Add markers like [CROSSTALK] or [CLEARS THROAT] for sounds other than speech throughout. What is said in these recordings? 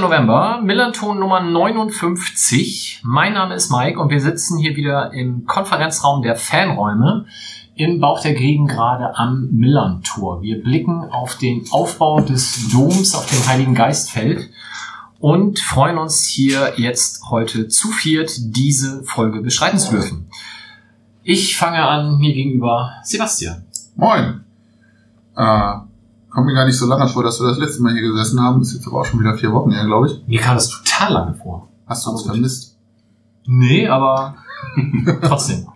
November, Millanton Nummer 59. Mein Name ist Mike und wir sitzen hier wieder im Konferenzraum der Fanräume im Bauch der Gegend gerade am Millantor. Wir blicken auf den Aufbau des Doms auf dem Heiligen Geistfeld und freuen uns hier jetzt heute zu viert diese Folge beschreiten zu dürfen. Ich fange an, mir gegenüber Sebastian. Moin. Äh, kommt mir gar nicht so lange vor, dass wir das letzte Mal hier gesessen haben. Ist jetzt aber auch schon wieder vier Wochen her, glaube ich. Mir kam das total lange vor. Hast du uns vermisst? Nee, aber [LAUGHS] trotzdem.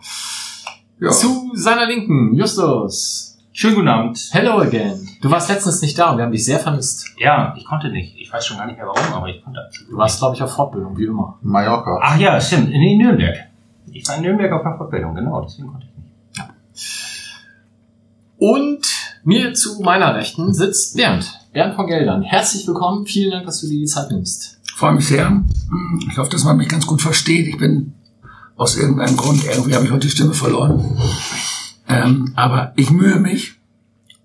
Ja. Zu seiner Linken, Justus. Schönen guten Abend. Hello again. Du warst letztens nicht da und wir haben dich sehr vermisst. Ja, ich konnte nicht. Ich weiß schon gar nicht mehr warum, aber ich konnte absolut Du warst, glaube ich, auf Fortbildung, wie immer. Mallorca. Ach ja, stimmt. In Nürnberg. Ich war in Nürnberg auf einer Fortbildung, genau. Deswegen konnte ich nicht. Und mir zu meiner Rechten sitzt Bernd. Bernd von Geldern. Herzlich willkommen. Vielen Dank, dass du dir die Zeit nimmst. freue mich sehr. Ich hoffe, dass man mich ganz gut versteht. Ich bin aus irgendeinem Grund, irgendwie habe ich heute die Stimme verloren. Ähm, aber ich mühe mich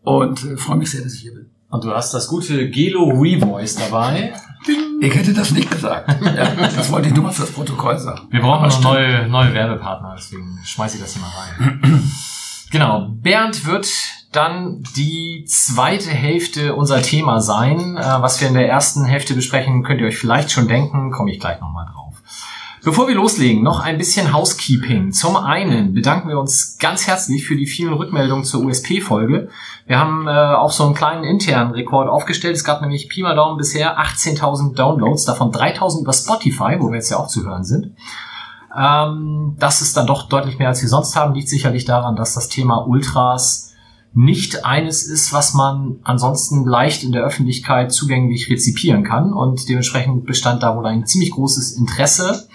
und äh, freue mich sehr, dass ich hier bin. Und du hast das gute Gelo Revoice dabei. Ich hätte das nicht gesagt. Ja, das wollte ich nur mal fürs Protokoll sagen. Wir brauchen noch neue, neue Werbepartner, deswegen schmeiß ich das hier mal rein. genau. Bernd wird dann die zweite Hälfte unser Thema sein. Äh, was wir in der ersten Hälfte besprechen, könnt ihr euch vielleicht schon denken, komme ich gleich nochmal drauf. Bevor wir loslegen, noch ein bisschen Housekeeping. Zum einen bedanken wir uns ganz herzlich für die vielen Rückmeldungen zur USP-Folge. Wir haben äh, auch so einen kleinen internen Rekord aufgestellt. Es gab nämlich Pi mal Daumen bisher 18.000 Downloads, davon 3.000 über Spotify, wo wir jetzt ja auch zu hören sind. Ähm, das ist dann doch deutlich mehr, als wir sonst haben. Liegt sicherlich daran, dass das Thema Ultras nicht eines ist, was man ansonsten leicht in der Öffentlichkeit zugänglich rezipieren kann. Und dementsprechend bestand da wohl ein ziemlich großes Interesse.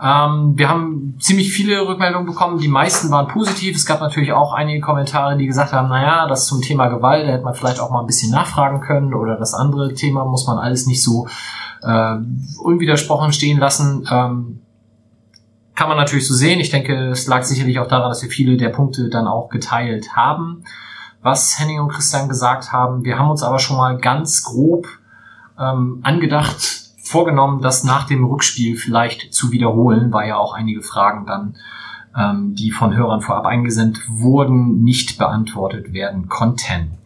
Ähm, wir haben ziemlich viele Rückmeldungen bekommen. Die meisten waren positiv. Es gab natürlich auch einige Kommentare, die gesagt haben, naja, das zum Thema Gewalt, da hätte man vielleicht auch mal ein bisschen nachfragen können. Oder das andere Thema muss man alles nicht so äh, unwidersprochen stehen lassen. Ähm, kann man natürlich so sehen. Ich denke, es lag sicherlich auch daran, dass wir viele der Punkte dann auch geteilt haben, was Henning und Christian gesagt haben. Wir haben uns aber schon mal ganz grob ähm, angedacht, vorgenommen, das nach dem Rückspiel vielleicht zu wiederholen, weil ja auch einige Fragen dann, ähm, die von Hörern vorab eingesendet wurden, nicht beantwortet werden konnten.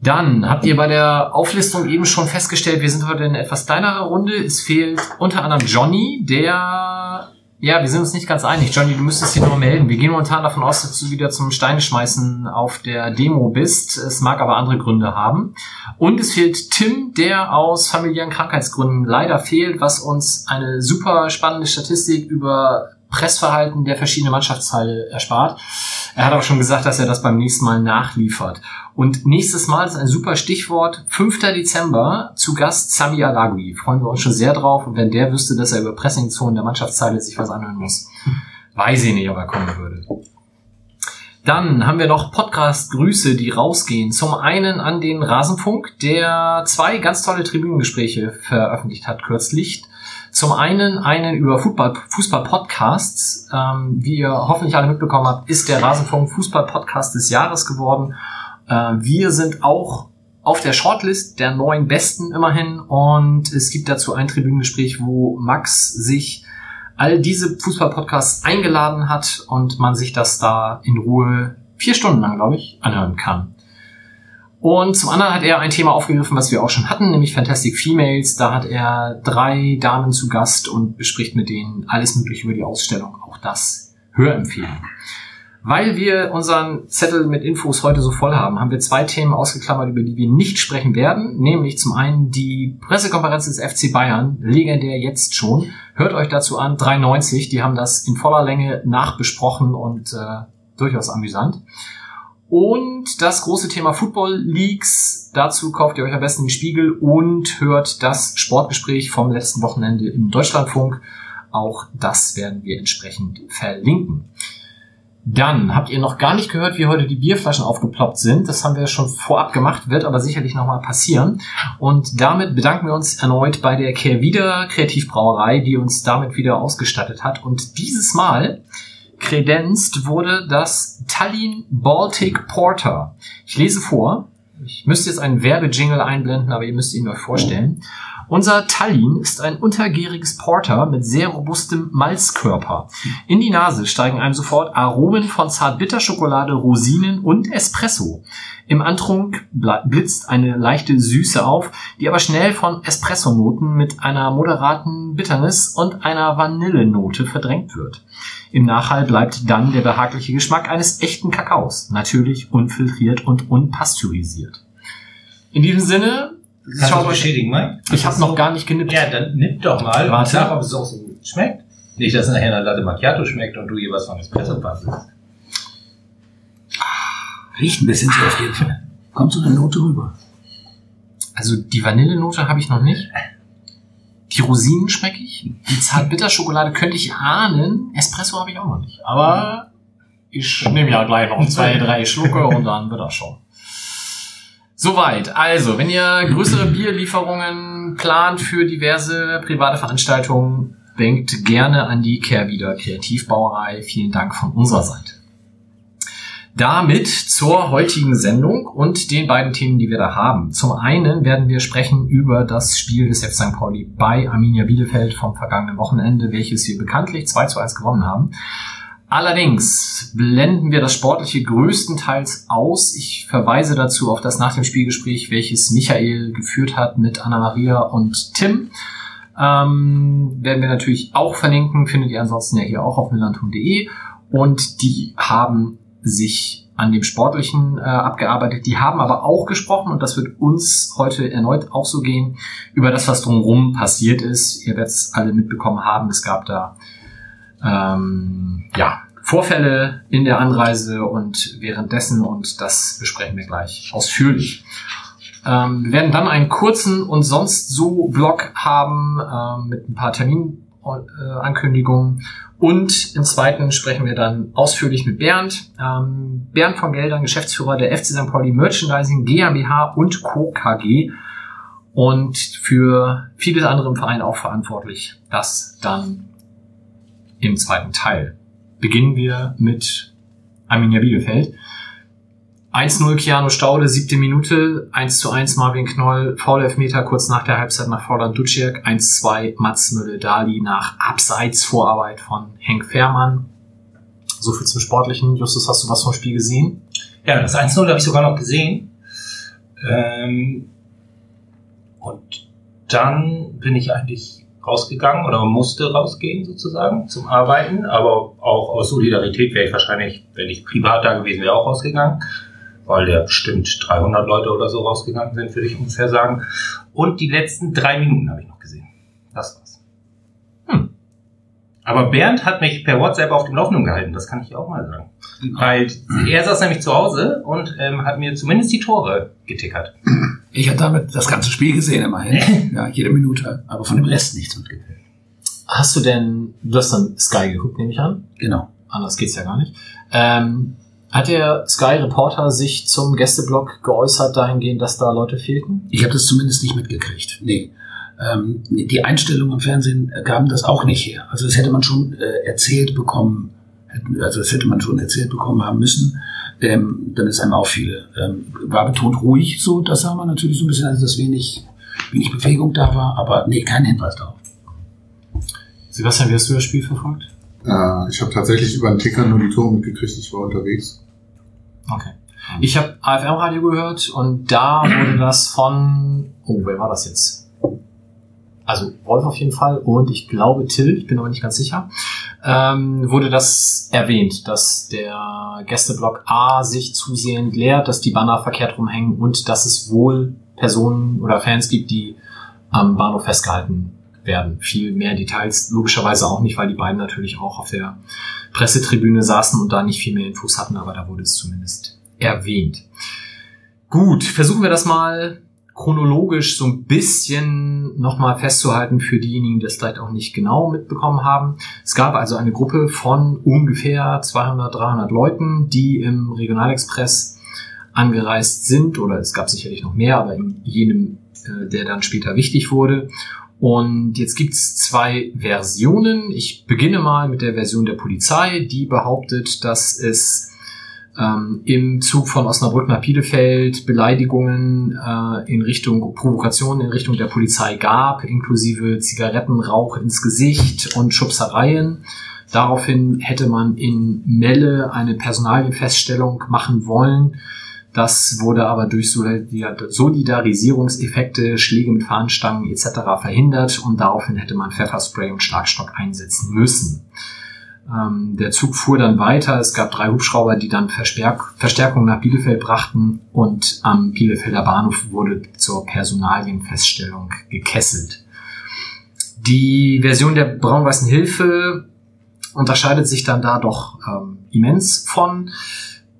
Dann habt ihr bei der Auflistung eben schon festgestellt, wir sind heute in etwas kleinerer Runde. Es fehlt unter anderem Johnny, der, ja, wir sind uns nicht ganz einig. Johnny, du müsstest dich noch melden. Wir gehen momentan davon aus, dass du wieder zum Steineschmeißen auf der Demo bist. Es mag aber andere Gründe haben. Und es fehlt Tim, der aus familiären Krankheitsgründen leider fehlt, was uns eine super spannende Statistik über Pressverhalten der verschiedenen Mannschaftsteile erspart. Er hat auch schon gesagt, dass er das beim nächsten Mal nachliefert. Und nächstes Mal ist ein super Stichwort. 5. Dezember zu Gast Sami Alagui. Freuen wir uns schon sehr drauf. Und wenn der wüsste, dass er über Pressingzonen der Mannschaftsteile sich was anhören muss, weiß ich nicht, ob er kommen würde. Dann haben wir noch Podcast-Grüße, die rausgehen. Zum einen an den Rasenfunk, der zwei ganz tolle Tribünengespräche veröffentlicht hat kürzlich. Zum einen einen über Fußball, Fußball-Podcasts. Ähm, wie ihr hoffentlich alle mitbekommen habt, ist der Rasenfunk Fußball-Podcast des Jahres geworden. Äh, wir sind auch auf der Shortlist der neun Besten immerhin und es gibt dazu ein Tribünengespräch, wo Max sich all diese Fußball-Podcasts eingeladen hat und man sich das da in Ruhe vier Stunden lang, glaube ich, anhören kann. Und zum anderen hat er ein Thema aufgegriffen, was wir auch schon hatten, nämlich Fantastic Females. Da hat er drei Damen zu Gast und bespricht mit denen alles Mögliche über die Ausstellung. Auch das Hörempfehlung. Weil wir unseren Zettel mit Infos heute so voll haben, haben wir zwei Themen ausgeklammert, über die wir nicht sprechen werden. Nämlich zum einen die Pressekonferenz des FC Bayern, legendär jetzt schon. Hört euch dazu an, 93, die haben das in voller Länge nachbesprochen und äh, durchaus amüsant. Und das große Thema Football Leagues. Dazu kauft ihr euch am besten den Spiegel und hört das Sportgespräch vom letzten Wochenende im Deutschlandfunk. Auch das werden wir entsprechend verlinken. Dann habt ihr noch gar nicht gehört, wie heute die Bierflaschen aufgeploppt sind. Das haben wir schon vorab gemacht, wird aber sicherlich nochmal passieren. Und damit bedanken wir uns erneut bei der Kehrwieder Kreativbrauerei, die uns damit wieder ausgestattet hat. Und dieses Mal kredenzt wurde das Tallinn Baltic Porter. Ich lese vor. Ich müsste jetzt einen Werbejingle einblenden, aber ihr müsst ihn euch vorstellen. Unser Tallinn ist ein untergäriges Porter mit sehr robustem Malzkörper. In die Nase steigen einem sofort Aromen von Zartbitterschokolade, Rosinen und Espresso. Im Antrunk blitzt eine leichte Süße auf, die aber schnell von Espressonoten mit einer moderaten Bitternis und einer Vanillenote verdrängt wird. Im Nachhall bleibt dann der behagliche Geschmack eines echten Kakaos, natürlich unfiltriert und unpasteurisiert. In diesem Sinne, Kannst du bestätigen, Mike? ich habe noch gar nicht genippt. Ja, dann nimm doch mal Warte. und sag, ob es auch so gut schmeckt. Nicht, dass es nachher eine Latte Macchiato schmeckt und du hier was von Espresso bastelst. Riecht ein bisschen so auf jeden Fall. Kommt so eine Note rüber. Also die Vanillenote habe ich noch nicht. Die Rosinen schmecke ich. Die Zartbitterschokolade könnte ich ahnen. Espresso habe ich auch noch nicht. Aber ich nehme ja gleich noch zwei, drei Schlucke und dann wird das schon. Soweit. Also, wenn ihr größere [CLEARS THROAT] Bierlieferungen plant für diverse private Veranstaltungen, denkt gerne an die Kehrwieder Kreativbrauerei. Vielen Dank von unserer Seite. Damit zur heutigen Sendung und den beiden Themen, die wir da haben. Zum einen werden wir sprechen über das Spiel des FC St. Pauli bei Arminia Bielefeld vom vergangenen Wochenende, welches wir bekanntlich 2 zu 1 gewonnen haben. Allerdings blenden wir das Sportliche größtenteils aus. Ich verweise dazu auf das nach dem Spielgespräch, welches Michael geführt hat mit Anna-Maria und Tim. Ähm, werden wir natürlich auch verlinken, findet ihr ansonsten ja hier auch auf millanton.de. Und die haben sich an dem Sportlichen äh, abgearbeitet. Die haben aber auch gesprochen, und das wird uns heute erneut auch so gehen, über das, was drumherum passiert ist. Ihr werdet es alle mitbekommen haben. Es gab da ähm, ja, Vorfälle in der Anreise und währenddessen und das besprechen wir gleich ausführlich. Ähm, wir werden dann einen kurzen und sonst so Blog haben ähm, mit ein paar Terminankündigungen und im zweiten sprechen wir dann ausführlich mit Bernd. Ähm, Bernd von Geldern, Geschäftsführer der FC St. Pauli Merchandising GmbH und Co. KG und für vieles andere im Verein auch verantwortlich. Das dann im zweiten Teil. Beginnen wir mit Arminia Bielefeld. 1-0 Keanu Staude, siebte Minute, 1 zu 1 Marvin Knoll, Foul-Elfmeter kurz nach der Halbzeit nach Fordan Duciak, 1-2 Mats Mülle-Dali nach Abseits-Vorarbeit von Henk Fährmann. So viel zum Sportlichen. Justus, hast du was vom Spiel gesehen? Ja, das 1-0 habe ich sogar noch gesehen. Ähm, und dann bin ich eigentlich rausgegangen oder musste rausgehen sozusagen zum Arbeiten, aber auch aus Solidarität wäre ich wahrscheinlich, wenn ich privat da gewesen wäre, auch rausgegangen, weil ja bestimmt 300 Leute oder so rausgegangen sind, würde ich ungefähr sagen. Und die letzten drei Minuten habe ich noch gesehen. Das war's. Hm. Aber Bernd hat mich per WhatsApp auf dem Laufenden gehalten, das kann ich auch mal sagen. Weil er saß nämlich zu Hause und ähm, hat mir zumindest die Tore getickert. Ich habe damit das ganze Spiel gesehen immerhin. [LAUGHS] Ja, jede Minute. Aber von dem Rest nichts mitgekriegt. Hast du denn, du hast dann Sky geguckt, nehme ich an? Genau. Anders geht's ja gar nicht. Ähm, hat der Sky-Reporter sich zum Gästeblog geäußert dahingehend, dass da Leute fehlten? Ich habe das zumindest nicht mitgekriegt. Nee. Ähm, die Einstellungen im Fernsehen gaben das auch nicht her. Also das hätte man schon äh, erzählt bekommen, hätten- also das hätte man schon erzählt bekommen haben müssen. Ähm, dann ist einem auch viele. Ähm, war betont ruhig so, das sah man natürlich so ein bisschen, also dass wenig, wenig Bewegung da war, aber nee, kein Hinweis darauf. Sebastian, wie hast du das Spiel verfolgt? Äh, ich habe tatsächlich über den Ticker nur die Tore mitgekriegt, ich war unterwegs. Okay. Ich habe AFM-Radio gehört und da wurde das von, oh, wer war das jetzt? Also Wolf auf jeden Fall und ich glaube Till, ich bin aber nicht ganz sicher, ähm, wurde das erwähnt, dass der Gästeblock A sich zusehend leert, dass die Banner verkehrt rumhängen und dass es wohl Personen oder Fans gibt, die am Bahnhof festgehalten werden. Viel mehr Details logischerweise auch nicht, weil die beiden natürlich auch auf der Pressetribüne saßen und da nicht viel mehr Infos hatten, aber da wurde es zumindest erwähnt. Gut, versuchen wir das mal chronologisch so ein bisschen nochmal festzuhalten für diejenigen, die das vielleicht auch nicht genau mitbekommen haben. Es gab also eine Gruppe von ungefähr 200, 300 Leuten, die im Regionalexpress angereist sind, oder es gab sicherlich noch mehr, aber in jenem, äh, der dann später wichtig wurde. Und jetzt gibt's zwei Versionen. Ich beginne mal mit der Version der Polizei, die behauptet, dass es ähm, im Zug von Osnabrück nach Bielefeld Beleidigungen äh, in Richtung Provokationen in Richtung der Polizei gab, inklusive Zigarettenrauch ins Gesicht und Schubsereien. Daraufhin hätte man in Melle eine Personalienfeststellung machen wollen. Das wurde aber durch Solidarisierungseffekte, Schläge mit Fahnenstangen etc. verhindert und daraufhin hätte man Pfefferspray und Schlagstock einsetzen müssen. Ähm, der Zug fuhr dann weiter. Es gab drei Hubschrauber, die dann Verstärk Verstärkung nach Bielefeld brachten und am Bielefelder Bahnhof wurde zur Personalienfeststellung gekesselt. Die Version der braun-weißen Hilfe unterscheidet sich dann da doch ähm, immens von.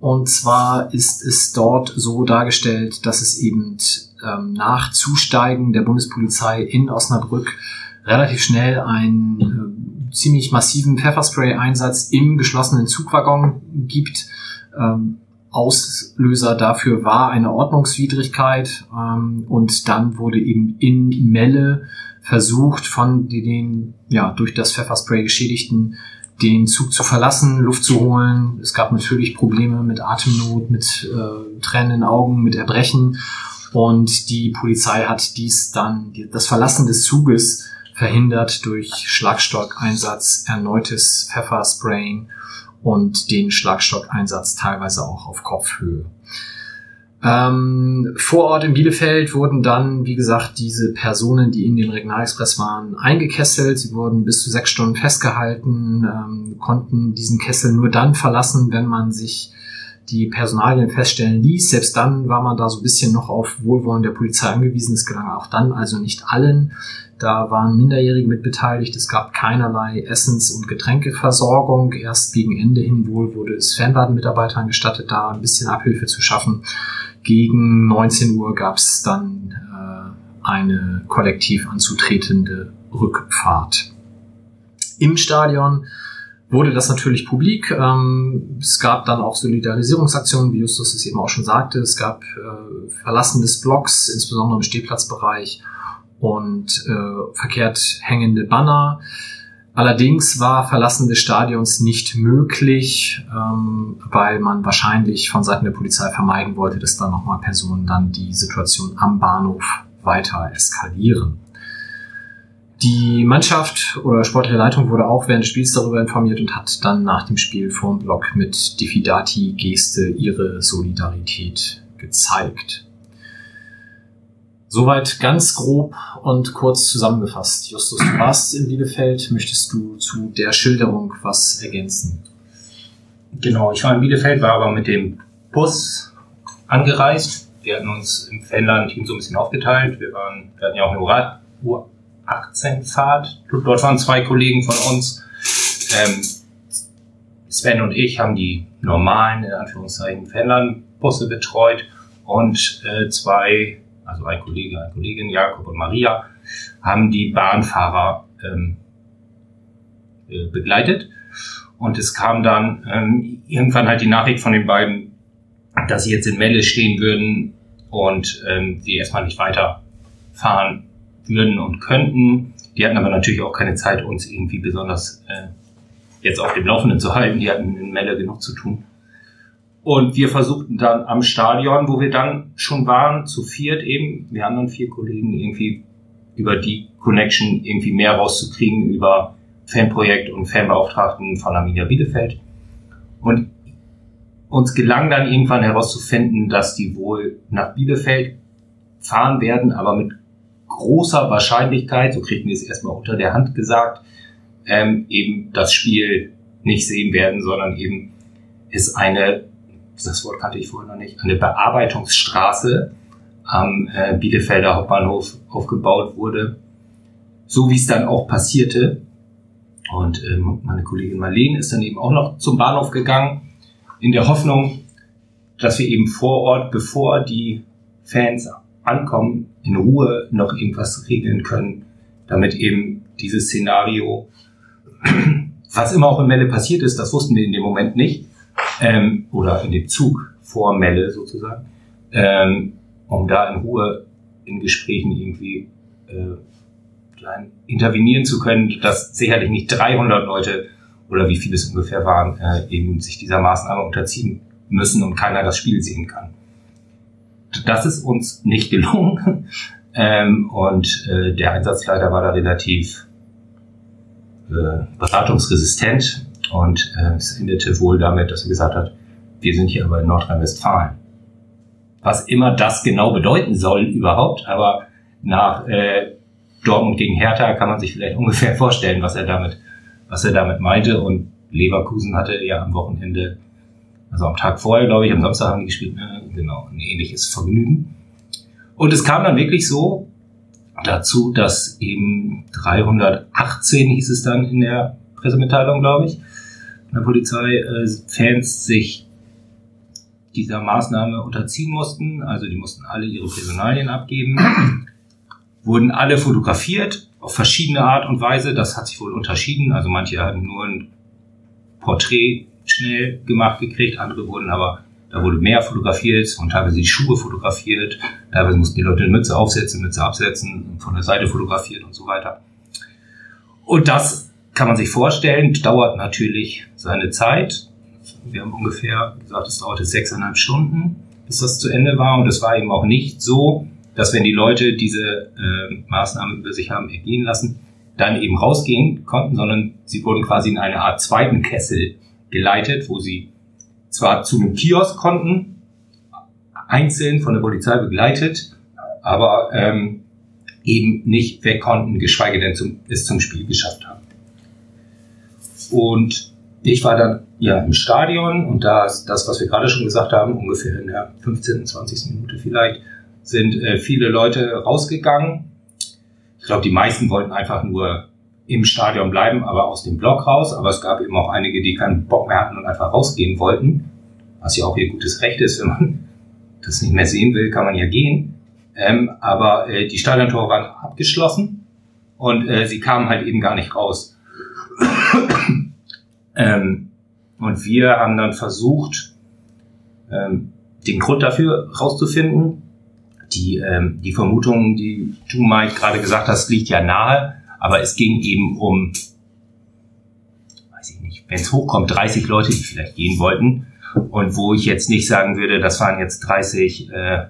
Und zwar ist es dort so dargestellt, dass es eben ähm, nach Zusteigen der Bundespolizei in Osnabrück relativ schnell ziemlich massiven Pfefferspray-Einsatz im geschlossenen Zugwaggon gibt. Ähm, Auslöser dafür war eine Ordnungswidrigkeit ähm, und dann wurde eben in Melle versucht, von den ja durch das Pfefferspray geschädigten den Zug zu verlassen, Luft zu holen. Es gab natürlich Probleme mit Atemnot, mit äh, Tränen in Augen, mit Erbrechen. Und die Polizei hat dies dann, das Verlassen des Zuges verhindert durch Schlagstockeinsatz, erneutes Pfefferspraying und den Schlagstockeinsatz teilweise auch auf Kopfhöhe. Ähm, vor Ort in Bielefeld wurden dann, wie gesagt, diese Personen, die in dem Regionalexpress waren, eingekesselt. Sie wurden bis zu sechs Stunden festgehalten, ähm, konnten diesen Kessel nur dann verlassen, wenn man sich die Personalien feststellen ließ. Selbst dann war man da so ein bisschen noch auf Wohlwollen der Polizei angewiesen. Es gelang auch dann also nicht allen. Da waren Minderjährige mit beteiligt. Es gab keinerlei Essens- und Getränkeversorgung. Erst gegen Ende hin wohl wurde es Fernladenmitarbeitern gestattet, da ein bisschen Abhilfe zu schaffen. Gegen 19 Uhr gab es dann äh, eine kollektiv anzutretende Rückfahrt. Im Stadion wurde das natürlich publik. Ähm, es gab dann auch Solidarisierungsaktionen, wie Justus es eben auch schon sagte. Es gab äh, Verlassen des Blocks, insbesondere im Stehplatzbereich und äh, verkehrt hängende Banner. Allerdings war Verlassen des Stadions nicht möglich, ähm, weil man wahrscheinlich von Seiten der Polizei vermeiden wollte, dass dann nochmal Personen dann die Situation am Bahnhof weiter eskalieren. Die Mannschaft oder sportliche Leitung wurde auch während des Spiels darüber informiert und hat dann nach dem Spiel vorm Block mit Diffidati-Geste ihre Solidarität gezeigt. Soweit ganz grob und kurz zusammengefasst. Justus, du warst in Bielefeld. Möchtest du zu der Schilderung was ergänzen? Genau, ich war in Bielefeld, war aber mit dem Bus angereist. Wir hatten uns im Fanladen-Team so ein bisschen aufgeteilt. Wir, waren, wir hatten ja auch eine Uhr 18 Fahrt. Dort waren zwei Kollegen von uns. Ähm, Sven und ich haben die normalen, in Anführungszeichen, Fanladen-Busse betreut und äh, zwei also ein Kollege, eine Kollegin, Jakob und Maria, haben die Bahnfahrer ähm, äh, begleitet. Und es kam dann ähm, irgendwann halt die Nachricht von den beiden, dass sie jetzt in Melle stehen würden und ähm, erstmal nicht weiterfahren würden und könnten. Die hatten aber natürlich auch keine Zeit, uns irgendwie besonders äh, jetzt auf dem Laufenden zu halten. Die hatten in Melle genug zu tun. Und wir versuchten dann am Stadion, wo wir dann schon waren, zu viert eben, wir dann vier Kollegen irgendwie über die Connection irgendwie mehr rauszukriegen über Fanprojekt und Fanbeauftragten von Arminia Bielefeld. Und uns gelang dann irgendwann herauszufinden, dass die wohl nach Bielefeld fahren werden, aber mit großer Wahrscheinlichkeit, so kriegen wir es erstmal unter der Hand gesagt, ähm, eben das Spiel nicht sehen werden, sondern eben ist eine das Wort kannte ich vorher noch nicht, eine Bearbeitungsstraße am äh, Bielefelder Hauptbahnhof aufgebaut wurde. So wie es dann auch passierte. Und ähm, meine Kollegin Marlene ist dann eben auch noch zum Bahnhof gegangen, in der Hoffnung, dass wir eben vor Ort, bevor die Fans ankommen, in Ruhe noch irgendwas regeln können, damit eben dieses Szenario, [CLEARS THROAT] was immer auch in Melle passiert ist, das wussten wir in dem Moment nicht, ähm, oder in dem Zug vor Melle sozusagen, ähm, um da in Ruhe in Gesprächen irgendwie äh, klein intervenieren zu können, dass sicherlich nicht 300 Leute oder wie viele es ungefähr waren, äh, eben sich dieser Maßnahme unterziehen müssen und keiner das Spiel sehen kann. Das ist uns nicht gelungen [LAUGHS] ähm, und äh, der Einsatzleiter war da relativ äh, beratungsresistent und äh, es endete wohl damit, dass er gesagt hat, wir sind hier aber in Nordrhein-Westfalen. Was immer das genau bedeuten soll überhaupt, aber nach äh, Dortmund gegen Hertha kann man sich vielleicht [LAUGHS] ungefähr vorstellen, was er damit, was er damit meinte. Und Leverkusen hatte ja am Wochenende, also am Tag vorher, glaube ich, am Samstag haben die gespielt, ne? genau, ein ähnliches Vergnügen. Und es kam dann wirklich so dazu, dass eben 318 hieß es dann in der Pressemitteilung, glaube ich, der Polizei, äh, Fans sich dieser Maßnahme unterziehen mussten. Also die mussten alle ihre Personalien abgeben [CLEARS THROAT] wurden alle fotografiert auf verschiedene Art und Weise. Das hat sich wohl unterschieden. Also manche haben nur ein Porträt schnell gemacht gekriegt, andere wurden aber, da wurde mehr fotografiert und teilweise die Schuhe fotografiert, teilweise mussten die Leute eine Mütze aufsetzen, Mütze absetzen, von der Seite fotografiert und so weiter. Und das kann man sich vorstellen, dauert natürlich seine Zeit. Wir haben ungefähr gesagt, es dauerte sechseinhalb Stunden, bis das zu Ende war. Und es war eben auch nicht so, dass wenn die Leute diese äh, Maßnahmen über sich haben ergehen lassen, dann eben rausgehen konnten, sondern sie wurden quasi in eine Art zweiten Kessel geleitet, wo sie zwar zu einem Kiosk konnten, einzeln von der Polizei begleitet, aber ähm, eben nicht weg konnten, geschweige denn zum, es zum Spiel geschafft haben. Und ich war dann ja im Stadion und da ist das, was wir gerade schon gesagt haben, ungefähr in der 15., 20. Minute vielleicht, sind äh, viele Leute rausgegangen. Ich glaube, die meisten wollten einfach nur im Stadion bleiben, aber aus dem Block raus. Aber es gab eben auch einige, die keinen Bock mehr hatten und einfach rausgehen wollten. Was ja auch ihr gutes Recht ist, wenn man [LAUGHS] das nicht mehr sehen will, kann man ja gehen. Ähm, aber äh, die Stadiontore waren abgeschlossen und äh, sie kamen halt eben gar nicht raus. Ähm, und wir haben dann versucht, ähm, den Grund dafür rauszufinden. Die, ähm, die Vermutung, die du, Mike, gerade gesagt hast, liegt ja nahe, aber es ging eben um, weiß ich nicht, wenn es hochkommt, 30 Leute, die vielleicht gehen wollten. Und wo ich jetzt nicht sagen würde, das waren jetzt 30 äh,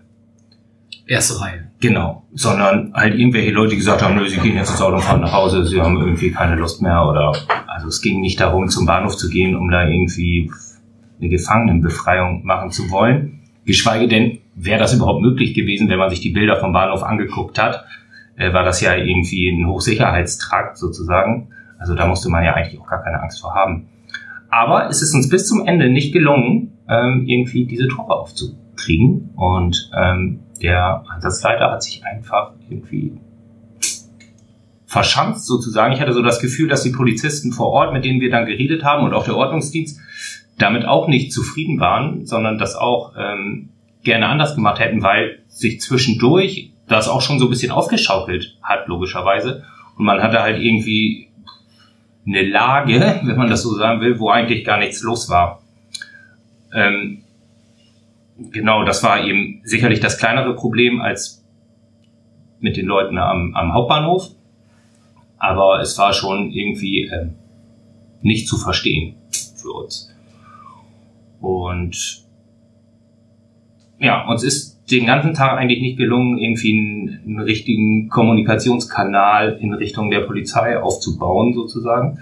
Erste Reihe. Genau, sondern halt irgendwelche Leute, die gesagt haben, nö, sie gehen jetzt ins Auto und fahren nach Hause, sie haben irgendwie keine Lust mehr oder also es ging nicht darum, zum Bahnhof zu gehen, um da irgendwie eine Gefangenenbefreiung machen zu wollen. Geschweige denn, wäre das überhaupt möglich gewesen, wenn man sich die Bilder vom Bahnhof angeguckt hat, äh, war das ja irgendwie ein Hochsicherheitstrakt sozusagen. Also da musste man ja eigentlich auch gar keine Angst vor haben. Aber es ist uns bis zum Ende nicht gelungen, ähm, irgendwie diese Tore aufzukriegen. Und ähm, der Einsatzleiter hat sich einfach irgendwie verschanzt sozusagen. Ich hatte so das Gefühl, dass die Polizisten vor Ort, mit denen wir dann geredet haben und auch der Ordnungsdienst, damit auch nicht zufrieden waren, sondern das auch ähm, gerne anders gemacht hätten, weil sich zwischendurch das auch schon so ein bisschen aufgeschaukelt hat, logischerweise. Und man hatte halt irgendwie eine Lage, [LAUGHS] wenn man das so sagen will, wo eigentlich gar nichts los war. Ähm, genau, das war eben sicherlich das kleinere Problem als mit den Leuten am, am Hauptbahnhof. Aber es war schon irgendwie ähm, nicht zu verstehen für uns. Und ja, uns ist den ganzen Tag eigentlich nicht gelungen, irgendwie einen, einen, richtigen Kommunikationskanal in Richtung der Polizei aufzubauen, sozusagen,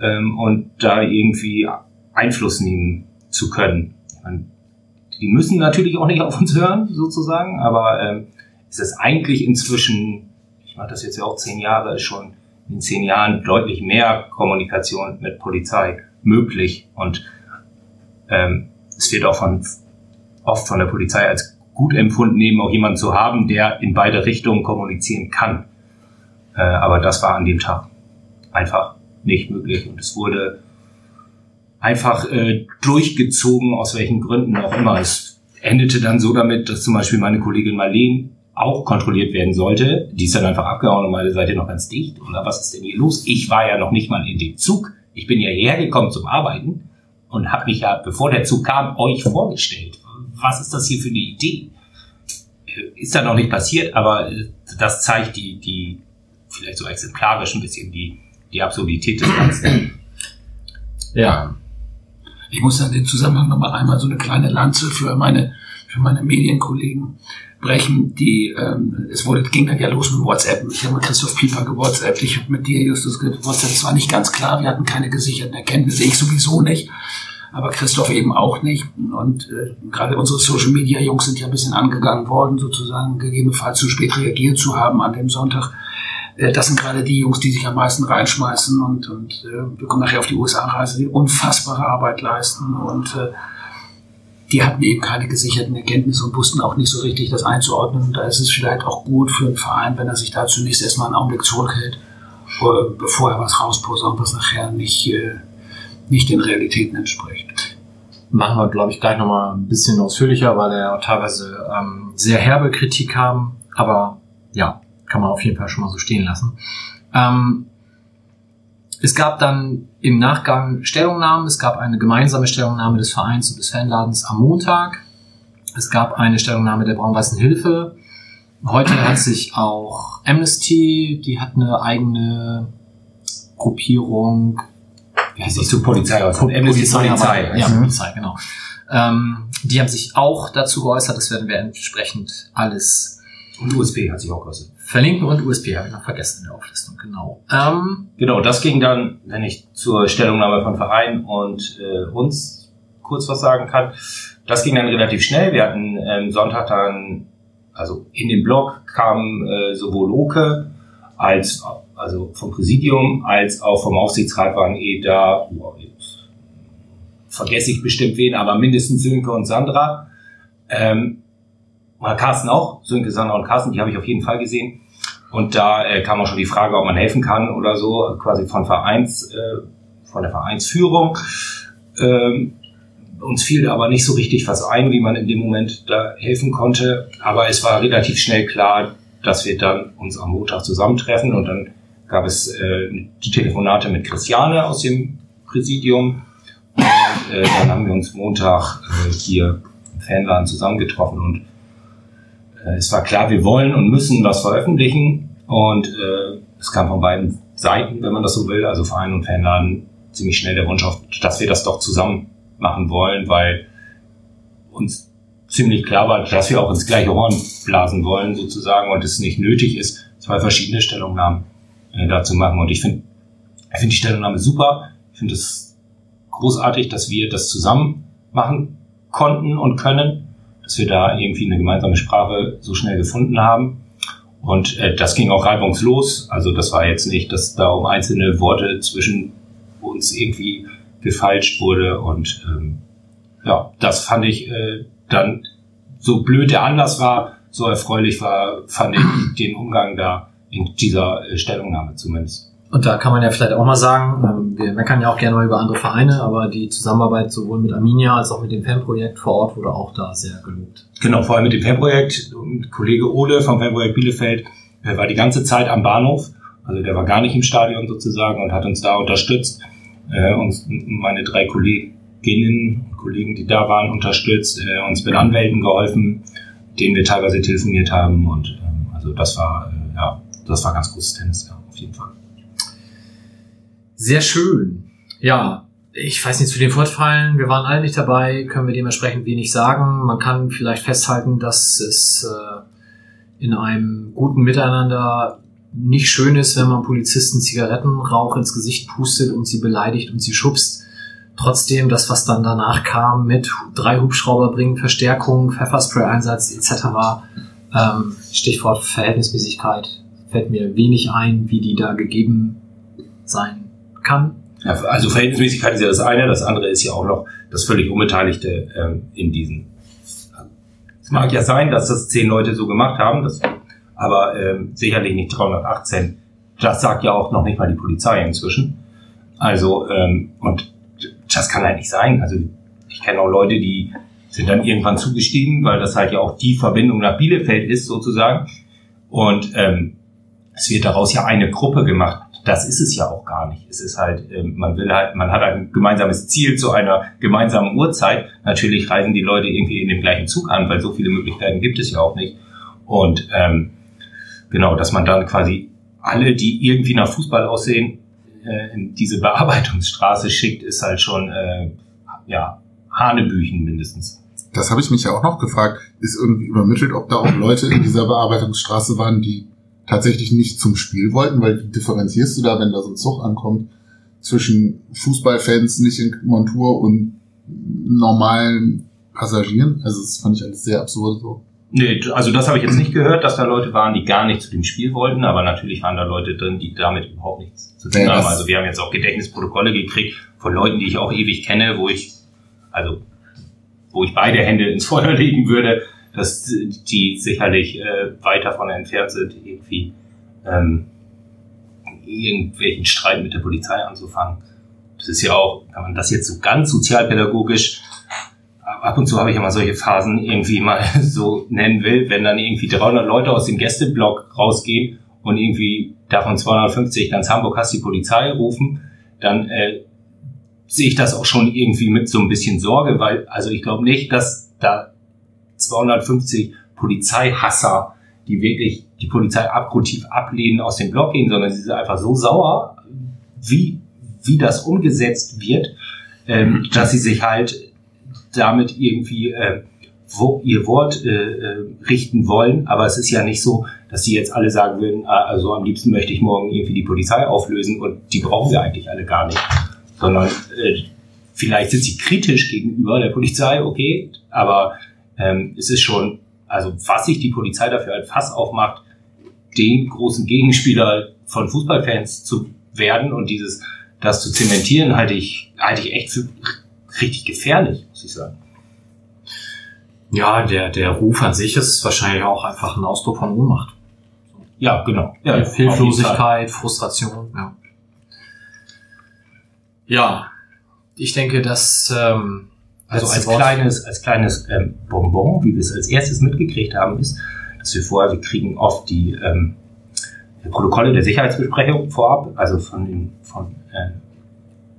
ähm, und da irgendwie Einfluss nehmen zu können. Und die müssen natürlich auch nicht auf uns hören, sozusagen, aber ähm, es ist eigentlich inzwischen, mache das jetzt ja auch zehn Jahre, ist schon in zehn Jahren deutlich mehr Kommunikation mit Polizei möglich und ähm, es wird auch von oft von der Polizei als gut empfunden, eben auch jemanden zu haben, der in beide Richtungen kommunizieren kann. Äh, aber das war an dem Tag einfach nicht möglich und es wurde einfach äh, durchgezogen, aus welchen Gründen auch immer. Es endete dann so damit, dass zum Beispiel meine Kollegin Marleen auch kontrolliert werden sollte. Die ist dann einfach abgehauen und meine Seite noch ganz dicht. Oder was ist denn hier los? Ich war ja noch nicht mal in dem Zug. Ich bin ja hergekommen zum Arbeiten und habe mich ja, bevor der Zug kam, euch vorgestellt. Was ist das hier für eine Idee? Äh, Ist da noch nicht passiert, aber äh, das zeigt die, die vielleicht so exemplarisch ein bisschen die, die Absurdität des Ganzen. Ja. Ich muss in dem Zusammenhang noch mal einmal so eine kleine Lanze für meine, für meine Medienkollegen brechen, die, ähm, es wurde, ging dann ja los mit WhatsApp. Ich habe mit Christoph Pieper gewhatsappt, ich habe mit dir, Justus, gewhatsappt. Es war nicht ganz klar, wir hatten keine gesicherten Erkenntnisse, ich sowieso nicht, aber Christoph eben auch nicht. Und äh, gerade unsere Social-Media-Jungs sind ja ein bisschen angegangen worden, sozusagen gegebenenfalls zu spät reagiert zu haben an dem Sonntag. Äh, Das sind gerade die Jungs, die sich am meisten reinschmeißen und, und äh, wir kommen nachher auf die USA-Reise, die unfassbare Arbeit leisten und äh, die hatten eben keine gesicherten Erkenntnisse und wussten auch nicht so richtig, das einzuordnen. Und da ist es vielleicht auch gut für einen Verein, wenn er sich da zunächst erstmal einen Augenblick zurückhält, bevor er was rausposaunt, was nachher nicht, äh, nicht den Realitäten entspricht. Machen wir, glaube ich, gleich nochmal ein bisschen ausführlicher, weil er teilweise ähm, sehr herbe Kritik kam. Aber ja, kann man auf jeden Fall schon mal so stehen lassen. Ähm, es gab dann im Nachgang Stellungnahmen. Es gab eine gemeinsame Stellungnahme des Vereins und des Fanladens am Montag. Es gab eine Stellungnahme der Braun-Weißen Hilfe. Heute hat sich auch Amnesty, die hat eine eigene Gruppierung. Wie heißt Nicht zur Polizei, aber Po- Amnesty Polizei, Polizei. aber- Ja. Polizei, genau. Ähm, die haben sich auch dazu geäußert. Das werden wir entsprechend alles Und USP hat sich auch geäußert. Verlinken und USP habe ich noch vergessen in der Auflistung, genau. Ähm, Genau, das ging dann, wenn ich zur Stellungnahme von Verein und äh, uns kurz was sagen kann. Das ging dann relativ schnell. Wir hatten ähm, Sonntag dann, also in den Blog kam äh, sowohl Oke als also vom Präsidium als auch vom Aufsichtsrat waren eh da. Jetzt vergesse ich bestimmt wen, aber mindestens Sönke und Sandra. Ähm, oder Carsten auch, Sönke, Sandra und Carsten, die habe ich auf jeden Fall gesehen. Und da äh, kam auch schon die Frage, ob man helfen kann oder so, quasi von Vereins, äh, von der Vereinsführung. Ähm, uns fiel aber nicht so richtig was ein, wie man in dem Moment da helfen konnte. Aber es war relativ schnell klar, dass wir dann uns am Montag zusammentreffen und dann gab es äh, die Telefonate mit Christiane aus dem Präsidium. Und äh, dann haben wir uns Montag äh, hier im Fanladen zusammengetroffen und es war klar, wir wollen und müssen was veröffentlichen und äh, es kam von beiden Seiten, wenn man das so will, also Verein und Fanladen, ziemlich schnell der Wunsch auf, dass wir das doch zusammen machen wollen, weil uns ziemlich klar war, dass wir auch ins gleiche Horn blasen wollen sozusagen und es nicht nötig ist, zwei verschiedene Stellungnahmen äh, dazu machen. Und ich finde ich finde die Stellungnahme super. Ich finde es großartig, dass wir das zusammen machen konnten und können, dass wir da irgendwie eine gemeinsame Sprache so schnell gefunden haben. Und äh, das ging auch reibungslos. Also das war jetzt nicht, dass da um einzelne Worte zwischen uns irgendwie gefalscht wurde. Und ähm, ja, das fand ich äh, dann, so blöd der Anlass war, so erfreulich war, fand ich den Umgang da in dieser äh, Stellungnahme zumindest. Und da kann man ja vielleicht auch mal sagen, ähm, wir meckern ja auch gerne mal über andere Vereine, aber die Zusammenarbeit sowohl mit Arminia als auch mit dem Fanprojekt vor Ort wurde auch da sehr gelobt. Genau, vor allem mit dem Fanprojekt. Kollege Ole vom Fanprojekt Bielefeld war die ganze Zeit am Bahnhof. Also der war gar nicht im Stadion sozusagen und hat uns da unterstützt. Äh, uns, meine drei Kolleginnen Kollegen, die da waren, unterstützt, äh, uns mit Anwälten geholfen, denen wir teilweise telefoniert haben. Und ähm, also das war, äh, ja, das war ganz großes Tennis, ja, auf jeden Fall. Sehr schön. Ja, ich weiß nicht zu den Fortfallen. Wir waren alle nicht dabei, können wir dementsprechend wenig sagen. Man kann vielleicht festhalten, dass es äh, in einem guten Miteinander nicht schön ist, wenn man Polizisten Zigarettenrauch ins Gesicht pustet und sie beleidigt und sie schubst. Trotzdem, das, was dann danach kam mit drei Hubschrauber bringen, Verstärkung, Pfefferspray-Einsatz etc., ähm, Stichwort Verhältnismäßigkeit, fällt mir wenig ein, wie die da gegeben sein kann. Ja, also Verhältnismäßigkeit ist ja das eine, das andere ist ja auch noch das völlig Unbeteiligte ähm, in diesen. Es mag ja sein, dass das zehn Leute so gemacht haben, das, aber ähm, sicherlich nicht 318. Das sagt ja auch noch nicht mal die Polizei inzwischen. Also, ähm, und das kann halt nicht sein. Also ich kenne auch Leute, die sind dann irgendwann zugestiegen, weil das halt ja auch die Verbindung nach Bielefeld ist sozusagen. Und ähm, es wird daraus ja eine Gruppe gemacht. Das ist es ja auch gar nicht. Es ist halt, ähm, man will halt, man hat ein gemeinsames Ziel zu einer gemeinsamen Uhrzeit. Natürlich reisen die Leute irgendwie in dem gleichen Zug an, weil so viele Möglichkeiten gibt es ja auch nicht. Und ähm, genau, dass man dann quasi alle, die irgendwie nach Fußball aussehen, äh, in diese Bearbeitungsstraße schickt, ist halt schon äh, ja Hanebüchen mindestens. Das habe ich mich ja auch noch gefragt. Ist irgendwie übermittelt, ob da auch Leute in dieser Bearbeitungsstraße waren, die tatsächlich nicht zum Spiel wollten, weil wie differenzierst du da, wenn da so ein Zug ankommt, zwischen Fußballfans nicht in Montur und normalen Passagieren? Also das fand ich alles sehr absurd so. Nee, also das habe ich jetzt nicht gehört, dass da Leute waren, die gar nicht zu dem Spiel wollten, aber natürlich waren da Leute drin, die damit überhaupt nichts zu tun Ja, haben. Also wir haben jetzt auch Gedächtnisprotokolle gekriegt von Leuten, die ich auch ewig kenne, wo ich, also wo ich beide Hände ins Feuer legen würde, dass die sicherlich äh, weit davon entfernt sind, irgendwie ähm, irgendwelchen Streit mit der Polizei anzufangen. Das ist ja auch, kann man das jetzt so ganz sozialpädagogisch ab und zu habe ich immer solche Phasen irgendwie mal [LAUGHS] so nennen will, wenn dann irgendwie 300 Leute aus dem Gästeblock rausgehen und irgendwie davon 250 ganz Hamburg hast die Polizei rufen, dann äh, sehe ich das auch schon irgendwie mit so ein bisschen Sorge, weil also ich glaube nicht, dass da 250 Polizeihasser, die wirklich die Polizei abgrundtief ablehnen, aus dem Block gehen, sondern sie sind einfach so sauer, wie, wie das umgesetzt wird, ähm, dass sie sich halt damit irgendwie äh, wo, ihr Wort äh, äh, richten wollen. Aber es ist ja nicht so, dass sie jetzt alle sagen würden, ah, also am liebsten möchte ich morgen irgendwie die Polizei auflösen und die brauchen wir eigentlich alle gar nicht. Sondern äh, vielleicht sind sie kritisch gegenüber der Polizei, okay, aber ähm, es ist schon, also was sich die Polizei dafür ein Fass aufmacht, den großen Gegenspieler von Fußballfans zu werden und dieses das zu zementieren, halte ich, halte ich echt für richtig gefährlich, muss ich sagen. Ja, der, der Ruf an sich ist wahrscheinlich auch einfach ein Ausdruck von Ohnmacht. Ja, genau. Ja. Hilflosigkeit, Frustration, ja. Ja, ich denke, dass ähm, Also als kleines, als kleines ähm, Bonbon, wie wir es als erstes mitgekriegt haben, ist, dass wir vorher, wir kriegen oft die ähm, Protokolle der Sicherheitsbesprechung vorab, also von dem, von, äh,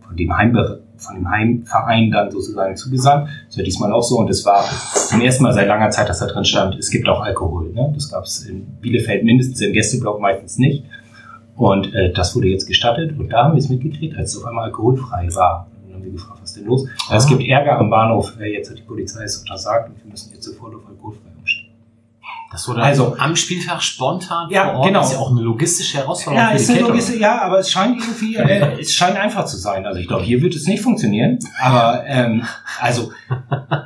von dem Heimbe von dem Heimverein dann sozusagen zugesandt. Das war diesmal auch so und es war zum ersten Mal seit langer Zeit, dass da drin stand, es gibt auch Alkohol. Ne? Das gab es in Bielefeld mindestens, im Gästeblock meistens nicht. Und äh, das wurde jetzt gestattet und da haben wir es mitgekriegt, als es auf einmal alkoholfrei war. Und dann haben wir gefragt, denn los? Ah. Es gibt Ärger am Bahnhof, jetzt hat die Polizei es untersagt und wir müssen jetzt sofort auf alkoholfrei umstellen. Das wurde Also- am Spieltag spontan Ja, vor Ort. genau. Das ist ja auch eine logistische Herausforderung Ja, ist eine. Logistik, ja, aber es scheint irgendwie, äh, [LAUGHS] es scheint einfach zu sein. Also ich glaube, hier wird es nicht funktionieren. Aber ähm, also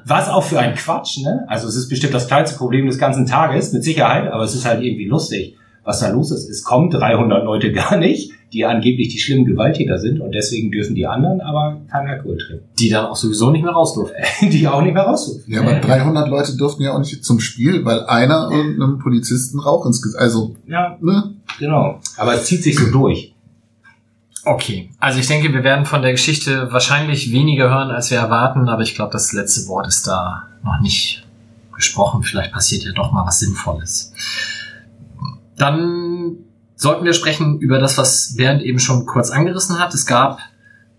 was auch für ein Quatsch, ne? Also es ist bestimmt das kleinste Problem des ganzen Tages, mit Sicherheit, aber es ist halt irgendwie lustig, was da los ist. Es kommen 300 Leute gar nicht, die angeblich die schlimmen Gewalttäter sind und deswegen dürfen die anderen aber keinen Alkohol trinken, Die dann auch sowieso nicht mehr raus durften. [LAUGHS] die auch nicht mehr raus dürfen. Ja, aber 300 Leute durften ja auch nicht zum Spiel, weil einer irgendeinem Polizisten Rauch ins Gesicht, also, Ja, ne? genau. Aber es zieht sich so durch. Okay, also ich denke, wir werden von der Geschichte wahrscheinlich weniger hören, als wir erwarten, aber ich glaube, das letzte Wort ist da noch nicht gesprochen. Vielleicht passiert ja doch mal was Sinnvolles. Dann sollten wir sprechen über das, was Bernd eben schon kurz angerissen hat. Es gab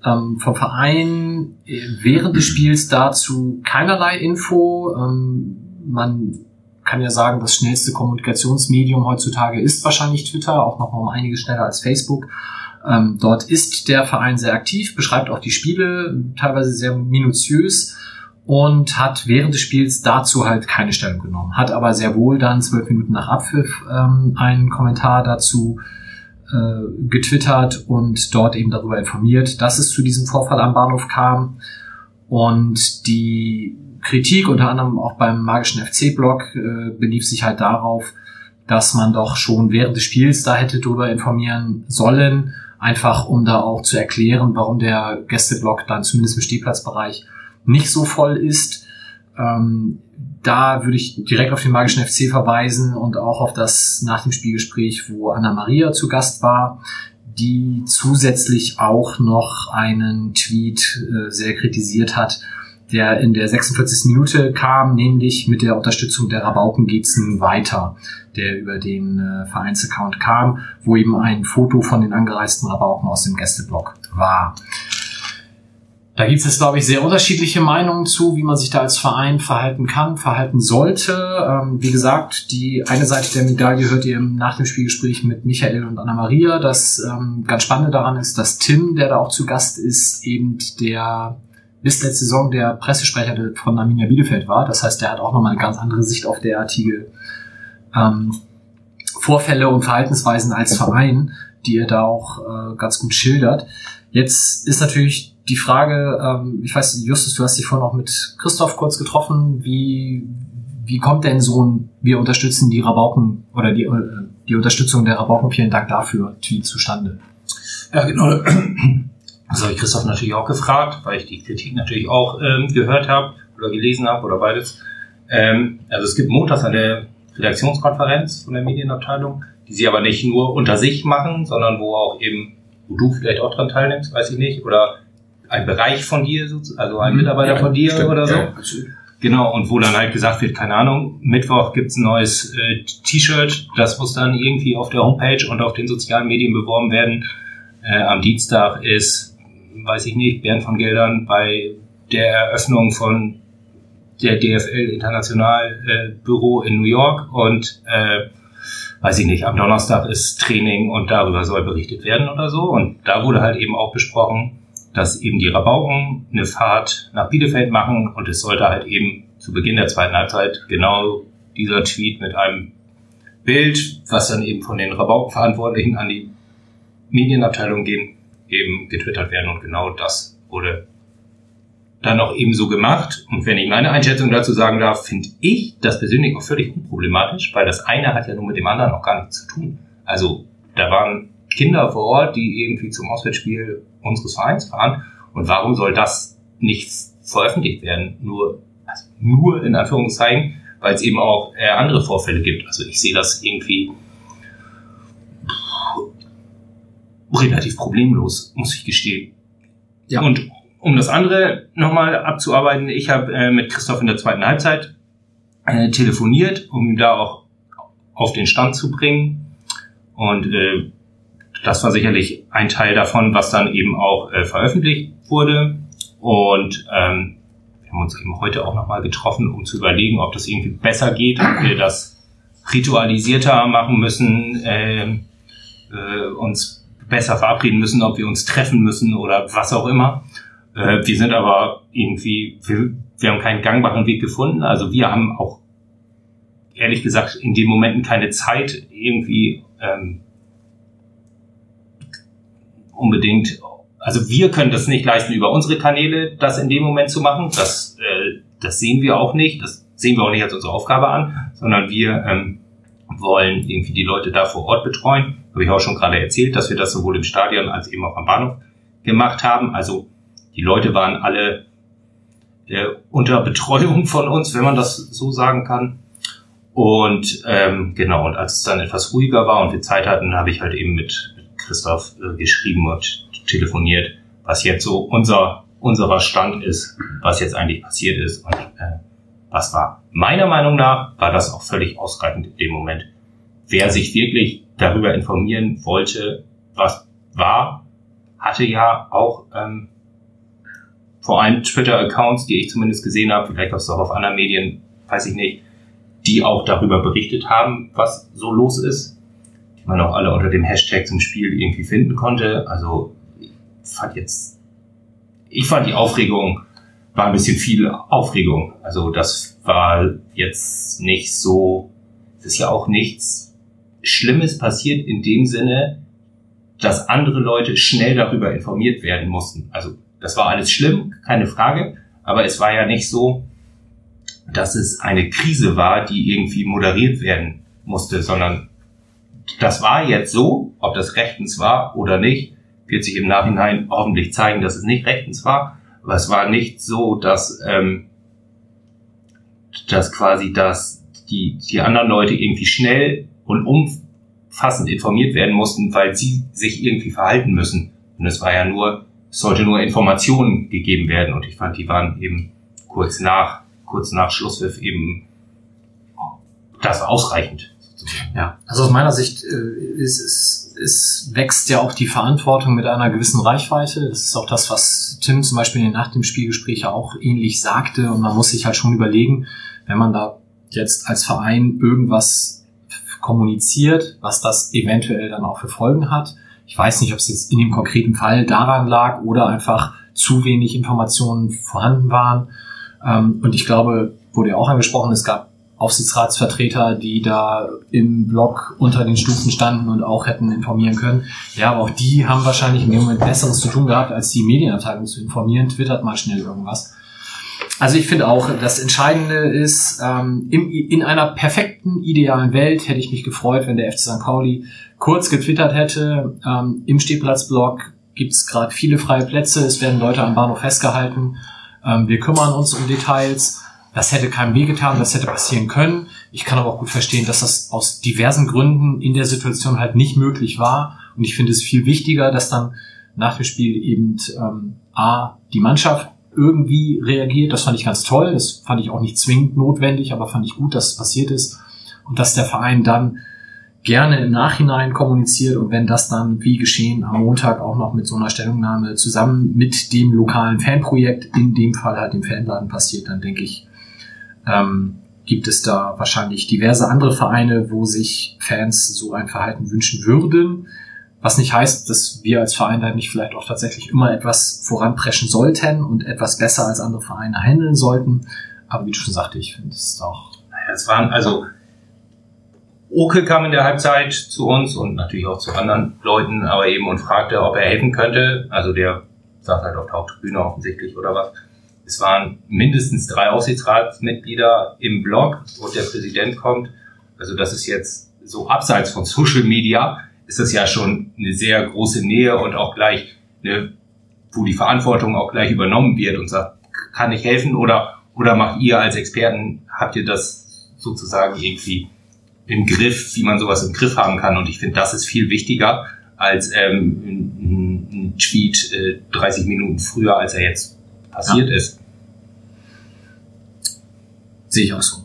ähm, vom Verein äh, während des Spiels dazu keinerlei Info. Ähm, man kann ja sagen, das schnellste Kommunikationsmedium heutzutage ist wahrscheinlich Twitter, auch noch mal um einiges schneller als Facebook. Ähm, dort ist der Verein sehr aktiv, beschreibt auch die Spiele, teilweise sehr minutiös und hat während des Spiels dazu halt keine Stellung genommen. Hat aber sehr wohl dann zwölf Minuten nach Abpfiff ähm, einen Kommentar dazu äh, getwittert und dort eben darüber informiert, dass es zu diesem Vorfall am Bahnhof kam. Und die Kritik, unter anderem auch beim magischen FC-Blog, äh, belief sich halt darauf, dass man doch schon während des Spiels da hätte darüber informieren sollen, einfach um da auch zu erklären, warum der Gästeblock dann zumindest im Stehplatzbereich nicht so voll ist. Ähm, da würde ich direkt auf den magischen FC verweisen und auch auf das nach dem Spielgespräch, wo Anna Maria zu Gast war, die zusätzlich auch noch einen Tweet äh, sehr kritisiert hat, der in der 46. Minute kam, nämlich mit der Unterstützung der Rabauken geht's nun weiter, der über den äh, Vereinsaccount kam, wo eben ein Foto von den angereisten Rabauken aus dem Gästeblock war. Da gibt es, glaube ich, sehr unterschiedliche Meinungen zu, wie man sich da als Verein verhalten kann, verhalten sollte. Ähm, wie gesagt, die eine Seite der Medaille hört ihr nach dem Spielgespräch mit Michael und Anna-Maria. Das ähm, ganz Spannende daran ist, dass Tim, der da auch zu Gast ist, eben der bis letzte Saison der Pressesprecher von Arminia Bielefeld war. Das heißt, der hat auch nochmal eine ganz andere Sicht auf derartige ähm, Vorfälle und Verhaltensweisen als Verein, die er da auch äh, ganz gut schildert. Jetzt ist natürlich die Frage, ähm, ich weiß, Justus, du hast dich vorhin auch mit Christoph kurz getroffen. Wie, wie kommt denn so ein, wir unterstützen die Rabauken oder die, äh, die Unterstützung der Rabauken, vielen Dank dafür, Tweet zustande? Ja, genau. [CLEARS THROAT] Das habe ich Christoph natürlich auch gefragt, weil ich die Kritik natürlich auch ähm, gehört habe oder gelesen habe oder beides. Ähm, also es gibt montags eine Redaktionskonferenz von der Medienabteilung, die sie aber nicht nur unter sich machen, sondern wo auch eben, wo du vielleicht auch dran teilnimmst, weiß ich nicht, oder ein Bereich von dir, also ein mhm. Mitarbeiter ja, von dir stimmt, oder so. Ja, genau, und wo dann halt gesagt wird, keine Ahnung, Mittwoch gibt's ein neues äh, T-Shirt, das muss dann irgendwie auf der Homepage und auf den sozialen Medien beworben werden. Äh, am Dienstag ist, weiß ich nicht, Bernd von Geldern bei der Eröffnung von der DFL International äh, Büro in New York und äh, weiß ich nicht, am Donnerstag ist Training und darüber soll berichtet werden oder so. Und da wurde halt eben auch besprochen, dass eben die Rabauken eine Fahrt nach Bielefeld machen und es sollte halt eben zu Beginn der zweiten Halbzeit genau dieser Tweet mit einem Bild, was dann eben von den Rabaukenverantwortlichen an die Medienabteilung gehen, eben getwittert werden und genau das wurde dann auch eben so gemacht. Und wenn ich meine Einschätzung dazu sagen darf, finde ich das persönlich auch völlig unproblematisch, weil das eine hat ja nur mit dem anderen auch gar nichts zu tun. Also da waren Kinder vor Ort, die irgendwie zum Auswärtsspiel unseres Vereins fahren. Und warum soll das nicht veröffentlicht werden? Nur, also nur in Anführungszeichen, weil es eben auch äh, andere Vorfälle gibt. Also ich sehe das irgendwie relativ problemlos, muss ich gestehen. Ja. Und um das andere nochmal abzuarbeiten, ich habe äh, mit Christoph in der zweiten Halbzeit äh, telefoniert, um ihn da auch auf den Stand zu bringen. Und äh, das war sicherlich ein Teil davon, was dann eben auch äh, veröffentlicht wurde. Und ähm, wir haben uns eben heute auch nochmal getroffen, um zu überlegen, ob das irgendwie besser geht, ob wir das ritualisierter machen müssen, äh, äh, uns besser verabreden müssen, ob wir uns treffen müssen oder was auch immer. Äh, wir sind aber irgendwie, wir, wir haben keinen gangbaren Weg gefunden. Also wir haben auch ehrlich gesagt in den Momenten keine Zeit, irgendwie ähm, unbedingt, also wir können das nicht leisten, über unsere Kanäle das in dem Moment zu machen. Das, äh, das sehen wir auch nicht. Das sehen wir auch nicht als unsere Aufgabe an, sondern wir ähm, wollen irgendwie die Leute da vor Ort betreuen. Habe ich auch schon gerade erzählt, dass wir das sowohl im Stadion als eben auch am Bahnhof gemacht haben. Also die Leute waren alle äh, unter Betreuung von uns, wenn man das so sagen kann. Und ähm, genau, und als es dann etwas ruhiger war und wir Zeit hatten, habe ich halt eben mit Christoph äh, geschrieben und telefoniert, was jetzt so unser unserer Stand ist, was jetzt eigentlich passiert ist und äh, was war. Meiner Meinung nach war das auch völlig ausreichend in dem Moment. Wer sich wirklich darüber informieren wollte, was war, hatte ja auch ähm, vor allem Twitter-Accounts, die ich zumindest gesehen habe, vielleicht auch auf anderen Medien, weiß ich nicht, die auch darüber berichtet haben, was so los ist man auch alle unter dem Hashtag zum Spiel irgendwie finden konnte. Also ich fand jetzt, ich fand die Aufregung war ein bisschen viel Aufregung. Also das war jetzt nicht so, es ist ja auch nichts Schlimmes passiert in dem Sinne, dass andere Leute schnell darüber informiert werden mussten. Also das war alles schlimm, keine Frage, aber es war ja nicht so, dass es eine Krise war, die irgendwie moderiert werden musste, sondern das war jetzt so, ob das rechtens war oder nicht, wird sich im Nachhinein hoffentlich zeigen, dass es nicht rechtens war. Aber es war nicht so, dass, ähm, dass quasi dass die, die anderen Leute irgendwie schnell und umfassend informiert werden mussten, weil sie sich irgendwie verhalten müssen. Und es war ja nur, es sollte nur Informationen gegeben werden. Und ich fand, die waren eben kurz nach, kurz nach Schlusspfiff eben das war ausreichend. Ja, also aus meiner Sicht äh, ist, ist, ist, wächst ja auch die Verantwortung mit einer gewissen Reichweite. Das ist auch das, was Tim zum Beispiel nach dem Spielgespräch ja auch ähnlich sagte. Und man muss sich halt schon überlegen, wenn man da jetzt als Verein irgendwas kommuniziert, was das eventuell dann auch für Folgen hat. Ich weiß nicht, ob es jetzt in dem konkreten Fall daran lag oder einfach zu wenig Informationen vorhanden waren. Ähm, und ich glaube, wurde ja auch angesprochen, es gab Aufsichtsratsvertreter, die da im Blog unter den Stufen standen und auch hätten informieren können. Ja, aber auch die haben wahrscheinlich in dem Moment Besseres zu tun gehabt, als die Medienabteilung zu informieren. Twittert mal schnell irgendwas. Also ich finde auch, das Entscheidende ist, ähm, im, in einer perfekten, idealen Welt hätte ich mich gefreut, wenn der FC St. Pauli kurz getwittert hätte. Ähm, Im Stehplatzblog gibt es gerade viele freie Plätze, es werden Leute am Bahnhof festgehalten. Ähm, wir kümmern uns um Details. Das hätte keinem wehgetan, das hätte passieren können. Ich kann aber auch gut verstehen, dass das aus diversen Gründen in der Situation halt nicht möglich war. Und ich finde es viel wichtiger, dass dann nach dem Spiel eben ähm, A, die Mannschaft irgendwie reagiert. Das fand ich ganz toll. Das fand ich auch nicht zwingend notwendig, aber fand ich gut, dass es passiert ist. Und dass der Verein dann gerne im Nachhinein kommuniziert und wenn das dann wie geschehen am Montag auch noch mit so einer Stellungnahme zusammen mit dem lokalen Fanprojekt, in dem Fall halt dem Fanladen passiert, dann denke ich, ähm, gibt es da wahrscheinlich diverse andere Vereine, wo sich Fans so ein Verhalten wünschen würden. Was nicht heißt, dass wir als Verein da nicht vielleicht auch tatsächlich immer etwas voranpreschen sollten und etwas besser als andere Vereine handeln sollten. Aber wie du schon sagte, ich finde es auch. Naja, es waren also Oke kam in der Halbzeit zu uns und natürlich auch zu anderen Leuten, aber eben und fragte, ob er helfen könnte. Also der saß halt auf der Haupttribüne offensichtlich oder was. Es waren mindestens drei Aufsichtsratsmitglieder im Blog, wo der Präsident kommt. Also das ist jetzt so abseits von Social Media, ist das ja schon eine sehr große Nähe und auch gleich eine, wo die Verantwortung auch gleich übernommen wird und sagt, kann ich helfen oder, oder macht ihr als Experten, habt ihr das sozusagen irgendwie im Griff, wie man sowas im Griff haben kann. Und ich finde, das ist viel wichtiger als ähm, ein, ein Tweet äh, 30 Minuten früher, als er jetzt passiert ja. ist. Sehe ich auch so.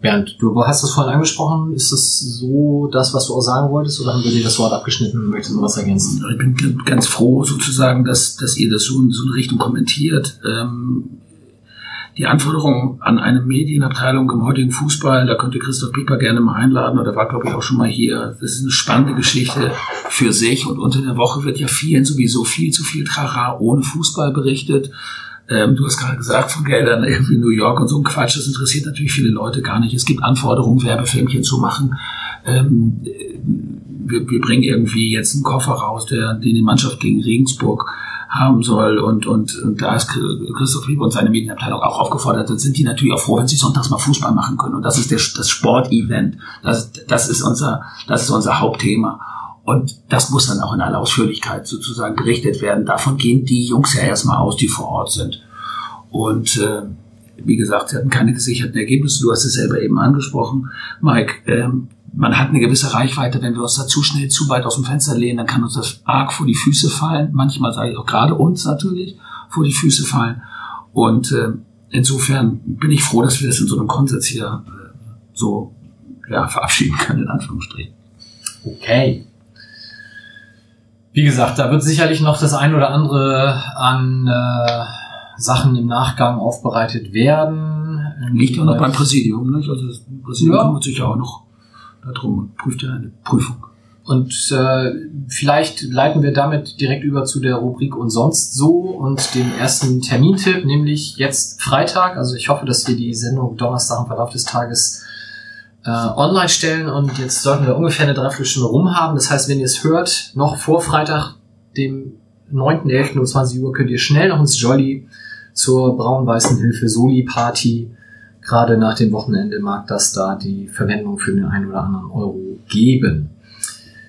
Bernd, du hast das vorhin angesprochen. Ist das so das, was du auch sagen wolltest, oder haben wir dir das Wort abgeschnitten und möchtest du was ergänzen? Ich bin ganz froh sozusagen, dass, dass ihr das so in so eine Richtung kommentiert. Ähm, die Anforderungen an eine Medienabteilung im heutigen Fußball, da könnte Christoph Pieper gerne mal einladen, oder war, glaube ich, auch schon mal hier. Das ist eine spannende Geschichte für sich und unter der Woche wird ja vielen sowieso viel zu viel Trara ohne Fußball berichtet. Ähm, du hast gerade gesagt, von Geldern irgendwie New York und so ein Quatsch, das interessiert natürlich viele Leute gar nicht. Es gibt Anforderungen, Werbefilmchen zu machen. Ähm, wir, wir bringen irgendwie jetzt einen Koffer raus, der, den die Mannschaft gegen Regensburg haben soll. Und, und, und da ist Christoph Liebe und seine Medienabteilung auch aufgefordert. Dann sind die natürlich auch froh, wenn sie sonntags mal Fußball machen können. Und das ist der, das Sportevent. Das, das, ist unser, das ist unser Hauptthema. Und das muss dann auch in aller Ausführlichkeit sozusagen berichtet werden. Davon gehen die Jungs ja erstmal aus, die vor Ort sind. Und äh, wie gesagt, sie hatten keine gesicherten Ergebnisse. Du hast es selber eben angesprochen, Mike. Ähm, man hat eine gewisse Reichweite, wenn wir uns da zu schnell zu weit aus dem Fenster lehnen, dann kann uns das arg vor die Füße fallen. Manchmal sage ich auch gerade uns natürlich vor die Füße fallen. Und äh, insofern bin ich froh, dass wir das in so einem Konsens hier äh, so ja, [LAUGHS] verabschieden können, in Anführungsstrichen. Okay. Wie gesagt, da wird sicherlich noch das ein oder andere an äh, Sachen im Nachgang aufbereitet werden. Liegt ja noch beim Präsidium, nicht? Also das Präsidium ja. kümmert sich ja auch noch darum und prüft ja eine Prüfung. Und äh, vielleicht leiten wir damit direkt über zu der Rubrik und sonst so und dem ersten Termintipp, nämlich jetzt Freitag. Also ich hoffe, dass wir die Sendung Donnerstag im Verlauf des Tages äh, online stellen und jetzt sollten wir ungefähr eine Dreiviertelstunde rum haben. Das heißt, wenn ihr es hört, noch vor Freitag, dem 9.11. um 20 Uhr, könnt ihr schnell noch ins Jolly zur braun-weißen Hilfe Soli Party gerade nach dem Wochenende mag das da die Verwendung für den einen oder anderen Euro geben.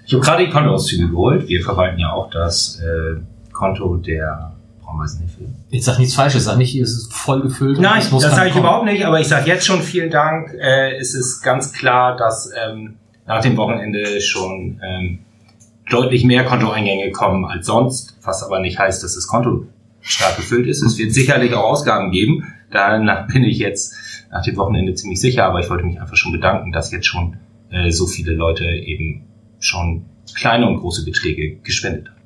Ich habe gerade die Kontoauszüge geholt. Wir verwalten ja auch das äh, Konto der Braumeisenhilfe. Jetzt sag nichts Falsches, sag nicht, es ist voll gefüllt. Nein, das, das sage ich überhaupt nicht, aber ich sage jetzt schon vielen Dank. Äh, es ist ganz klar, dass ähm, nach dem Wochenende schon ähm, deutlich mehr Kontoeingänge kommen als sonst, was aber nicht heißt, dass das Konto stark gefüllt ist. Es wird sicherlich auch Ausgaben geben. Danach bin ich jetzt nach dem Wochenende ziemlich sicher, aber ich wollte mich einfach schon bedanken, dass jetzt schon äh, so viele Leute eben schon kleine und große Beträge gespendet haben.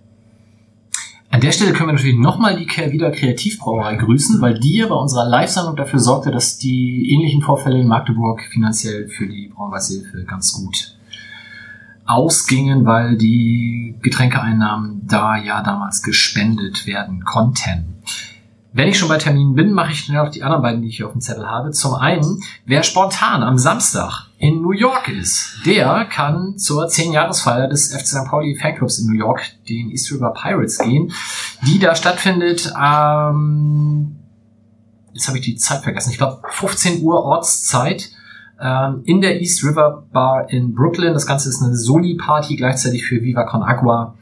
An der Stelle können wir natürlich nochmal die Kehrwieder Kreativbrauerei grüßen, weil die ja bei unserer Live-Sendung dafür sorgte, dass die ähnlichen Vorfälle in Magdeburg finanziell für die Braunweißhilfe ganz gut ausgingen, weil die Getränkeeinnahmen da ja damals gespendet werden konnten. Wenn ich schon bei Terminen bin, mache ich schnell noch die anderen beiden, die ich hier auf dem Zettel habe. Zum einen, wer spontan am Samstag in New York ist, der kann zur 10-Jahresfeier des FC St. Pauli Fanclubs in New York, den East River Pirates, gehen, die da stattfindet ähm, jetzt habe ich die Zeit vergessen, ich glaube 15 Uhr Ortszeit ähm, in der East River Bar in Brooklyn. Das Ganze ist eine Soli-Party gleichzeitig für Viva Con Agua.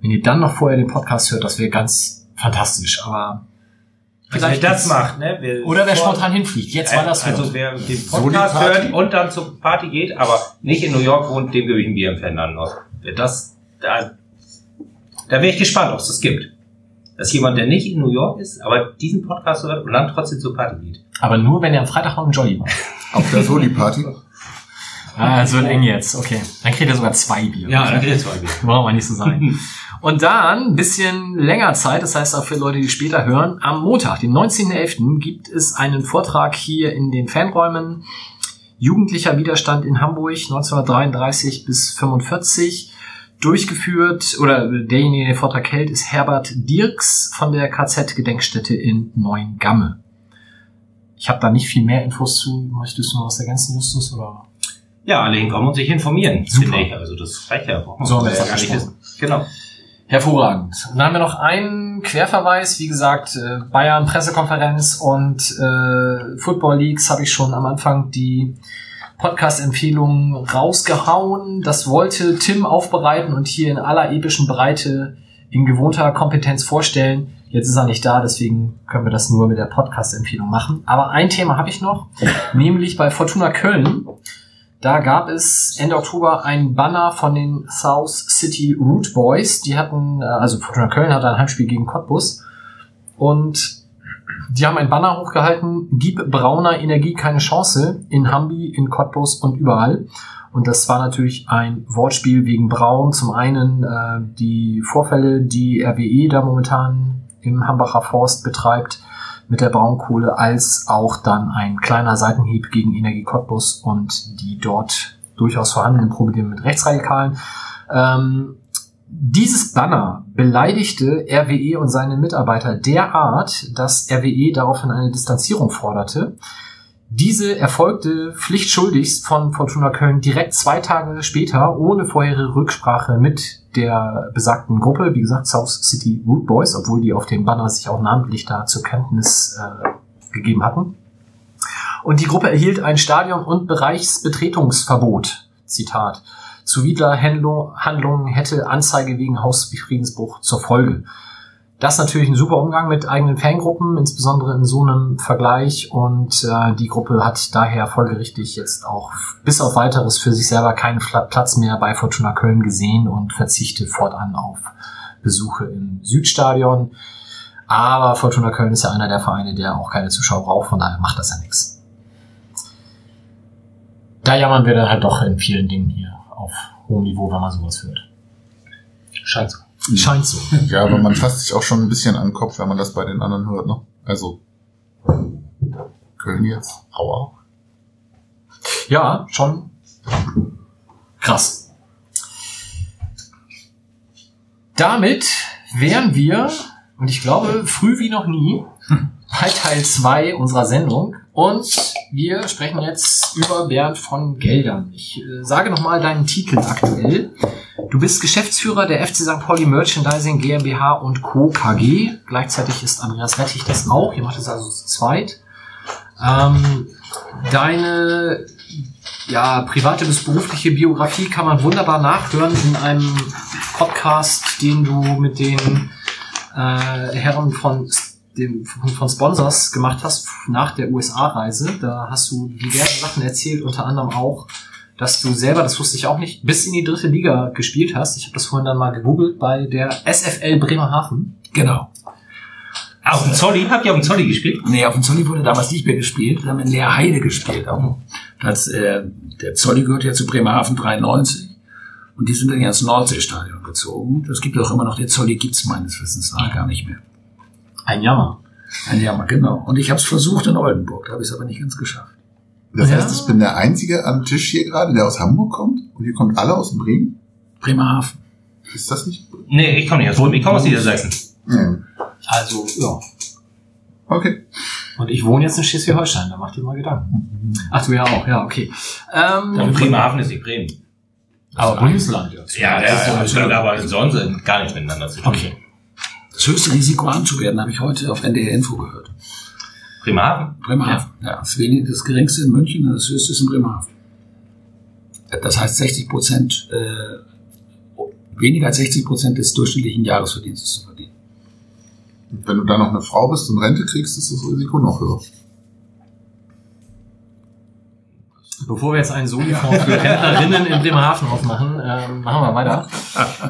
Wenn ihr dann noch vorher den Podcast hört, das wäre ganz fantastisch, aber Also wer das macht, ne? Wer Oder wer spontan hinfliegt. Jetzt war das Also wer den So Podcast Party. hört und dann zur Party geht, aber nicht in New York wohnt, dem gebe ich ein Bier im Fernand aus. Wer das, da, da wäre ich gespannt, ob es das gibt. Dass jemand, der nicht in New York ist, aber diesen Podcast hört und dann trotzdem zur Party geht. Aber nur, wenn ihr am Freitag noch im Jolly war. Auf der Soli-Party. Ah, es wird eng jetzt. Okay. Dann kriegt ihr sogar zwei Bier. dann geht es zwei Bier. Brauchen wir nicht so sein. [LAUGHS] Und dann ein bisschen länger Zeit, das heißt auch für Leute, die später hören, am Montag, den 19.11. gibt es einen Vortrag hier in den Fanräumen. Jugendlicher Widerstand in Hamburg 1933 bis 45. Durchgeführt, oder derjenige, der den Vortrag hält, ist Herbert Dirks von der KZ-Gedenkstätte in Neuengamme. Ich habe da nicht viel mehr Infos zu. Möchtest du noch was ergänzen, Justus? Oder? Ja, alle hinkommen und sich informieren, Super. Also das reicht ja. man So wir ja das gar nicht wissen. Genau. Hervorragend. Und dann haben wir noch einen Querverweis, wie gesagt, äh, Bayern Pressekonferenz und äh, Football Leagues habe ich schon am Anfang die Podcast-Empfehlungen rausgehauen. Das wollte Tim aufbereiten und hier in aller epischen Breite in gewohnter Kompetenz vorstellen. Jetzt ist er nicht da, deswegen können wir das nur mit der Podcast-Empfehlung machen. Aber ein Thema habe ich noch, nämlich bei Fortuna Köln. Da gab es Ende Oktober ein Banner von den South City Root Boys. Die hatten, äh, also Fortuna Köln hatte ein Heimspiel gegen Cottbus. Und die haben ein Banner hochgehalten, gib brauner Energie keine Chance in Hambi, in Cottbus und überall. Und das war natürlich ein Wortspiel wegen Braun. Zum einen äh, die Vorfälle, die RWE da momentan im Hambacher Forst betreibt mit der Braunkohle, als auch dann ein kleiner Seitenhieb gegen Energie Cottbus und die dort durchaus vorhandenen Probleme mit Rechtsradikalen. Ähm, dieses Banner beleidigte RWE und seine Mitarbeiter derart, dass RWE daraufhin eine Distanzierung forderte. Diese erfolgte pflichtschuldigst von Fortuna Köln direkt zwei Tage später, ohne vorherige Rücksprache mit der besagten Gruppe, wie gesagt South City Root Boys, obwohl die auf dem Banner sich auch namentlich da zur Kenntnis äh, gegeben hatten. Und die Gruppe erhielt ein Stadion- und Bereichsbetretungsverbot. Zitat. Zuwider Handlungen hätte Anzeige wegen Hausfriedensbruch zur Folge. Das ist natürlich ein super Umgang mit eigenen Fangruppen, insbesondere in so einem Vergleich. Und äh, die Gruppe hat daher folgerichtig jetzt auch bis auf weiteres für sich selber keinen Platz mehr bei Fortuna Köln gesehen und verzichtet fortan auf Besuche im Südstadion. Aber Fortuna Köln ist ja einer der Vereine, der auch keine Zuschauer braucht, von daher macht das ja nichts. Da jammern wir dann halt doch in vielen Dingen hier auf hohem Niveau, wenn man sowas hört. Scheint so. Scheint so. Ja, aber man fasst sich auch schon ein bisschen an den Kopf, wenn man das bei den anderen hört, ne? Also Köln jetzt, aua. Ja, schon krass. Damit wären wir, und ich glaube, früh wie noch nie, bei Teil 2 unserer Sendung. Und wir sprechen jetzt über Bernd von Geldern. Ich äh, sage nochmal deinen Titel aktuell. Du bist Geschäftsführer der FC St. Pauli Merchandising GmbH und Co. KG. Gleichzeitig ist Andreas Rettich das auch. Ihr macht es also zu zweit. Ähm, deine ja, private bis berufliche Biografie kann man wunderbar nachhören in einem Podcast, den du mit den äh, Herren von, dem, von, von Sponsors gemacht hast nach der USA-Reise. Da hast du diverse Sachen erzählt, unter anderem auch, dass du selber, das wusste ich auch nicht, bis in die dritte Liga gespielt hast. Ich habe das vorhin dann mal gegoogelt bei der SFL Bremerhaven. Genau. Auf dem Zolli? Habt ihr auf dem Zolli gespielt? Nee, auf dem Zolli wurde damals nicht mehr gespielt. Wir haben in Leerheide gespielt. Auch. Das, äh, der Zolli gehört ja zu Bremerhaven 93. Und die sind dann ja ins Nordseestadion gezogen. Das gibt auch immer noch, der Zolli gibt's meines Wissens nach gar nicht mehr. Ein Jammer. Ein Jammer, genau. Und ich habe es versucht in Oldenburg, da habe ich es aber nicht ganz geschafft. Das Ja. heißt, ich bin der Einzige am Tisch hier gerade, der aus Hamburg kommt und ihr kommt alle aus Bremen? Bremerhaven. Ist das nicht? Nee, ich komme nicht aus Bremen. Ich komme aus Niedersachsen. Nein. Also, ja. Okay. Und ich wohne jetzt in Schleswig-Holstein, da mach dir mal Gedanken. Ach, du ja auch, ja, okay. Ähm, Und Bremerhaven ist nicht Bremen. aber Bundesland, ja. Ja, ja, ja, aber sonst sind gar nichts miteinander zu tun. Okay. Das höchste Risiko arm zu werden, habe ich heute auf NDR Info gehört. Bremerhaven? Bremerhaven. Ja, das, wenig, das geringste in München und das höchste ist in Bremerhaven. Das heißt 60 Prozent, äh, weniger als 60 Prozent des durchschnittlichen Jahresverdienstes zu verdienen. Und wenn du dann noch eine Frau bist und Rente kriegst, ist das Risiko noch höher. Bevor wir jetzt einen Soli-Fonds für Rentnerinnen in Bremerhaven aufmachen, ähm, machen wir weiter.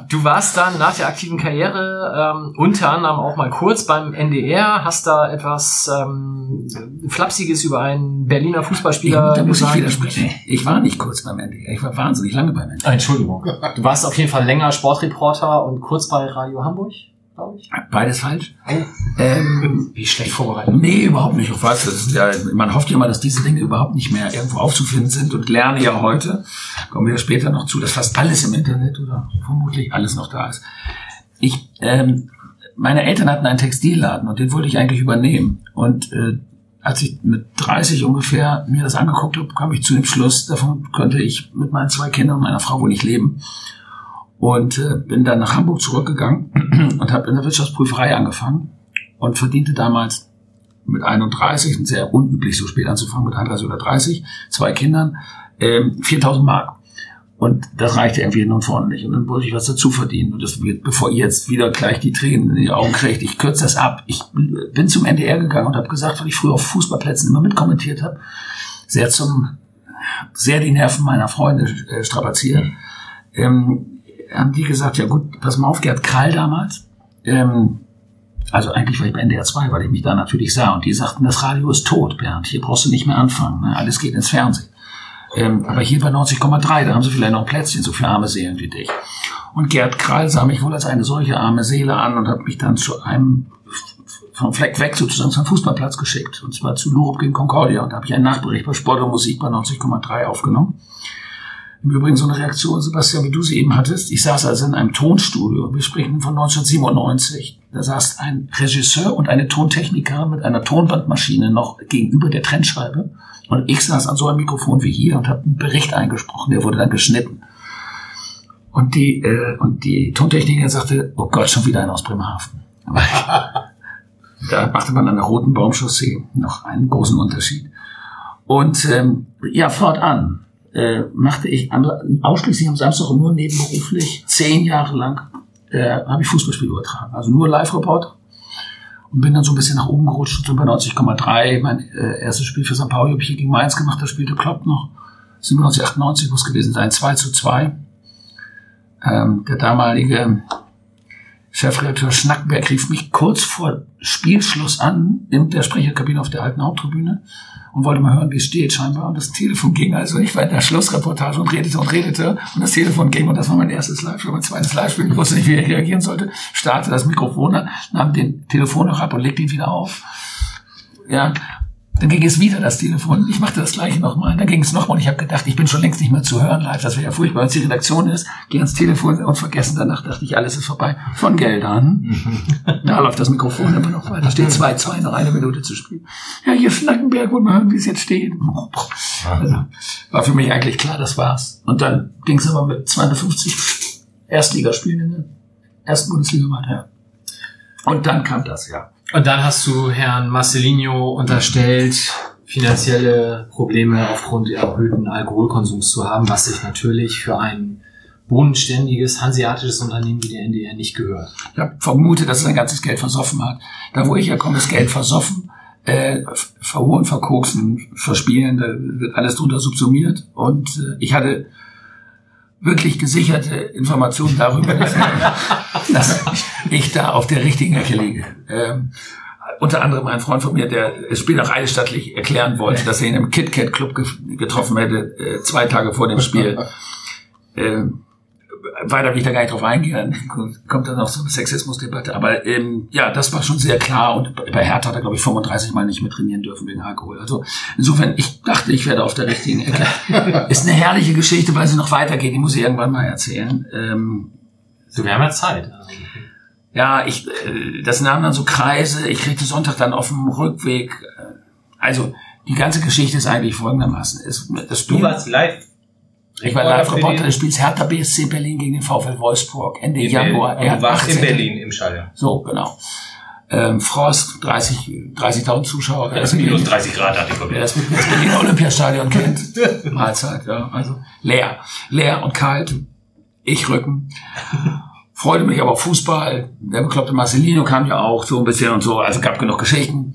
Du warst dann nach der aktiven Karriere ähm, unter anderem auch mal kurz beim NDR, hast da etwas ähm, Flapsiges über einen Berliner Fußballspieler da muss ich gesagt. widersprechen. Ich war nicht kurz beim NDR, ich war wahnsinnig lange beim NDR. Entschuldigung. Du warst auf jeden Fall länger Sportreporter und kurz bei Radio Hamburg, glaube ich. Beides falsch. Ähm, Wie schlecht vorbereitet. Nee, überhaupt nicht. Ich weiß, das ist ja, man hofft ja immer, dass diese Dinge überhaupt nicht mehr irgendwo aufzufinden sind und lerne ja heute, kommen wir ja später noch zu, dass fast alles im Internet oder vermutlich alles noch da ist. Ich, ähm, meine Eltern hatten einen Textilladen und den wollte ich eigentlich übernehmen. Und äh, als ich mit 30 ungefähr mir das angeguckt habe, kam ich zu dem Schluss, davon könnte ich mit meinen zwei Kindern und meiner Frau wohl nicht leben. Und äh, bin dann nach Hamburg zurückgegangen [CLEARS THROAT] und habe in der Wirtschaftsprüferei angefangen und verdiente damals mit 31, und sehr unüblich so spät anzufangen, mit 31 oder 30, zwei Kindern, ähm, 4000 Mark. Und das reichte irgendwie hin und vorne nicht. Und dann wollte ich was dazu verdienen. Und das wird, bevor ihr jetzt wieder gleich die Tränen in die Augen kriegt, ich kürze das ab. Ich bin zum NDR gegangen und habe gesagt, weil ich früher auf Fußballplätzen immer mitkommentiert habe, sehr zum, sehr die Nerven meiner Freunde äh, strapaziert, ähm, haben die gesagt, ja gut, pass mal auf, Gerd Krall damals, ähm, also eigentlich war ich bei NDR 2, weil ich mich da natürlich sah. Und die sagten, das Radio ist tot, Bernd. Hier brauchst du nicht mehr anfangen. Ne? Alles geht ins Fernsehen. Ähm, aber hier bei 90,3, da haben sie vielleicht noch ein Plätzchen, so für arme Seelen wie dich. Und Gerd Krall sah mich wohl als eine solche arme Seele an und hat mich dann zu einem vom Fleck weg sozusagen zum Fußballplatz geschickt. Und zwar zu Lurup gegen Concordia. Und da habe ich einen Nachbericht bei Sport und Musik bei 90,3 aufgenommen. Im Übrigen so eine Reaktion, Sebastian, wie du sie eben hattest. Ich saß also in einem Tonstudio. Wir sprechen von 1997. Da saß ein Regisseur und eine Tontechnikerin mit einer Tonbandmaschine noch gegenüber der Trennscheibe. Und ich saß an so einem Mikrofon wie hier und habe einen Bericht eingesprochen. Der wurde dann geschnitten. Und die, äh, und die Tontechnikerin sagte, oh Gott, schon wieder einer aus Bremerhaven. [LAUGHS] da machte man an der Roten Baumchaussee noch einen großen Unterschied. Und ähm, ja, fortan äh, machte ich andere, ausschließlich am Samstag nur nebenberuflich zehn Jahre lang äh, habe ich Fußballspiele übertragen. Also nur Live-Reporter. Und bin dann so ein bisschen nach oben gerutscht und bei 90,3. Mein äh, erstes Spiel für St. Pauli habe ich hier gegen Mainz gemacht, da spielte Klopp noch. 97, 98 muss gewesen sein, 2 zu 2. Ähm, der damalige Chefredakteur Schnackberg rief mich kurz vor Spielschluss an in der Sprecherkabine auf der alten Haupttribüne und wollte mal hören, wie es steht scheinbar. Und das Telefon ging. Also ich war in der Schlussreportage und redete und redete und das Telefon ging und das war mein erstes Live-Spiel, mein zweites Live-Spiel. Ich wusste nicht, wie ich reagieren sollte. Starte das Mikrofon an, nahm den Telefon noch ab und legte ihn wieder auf. Ja, dann ging es wieder das Telefon. Ich machte das gleiche nochmal. Dann ging es nochmal und ich habe gedacht, ich bin schon längst nicht mehr zu hören live. Das wäre ja furchtbar, wenn es die Redaktion ist. Geh ans Telefon und vergessen. Danach dachte ich, alles ist vorbei. Von Geldern. [LAUGHS] da läuft das Mikrofon immer noch weiter. Steht 2-2, noch eine Minute zu spielen. Ja, hier Schnackenberg, wollen wir hören, wie es jetzt steht. Also, war für mich eigentlich klar, das war's. Und dann ging es aber mit 250 Erstligaspielen in der ersten Bundesliga weiter. Und dann kam das, ja. Und dann hast du Herrn Marcelinho unterstellt, finanzielle Probleme aufgrund erhöhten Alkoholkonsums zu haben, was sich natürlich für ein bodenständiges hanseatisches Unternehmen wie der NDR nicht gehört. Ich hab vermutet, dass er sein ganzes Geld versoffen hat. Da, wo ich herkomme, ist Geld versoffen, äh, verhohen, verkoksen, verspielen, da wird alles drunter subsumiert. Und äh, ich hatte wirklich gesicherte Informationen darüber, [LAUGHS] dass, ich da auf der richtigen Ecke liege. Ähm, unter anderem ein Freund von mir, der das Spiel auch eidesstattlich erklären wollte, dass er ihn im KitKat Club ge getroffen hätte, äh, zwei Tage vor dem Spiel. [LAUGHS] Ähm, weiter will ich da gar nicht drauf eingehen, dann kommt dann noch so eine Sexismusdebatte. Aber ähm, ja, das war schon sehr klar und bei Hertha hat er, glaube ich, 35 Mal nicht mehr trainieren dürfen wegen Alkohol. Also insofern, ich dachte, ich werde auf der richtigen Ecke. [LAUGHS] Ist eine herrliche Geschichte, weil sie noch weitergeht. Die muss ich irgendwann mal erzählen. Ähm, So, wir haben ja Zeit. ja, ich, äh, das nahm dann so Kreise. Ich kriegte Sonntag dann auf dem Rückweg. Äh, also die ganze Geschichte ist eigentlich folgendermaßen: es, das Spiel, Du warst live. Ich war Live-Reporter des Spiels Hertha BSC Berlin gegen den VfL Wolfsburg Ende in Januar. Du warst in Berlin im Stadion. So, genau. Ähm, Frost, 30 30.000 Zuschauer. Wer das, Minus Berlin, 30 Grad hatte ich wer das, wer das Berliner Olympiastadion kennt. Mahlzeit, ja. Also leer. Leer und kalt. Ich Rücken. Freute mich aber auf Fußball. Der bekloppte Marcelino kam ja auch so ein bisschen und so. Also gab genug Geschichten.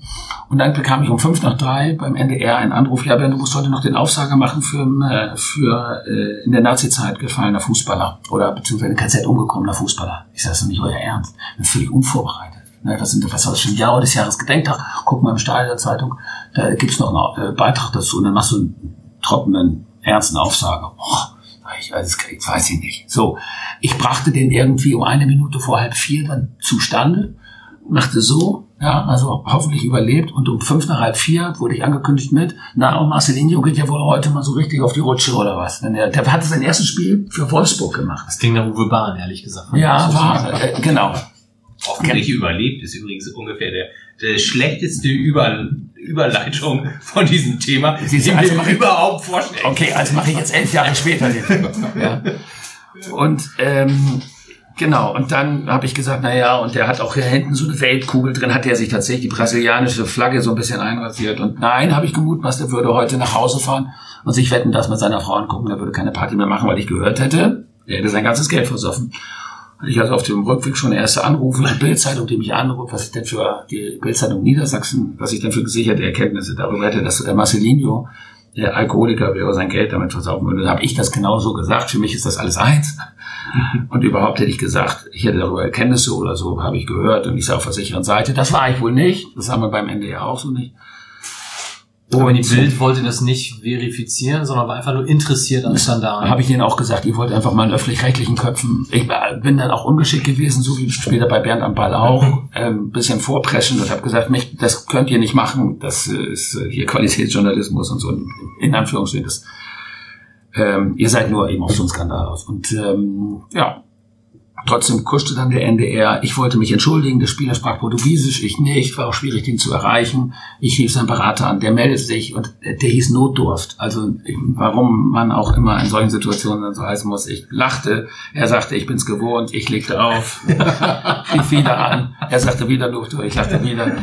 Und dann bekam ich um fünf nach drei beim NDR einen Anruf. Ja, Bernd, du musst heute noch den Aufsager machen für, äh, für äh, in der Nazi-Zeit gefallener Fußballer. Oder beziehungsweise KZ umgekommener Fußballer. Ich sage, das ist nicht euer Ernst. Ich bin völlig unvorbereitet. Ne, das sind, was war das schon Jahre des Jahres Gedenktag? Guck mal im Stadionzeitung, da gibt's noch einen äh, Beitrag dazu und dann machst du einen trockenen, ernsten Aufsager. Ich weiß, ich weiß ich nicht. So, ich brachte den irgendwie um eine Minute vor halb vier dann zustande, machte so, ja, also hoffentlich überlebt und um fünf nach halb vier wurde ich angekündigt mit, na, und Marcelinho geht ja wohl heute mal so richtig auf die Rutsche oder was. Denn der, der hatte sein erstes Spiel für Wolfsburg gemacht. Das klingt nach Uwe Bahn, ehrlich gesagt. Ja, war, äh, genau. Hoffentlich überlebt ist übrigens ungefähr der, der schlechteste Über, Überleitung von diesem Thema, du, den also ich- überhaupt vorstellen. Okay, also mache ich jetzt elf Jahre später den Film. [LAUGHS] Ja. Und ähm, genau, und dann habe ich gesagt, na ja, und der hat auch hier hinten so eine Weltkugel drin, hat er sich tatsächlich die brasilianische Flagge so ein bisschen einrasiert. Und nein, habe ich gemutmaßt, er würde heute nach Hause fahren und sich wetten, dass mit seiner Frau angucken, er würde keine Party mehr machen, weil ich gehört hätte, er hätte sein ganzes Geld versoffen. Hatte ich also auf dem Rückweg schon erste Anrufe, die Bildzeitung, die mich anruft, was ich denn für die Bildzeitung Niedersachsen, was ich denn für gesicherte Erkenntnisse darüber hätte, dass der Marcelinho der Alkoholiker wäre, sein Geld damit versaufen würde. Dann habe ich das genauso gesagt. Für mich ist das alles eins. Und überhaupt hätte ich gesagt, ich hätte darüber Erkenntnisse oder so, habe ich gehört und ich sei auf der sicheren Seite. Das war ich wohl nicht. Das haben wir beim Ende ja auch so nicht. Aber die Bild wollte das nicht verifizieren, sondern war einfach nur interessiert an Skandalen. habe ich ihnen auch gesagt, ihr wollt einfach mal einen öffentlich-rechtlichen Köpfen. Ich bin dann auch ungeschickt gewesen, so wie später bei Bernd am Ball auch, ähm, bisschen vorpreschen und habe gesagt, mich, das könnt ihr nicht machen, das äh, ist äh, hier Qualitätsjournalismus und so, in Anführungsstrichen. Das, ähm, ihr seid nur eben auf so einen Skandal aus. Und ähm, ja, Trotzdem kuschte dann der NDR. Ich wollte mich entschuldigen. Der Spieler sprach Portugiesisch, ich nicht. War auch schwierig, den zu erreichen. Ich rief seinen Berater an. Der meldete sich und der hieß Notdurft. Also warum man auch immer in solchen Situationen dann so heißen muss. Ich lachte. Er sagte, ich bin's gewohnt. Ich legte auf. [LAUGHS] rief wieder an. Er sagte wieder Notdurft. Ich lachte wieder.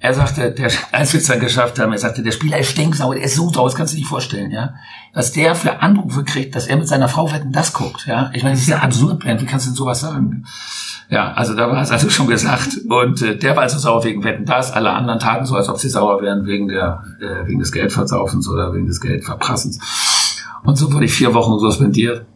Er sagte, der, [LAUGHS] als wir es dann geschafft haben, er sagte, der Spieler ist stinksauer, der ist so sauer, das kannst du dir nicht vorstellen, ja. Was der für Anrufe kriegt, dass er mit seiner Frau wetten, das guckt, ja. Ich meine, das ist ja absurd, Bernd, wie kannst du denn sowas sagen? Ja, also da war es also schon gesagt. Und äh, der war also sauer wegen Wetten, das. Alle anderen taten so, als ob sie sauer wären wegen der, äh, wegen des Geldversaufens oder wegen des Geldverprassens. Und so wurde ich vier Wochen suspendiert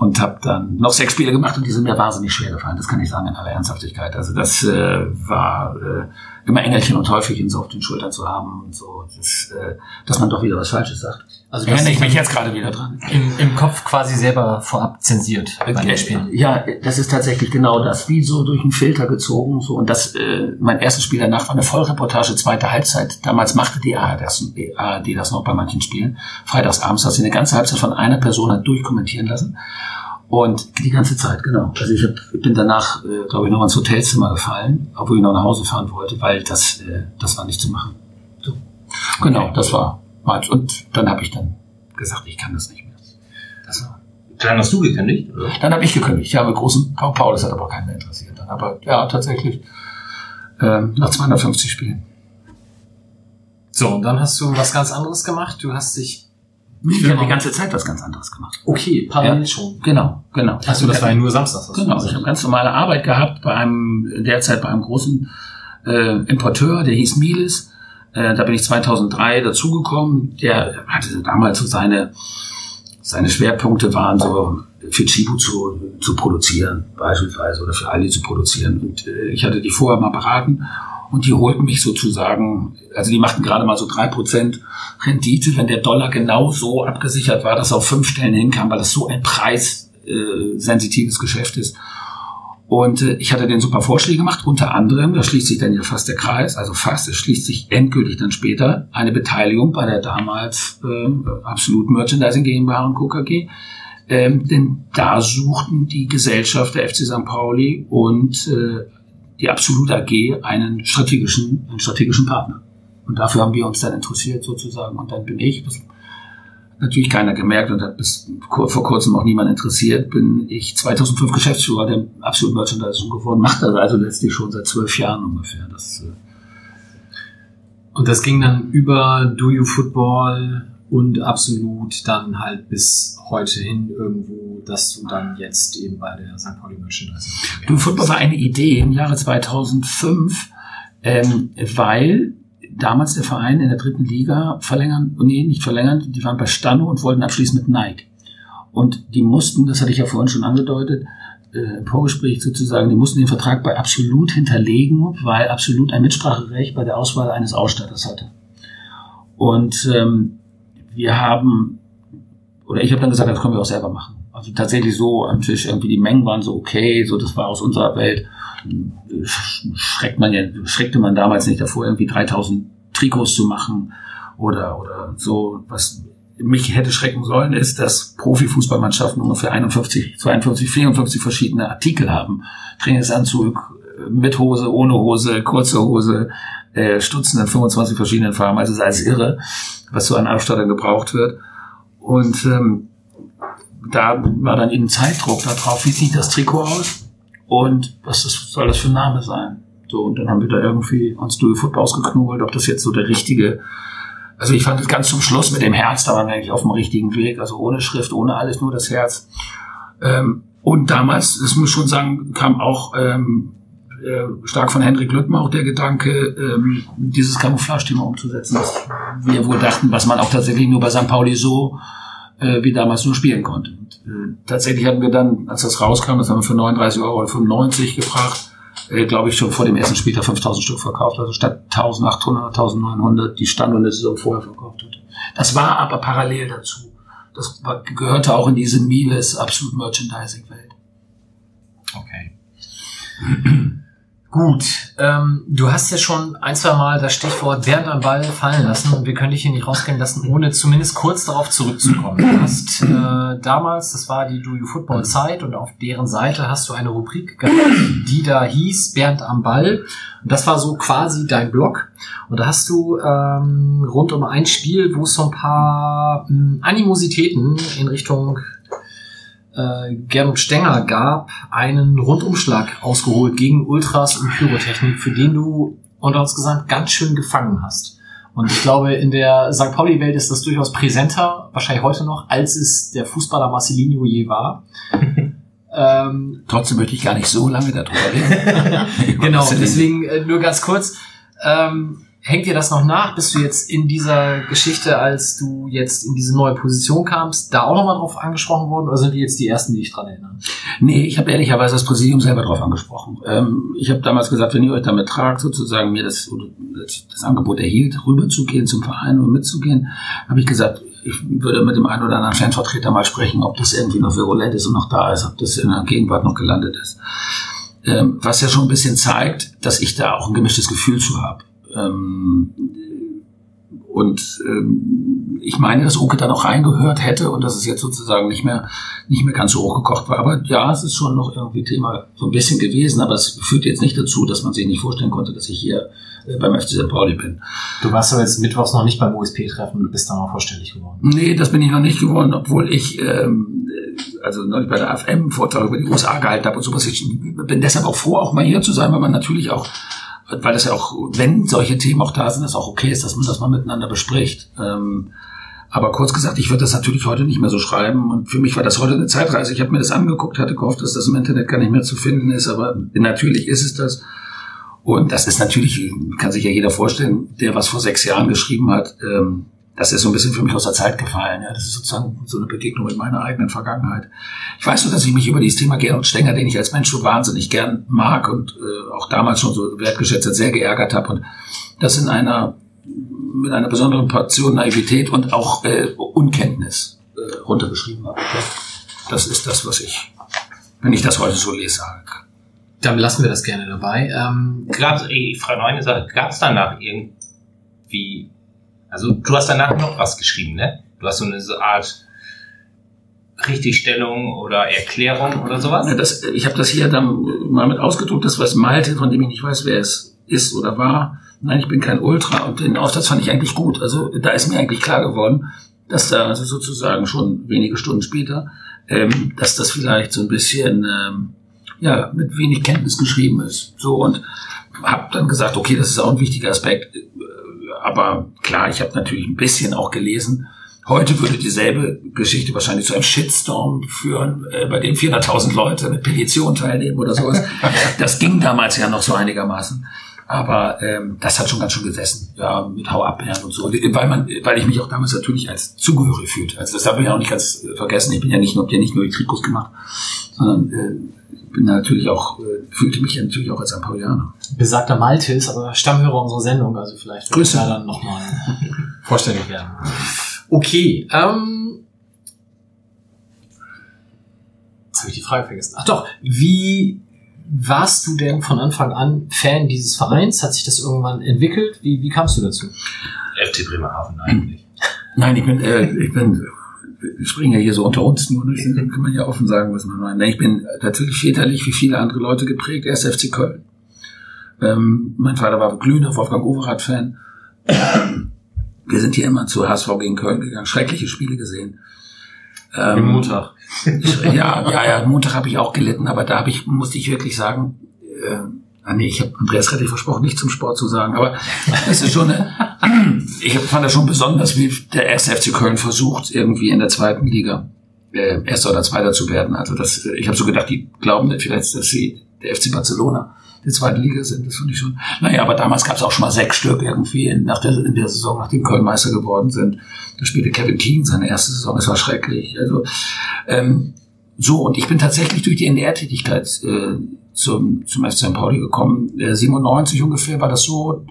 und habe dann noch sechs Spiele gemacht und die sind mir wahnsinnig schwer gefallen. Das kann ich sagen in aller Ernsthaftigkeit. Also das äh, war äh, immer Engelchen und Teufelchen so auf den Schultern zu haben und so, das, äh, dass man doch wieder was Falsches sagt. Also Da erinnere ich mich jetzt gerade wieder dran. im, im Kopf quasi selber vorab zensiert beim Ja, Spiel. Ja, das ist tatsächlich genau das, wie so durch einen Filter gezogen. So und das, äh, mein erstes Spiel danach war eine Vollreportage, zweite Halbzeit. Damals machte die ARD das, die ARD das noch bei manchen Spielen. Freitagsabends hat sie eine ganze Halbzeit von einer Person hat durchkommentieren lassen. Und die ganze Zeit, genau. Also ich, hab, bin danach, äh, glaube ich, noch ins Hotelzimmer gefallen, obwohl ich noch nach Hause fahren wollte, weil das, äh, das war nicht zu machen. So. Genau, das war. war- Und dann habe ich dann gesagt, ich kann das nicht mehr. Das war Dann hast du gekündigt, oder? dann habe ich gekündigt. Ja, mit großen Paul Paul, das hat aber keinen mehr interessiert. Dann aber ja, tatsächlich ähm, nach 250 Spielen. So, und dann hast du was ganz anderes gemacht. Du hast dich. Ich habe die ganze Zeit was ganz anderes gemacht. Okay, parallel Ja. schon. Genau, genau. Achso, das war ja nur samstags. Genau, ich habe ganz normale Arbeit gehabt bei einem, derzeit bei einem großen äh, Importeur, der hieß Miles. Äh, da bin ich 2003 dazugekommen. Der hatte damals so seine seine Schwerpunkte waren so für Chibo zu, zu produzieren, beispielsweise, oder für Ali zu produzieren. Und äh, ich hatte die vorher mal beraten und die holten mich sozusagen, also die machten gerade mal so drei Prozent Rendite, wenn der Dollar genau so abgesichert war, dass er auf fünf Stellen hinkam, weil das so ein preissensitives Geschäft ist. Und äh, ich hatte den super Vorschläge gemacht, unter anderem, da schließt sich dann ja fast der Kreis, also fast, es schließt sich endgültig dann später eine Beteiligung bei der damals äh, Absolut Merchandising GmbH und Co. KG. Ähm, denn da suchten die Gesellschaft der FC St. Pauli und äh, die Absolut AG einen strategischen, einen strategischen Partner. Und dafür haben wir uns dann interessiert sozusagen. Und dann bin ich, das hat natürlich keiner gemerkt und hat bis vor kurzem auch niemand interessiert, bin ich 2005 Geschäftsführer der Absolut Merchandising geworden, macht das also letztlich schon seit zwölf Jahren ungefähr. Das, äh und das ging dann über Do You Football und absolut dann halt bis heute hin irgendwo, dass du dann jetzt eben bei der St. Pauli Merchandising. Do You Football war eine Idee im Jahre 2005, ähm, weil damals der Verein in der dritten Liga verlängern, nee, nicht verlängern, die waren bei Stanno und wollten abschließen mit Nike. Und die mussten, das hatte ich ja vorhin schon angedeutet, äh, im Vorgespräch sozusagen, die mussten den Vertrag bei Absolut hinterlegen, weil Absolut ein Mitspracherecht bei der Auswahl eines Ausstatters hatte. Und ähm, wir haben, oder ich habe dann gesagt, das können wir auch selber machen. Also tatsächlich so am Tisch, irgendwie die Mengen waren so okay, so das war aus unserer Welt. Schreckt man ja, schreckte man damals nicht davor, irgendwie 3000 Trikots zu machen oder, oder so, was mich hätte schrecken sollen, ist, dass Profifußballmannschaften ungefähr 51, 52, 54 verschiedene Artikel haben. Trainingsanzug, mit Hose, ohne Hose, kurze Hose, äh, Stutzen in 25 verschiedenen Farben. Also es ist alles irre, was so an Ausstattung gebraucht wird. Und ähm, da war dann eben Zeitdruck darauf, wie sieht das Trikot aus und was das, soll das für ein Name sein. So, und dann haben wir da irgendwie uns Dual ausgeknobelt, ob das jetzt so der richtige, also ich fand es ganz zum Schluss mit dem Herz, da waren wir eigentlich auf dem richtigen Weg, also ohne Schrift, ohne alles, nur das Herz. Ähm, und damals, das muss ich schon sagen, kam auch ähm, äh, stark von Henrik Lüttmer auch der Gedanke, ähm, dieses Camouflage-Thema umzusetzen, dass wir wohl dachten, was man auch tatsächlich nur bei St. Pauli so äh, wie damals nur spielen konnte. Und, äh, tatsächlich hatten wir dann, als das rauskam, das haben wir für 39 Euro 95 gebracht, äh, glaube ich, schon vor dem ersten Spieltag 5000 Stück verkauft, also statt 1800, 1900, die Stand und Saison vorher verkauft hatte. Das war aber parallel dazu. Das gehörte auch in diese Miles Absolut Merchandising-Welt. Okay. Gut, ähm, du hast ja schon ein, zwei Mal das Stichwort während am Ball fallen lassen und wir können dich hier nicht rausgehen lassen, ohne zumindest kurz darauf zurückzukommen. Du hast äh, damals, das war die Do You Football Zeit und auf deren Seite hast du eine Rubrik gehabt, die da hieß Bernd am Ball. Und das war so quasi dein Blog. Und da hast du ähm, rund um ein Spiel, wo es so ein paar ähm, Animositäten in Richtung äh, Gernot Stenger gab, einen Rundumschlag ausgeholt gegen Ultras und Pyrotechnik, für den du unter uns gesagt ganz schön gefangen hast. Und ich glaube, in der St. Pauli-Welt ist das durchaus präsenter, wahrscheinlich heute noch, als es der Fußballer Marcelinho je war. [LAUGHS] ähm, Trotzdem möchte ich gar nicht so lange darüber reden. [LAUGHS] [LAUGHS] genau, deswegen äh, nur ganz kurz. Ähm, hängt dir das noch nach? Bist du jetzt in dieser Geschichte, als du jetzt in diese neue Position kamst, da auch nochmal drauf angesprochen worden oder sind die jetzt die ersten, die ich dran erinnere? Nee, ich habe ehrlicherweise das Präsidium selber drauf angesprochen. Ähm, ich habe damals gesagt, wenn ihr euch damit tragt, sozusagen mir das, das, das Angebot erhielt, rüberzugehen zum Verein und mitzugehen, habe ich gesagt, ich würde mit dem einen oder anderen Fanvertreter mal sprechen, ob das irgendwie noch virulent ist und noch da ist, ob das in der Gegenwart noch gelandet ist. Ähm, was ja schon ein bisschen zeigt, dass ich da auch ein gemischtes Gefühl zu habe. Ähm, und ähm, ich meine, dass Oke da noch reingehört hätte und dass es jetzt sozusagen nicht mehr nicht mehr ganz so hochgekocht war. Aber ja, es ist schon noch irgendwie Thema so ein bisschen gewesen, aber es führt jetzt nicht dazu, dass man sich nicht vorstellen konnte, dass ich hier äh, beim FC St. Pauli bin. Du warst aber jetzt mittwochs noch nicht beim USP-Treffen und bist da mal vorstellig geworden. Nee, das bin ich noch nicht geworden, obwohl ich ähm, also neulich bei der AFM Vortrag über die USA gehalten habe und sowas. Ich bin deshalb auch froh, auch mal hier zu sein, weil man natürlich auch weil das ja auch, wenn solche Themen auch da sind, das auch okay ist, dass man das mal miteinander bespricht. Ähm, aber kurz gesagt, ich würde das natürlich heute nicht mehr so schreiben. Und für mich war das heute eine Zeitreise. Ich habe mir das angeguckt, hatte gehofft, dass das im Internet gar nicht mehr zu finden ist. Aber natürlich ist es das. Und das ist natürlich, kann sich ja jeder vorstellen, der was vor sechs Jahren geschrieben hat. Ähm, das ist so ein bisschen für mich aus der Zeit gefallen. Ja, das ist sozusagen so eine Begegnung mit meiner eigenen Vergangenheit. Ich weiß nur, dass ich mich über dieses Thema Gerhard Stenger, den ich als Mensch so wahnsinnig gern mag und äh, auch damals schon so wertgeschätzt hat, sehr geärgert habe und das in einer mit einer besonderen Portion Naivität und auch äh, Unkenntnis äh, runtergeschrieben habe. Das ist das, was ich, wenn ich das heute so lese, sage. Dann lassen wir das gerne dabei. Ähm, Gab's, ich frage noch eine Sache, gab es danach irgendwie, also du hast danach noch was geschrieben, ne? Du hast so eine so Art Richtigstellung oder Erklärung oder sowas? Ja, das, ich habe das hier dann mal mit ausgedruckt, das was Malte, von dem ich nicht weiß, wer es ist oder war. Nein, ich bin kein Ultra und den Aufsatz fand ich eigentlich gut. Also da ist mir eigentlich klar geworden, dass da also sozusagen schon wenige Stunden später, ähm, dass das vielleicht so ein bisschen ähm, ja mit wenig Kenntnis geschrieben ist. So und habe dann gesagt, okay, das ist auch ein wichtiger Aspekt. Aber klar, ich habe natürlich ein bisschen auch gelesen. Heute würde dieselbe Geschichte wahrscheinlich zu einem Shitstorm führen, äh, bei dem 400.000 Leute mit Petition teilnehmen oder sowas. [LAUGHS] Das ging damals ja noch so einigermaßen. Aber ähm, das hat schon ganz schön gesessen, ja, mit Hau ab Herren und so. Weil man, weil ich mich auch damals natürlich als zugehörig fühlte. Also das darf man ja auch nicht ganz vergessen. Ich bin ja nicht nur, hab ja nicht nur die Trikots gemacht, sondern äh, bin natürlich auch, äh, fühlte mich ja natürlich auch als ein Paulianer. besagter Malte ist aber Stammhörer unserer Sendung, also vielleicht wird Grüße. er dann nochmal [LAUGHS] vorstellig werden. Okay, ähm, jetzt habe ich die Frage vergessen. Ach doch, wie warst du denn von Anfang an Fan dieses Vereins? Hat sich das irgendwann entwickelt? Wie, wie kamst du dazu? FT Bremerhaven eigentlich. Nein, ich bin, äh, ich bin, wir springen ja hier so unter uns nur, nicht? dann [LAUGHS] kann man ja offen sagen, was man meint. Nein, Ich bin natürlich väterlich wie viele andere Leute geprägt, erst FC Köln. Ähm, mein Vater war glühender Wolfgang Overath-Fan. Wir sind hier immer zu HSV gegen Köln gegangen, schreckliche Spiele gesehen. Ähm, Montag. ja, ja, ja, Montag habe ich auch gelitten, aber da habe ich, musste ich wirklich sagen, äh, ah nee, ich habe Andreas relativ versprochen, nicht zum Sport zu sagen, aber es ist schon eine, [CLEARS THROAT] ich fand das schon besonders, wie der erste FC Köln versucht, irgendwie in der zweiten Liga äh, erster oder zweiter zu werden. Also das, äh, ich habe so gedacht, die glauben vielleicht, dass sie der FC Barcelona der zweiten Liga sind. Das fand ich schon. Naja, aber damals gab es auch schon mal sechs Stück irgendwie in, nach der, in der Saison, nachdem Köln Meister geworden sind. Da spielte Kevin Keegan seine erste Saison. Es war schrecklich. Also ähm, so und ich bin tatsächlich durch die NDR-Tätigkeit äh, zum zum FC St. Pauli gekommen. Äh, 97 ungefähr war das so.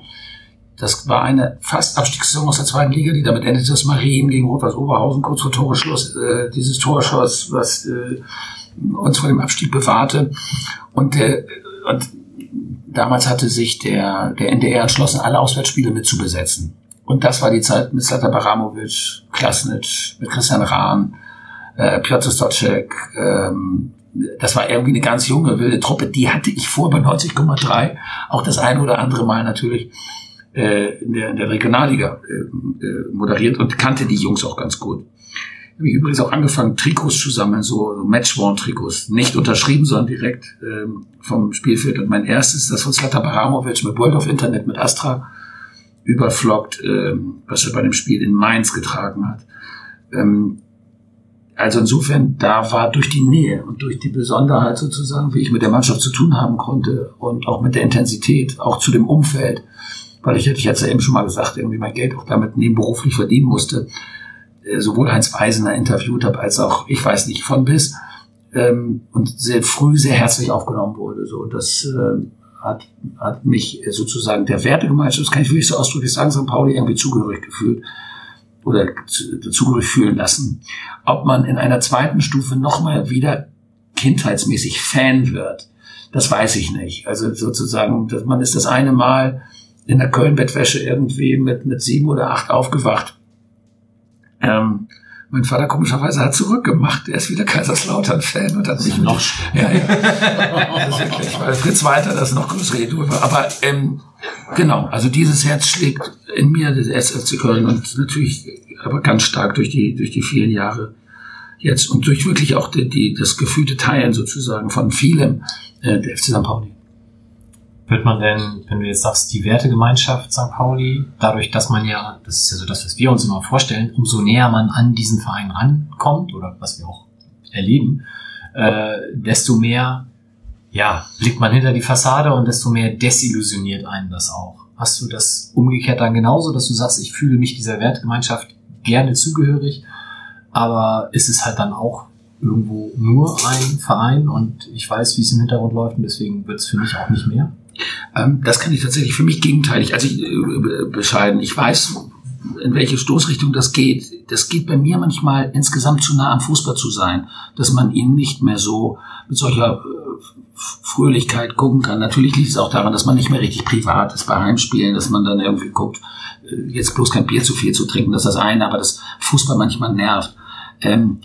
Das war eine fast Abstiegssaison aus der zweiten Liga, die damit endete, dass Marien gegen Rot-Weiß Oberhausen kurz vor Toreschluss äh, dieses Tor schoss, was äh, uns vor dem Abstieg bewahrte. Und, äh, und damals hatte sich der, der NDR entschlossen, alle Auswärtsspiele mit zu besetzen. Und das war die Zeit mit Slata Baramovic, Klasnic, mit Christian Rahn, äh, Piotr Stocek. Ähm, das war irgendwie eine ganz junge, wilde Truppe. Die hatte ich vor bei 90,3 auch das eine oder andere Mal natürlich äh, in, der, in der Regionalliga äh, äh, moderiert und kannte die Jungs auch ganz gut. Habe ich übrigens auch angefangen, Trikots zu sammeln, so, Matchworn-Trikots. Nicht unterschrieben, sondern direkt ähm, vom Spielfeld. Und mein erstes, das von Slata Baramovic mit World of Internet mit Astra überflockt, ähm, was er bei dem Spiel in Mainz getragen hat. Ähm, also insofern, da war durch die Nähe und durch die Besonderheit sozusagen, wie ich mit der Mannschaft zu tun haben konnte und auch mit der Intensität, auch zu dem Umfeld, weil ich, ich hatte ja eben schon mal gesagt, irgendwie mein Geld auch damit nebenberuflich verdienen musste, äh, sowohl Heinz Weisener interviewt habe, als auch, ich weiß nicht, von bis, ähm, und sehr früh sehr herzlich aufgenommen wurde. So, das äh, hat, hat mich sozusagen der Wertegemeinschaft, das kann ich wirklich so ausdrücklich sagen, St. Pauli irgendwie zugehörig gefühlt oder zu- zugehörig fühlen lassen. Ob man in einer zweiten Stufe nochmal wieder kindheitsmäßig Fan wird, das weiß ich nicht. Also sozusagen, dass man ist das eine Mal in der Köln-Bettwäsche irgendwie mit, mit sieben oder acht aufgewacht. Ähm, mein Vater komischerweise hat zurückgemacht. Er ist wieder Kaiserslautern-Fan und hat sich mit noch ja, ja. Das ist wirklich, weil Fritz Walter das noch größere Idol war. Aber ähm, genau, also dieses Herz schlägt in mir das SFC Köln und natürlich aber ganz stark durch die durch die vielen Jahre jetzt und durch wirklich auch die, die das gefühlte Teilen sozusagen von vielem äh, der FC St. Pauli. Wird man denn, wenn du jetzt sagst, die Wertegemeinschaft St. Pauli, dadurch, dass man ja, das ist ja so das, was wir uns immer vorstellen, umso näher man an diesen Verein rankommt, oder was wir auch erleben, äh, desto mehr, ja, blickt man hinter die Fassade und desto mehr desillusioniert einen das auch. Hast du das umgekehrt dann genauso, dass du sagst, ich fühle mich dieser Wertgemeinschaft gerne zugehörig, aber ist es halt dann auch irgendwo nur ein Verein und ich weiß, wie es im Hintergrund läuft und deswegen wird es für mich auch nicht mehr? Ähm, das kann ich tatsächlich für mich gegenteilig, also ich, äh, bescheiden. Ich weiß, in welche Stoßrichtung das geht. Das geht bei mir manchmal insgesamt zu nah am Fußball zu sein, dass man ihn nicht mehr so mit solcher äh, Fröhlichkeit gucken kann. Natürlich liegt es auch daran, dass man nicht mehr richtig privat ist bei Heimspielen, dass man dann irgendwie guckt, äh, jetzt bloß kein Bier zu viel zu trinken, das ist das eine, aber das Fußball manchmal nervt. Ähm,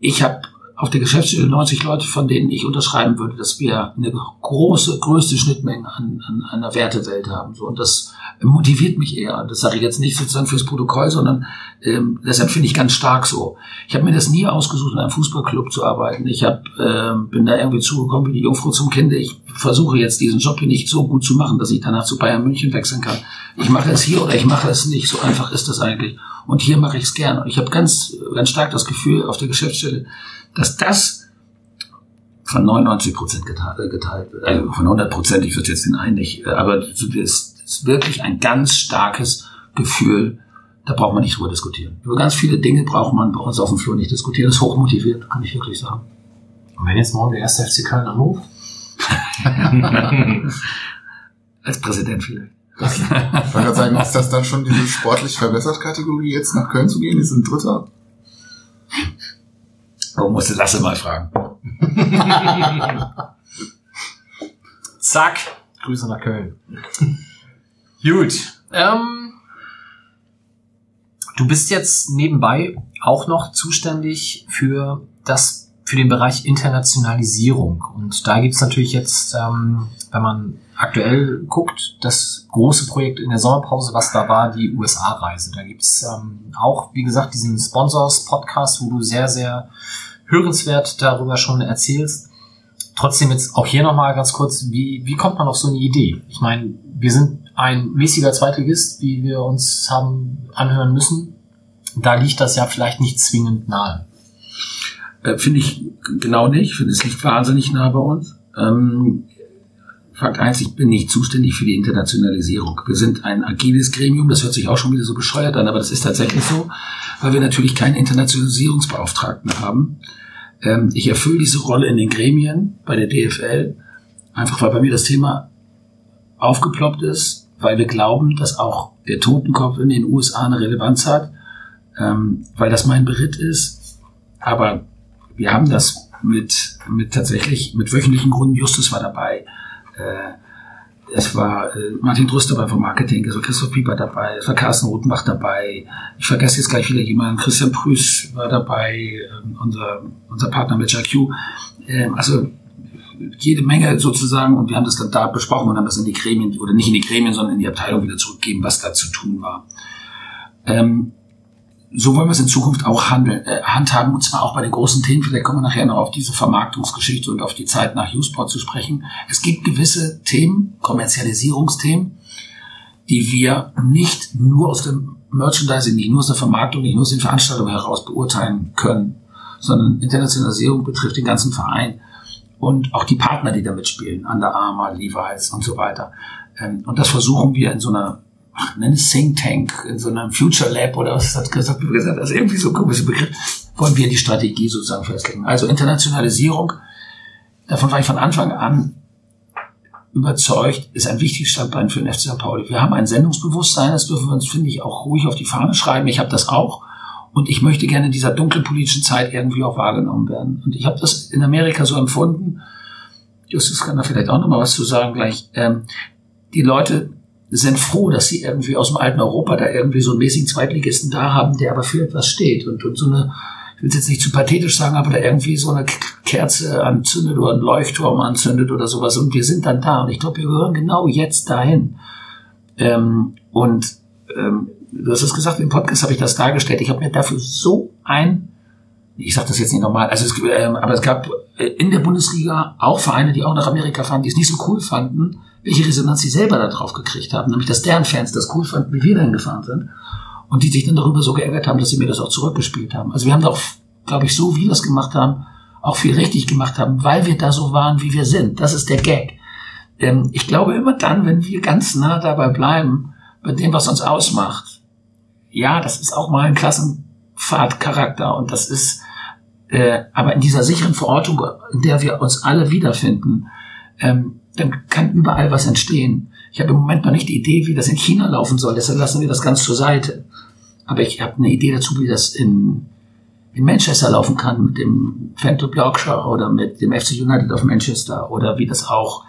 ich habe auf der Geschäftsstelle 90 Leute, von denen ich unterschreiben würde, dass wir eine große, größte Schnittmenge an, an einer Wertewelt haben. So, und das motiviert mich eher. Das sage ich jetzt nicht sozusagen fürs Protokoll, sondern ähm, deshalb finde ich ganz stark so. Ich habe mir das nie ausgesucht, in einem Fußballclub zu arbeiten. Ich hab, ähm, bin da irgendwie zugekommen wie die Jungfrau zum Kinde. Ich versuche jetzt diesen Job hier nicht so gut zu machen, dass ich danach zu Bayern München wechseln kann. Ich mache es hier oder ich mache es nicht. So einfach ist das eigentlich. Und hier mache ich es gern. Und ich habe ganz, ganz stark das Gefühl auf der Geschäftsstelle, dass das von 99 Prozent geteilt, äh, geteilt wird. Also von 100 Prozent, ich würde jetzt den einen nicht, äh, aber es ist wirklich ein ganz starkes Gefühl, da braucht man nicht drüber diskutieren. Über ganz viele Dinge braucht man bei uns auf dem Flur nicht diskutieren. Das ist hochmotiviert, kann ich wirklich sagen. Und wenn jetzt morgen der erste FC Köln anruft? [LAUGHS] Als Präsident vielleicht. [LAUGHS] Ich wollte gerade sagen, ist das dann schon diese sportlich verbessert Kategorie, jetzt nach Köln zu gehen? Die sind Dritter? Oh, musste Lasse mal fragen. [LAUGHS] Zack. Grüße nach Köln. Gut. Ähm, du bist jetzt nebenbei auch noch zuständig für das für den Bereich Internationalisierung. Und da gibt's natürlich jetzt, ähm, wenn man aktuell guckt, das große Projekt in der Sommerpause, was da war, die USA-Reise. Da gibt's ähm, auch, wie gesagt, diesen Sponsors-Podcast, wo du sehr, sehr hörenswert darüber schon erzählst. Trotzdem jetzt auch hier nochmal ganz kurz, wie, wie kommt man auf so eine Idee? Ich meine, wir sind ein mäßiger Zweitligist, wie wir uns haben anhören müssen. Da liegt das ja vielleicht nicht zwingend nahe. Äh, Finde ich genau nicht. Finde es liegt wahnsinnig nah bei uns. Ähm, Fakt eins, ich bin nicht zuständig für die Internationalisierung. Wir sind ein agiles Gremium, das hört sich auch schon wieder so bescheuert an, aber das ist tatsächlich so, weil wir natürlich keinen Internationalisierungsbeauftragten haben. Ähm, ich erfülle diese Rolle in den Gremien bei der DFL, einfach weil bei mir das Thema aufgeploppt ist, weil wir glauben, dass auch der Totenkopf in den USA eine Relevanz hat, ähm, weil das mein Beritt ist. Aber wir haben das mit, mit tatsächlich, mit wöchentlichen Gründen, Justus war dabei, äh, es war äh, Martin Drust dabei vom Marketing, es war Christoph Pieper dabei, es war Carsten Rotenbach dabei. Ich vergesse jetzt gleich wieder jemanden. Christian Prüß war dabei, äh, unser, unser Partner mit JQ. Äh, also jede Menge sozusagen und wir haben das dann da besprochen und haben das in die Gremien, oder nicht in die Gremien, sondern in die Abteilung wieder zurückgegeben, was da zu tun war. Ähm, so wollen wir es in Zukunft auch handeln, äh, handhaben, und zwar auch bei den großen Themen. Vielleicht kommen wir nachher noch auf diese Vermarktungsgeschichte und auf die Zeit nach Usport zu sprechen. Es gibt gewisse Themen, Kommerzialisierungsthemen, die wir nicht nur aus dem Merchandising, nicht nur aus der Vermarktung, nicht nur aus den Veranstaltungen heraus beurteilen können, sondern Internationalisierung betrifft den ganzen Verein und auch die Partner, die da mitspielen, Under Armour, Levi's und so weiter. Ähm, und das versuchen wir in so einer ach, nenn es Think Tank, in so einem Future Lab oder was hat gesagt, gesagt, das ist irgendwie so ein komischer Begriff, wollen wir die Strategie sozusagen festlegen. Also Internationalisierung, davon war ich von Anfang an überzeugt, ist ein wichtiges Standbein für den FC St. Pauli. Wir haben ein Sendungsbewusstsein, das dürfen wir uns, finde ich, auch ruhig auf die Fahne schreiben. Ich habe das auch. Und ich möchte gerne in dieser dunklen politischen Zeit irgendwie auch wahrgenommen werden. Und ich habe das in Amerika so empfunden. Justus kann da vielleicht auch noch mal was zu sagen gleich. Ähm, die Leute sind froh, dass sie irgendwie aus dem alten Europa da irgendwie so einen mäßigen Zweitligisten da haben, der aber für etwas steht und, und so eine, ich will es jetzt nicht zu pathetisch sagen, aber da irgendwie so eine Kerze anzündet oder ein Leuchtturm anzündet oder sowas und wir sind dann da und ich glaube, wir gehören genau jetzt dahin. Ähm, und ähm, du hast es gesagt, im Podcast habe ich das dargestellt. Ich habe mir dafür so ein, ich sage das jetzt nicht normal, also es, ähm, aber es gab äh, in der Bundesliga auch Vereine, die auch nach Amerika fahren, die es nicht so cool fanden, welche Resonanz sie selber da drauf gekriegt haben, nämlich dass deren Fans das cool fanden, wie wir dahin gefahren sind und die sich dann darüber so geärgert haben, dass sie mir das auch zurückgespielt haben. Also wir haben doch, glaube ich, so wie wir es gemacht haben, auch viel richtig gemacht haben, weil wir da so waren, wie wir sind. Das ist der Gag. ähm, ich glaube immer dann, wenn wir ganz nah dabei bleiben, bei dem, was uns ausmacht. Ja, das ist auch mal ein Klassenfahrtcharakter und das ist, äh, aber in dieser sicheren Verortung, in der wir uns alle wiederfinden, ähm, dann kann überall was entstehen. Ich habe im Moment noch nicht die Idee, wie das in China laufen soll, deshalb lassen wir das ganz zur Seite. Aber ich habe eine Idee dazu, wie das in, in Manchester laufen kann, mit dem Fanclub Yorkshire oder mit dem FC United of Manchester oder wie das auch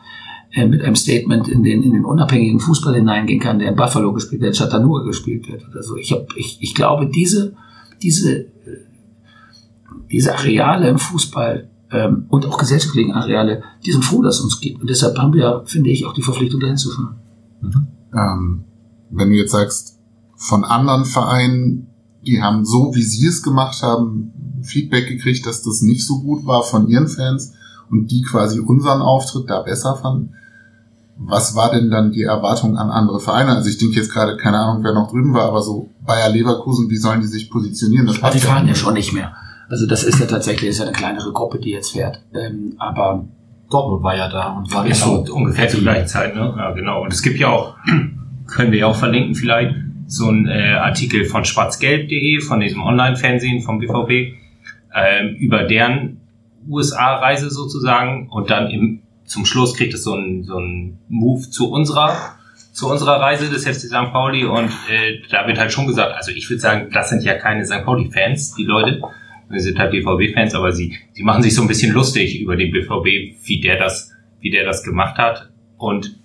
äh, mit einem Statement in den, in den unabhängigen Fußball hineingehen kann, der in Buffalo gespielt wird, in Chattanooga gespielt wird oder so. Ich, hab, ich, ich glaube, diese, diese, äh, diese Areale im Fußball ähm, und auch gesellschaftlichen Areale, die sind froh, dass es uns gibt. Und deshalb haben wir, finde ich, auch die Verpflichtung, dahin zu fahren. Ähm, wenn du jetzt sagst, von anderen Vereinen, die haben so, wie sie es gemacht haben, Feedback gekriegt, dass das nicht so gut war von ihren Fans und die quasi unseren Auftritt da besser fanden. Was war denn dann die Erwartung an andere Vereine? Also ich denke jetzt gerade, keine Ahnung, wer noch drüben war, aber so Bayer Leverkusen, wie sollen die sich positionieren? Das die fahren ja schon nicht mehr. Also das ist ja tatsächlich ist ja eine kleinere Gruppe, die jetzt fährt. Ähm, aber Dortmund war ja da und war Genau, so ungefähr zur gleichen Zeit, ne? Ja, genau. Und es gibt ja auch, [CLEARS THROAT] können wir ja auch verlinken vielleicht, so ein äh, Artikel von schwarzgelb.de, von diesem Online-Fernsehen vom BVB, ähm, über deren USA-Reise sozusagen und dann im, zum Schluss kriegt es so ein, so ein Move zu unserer zu unserer Reise des FC St. Pauli und äh, da wird halt schon gesagt, also ich würde sagen, das sind ja keine St. Pauli-Fans, die Leute, wir sind halt BVB-Fans, aber sie, sie machen sich so ein bisschen lustig über den BVB, wie der das, wie der das gemacht hat und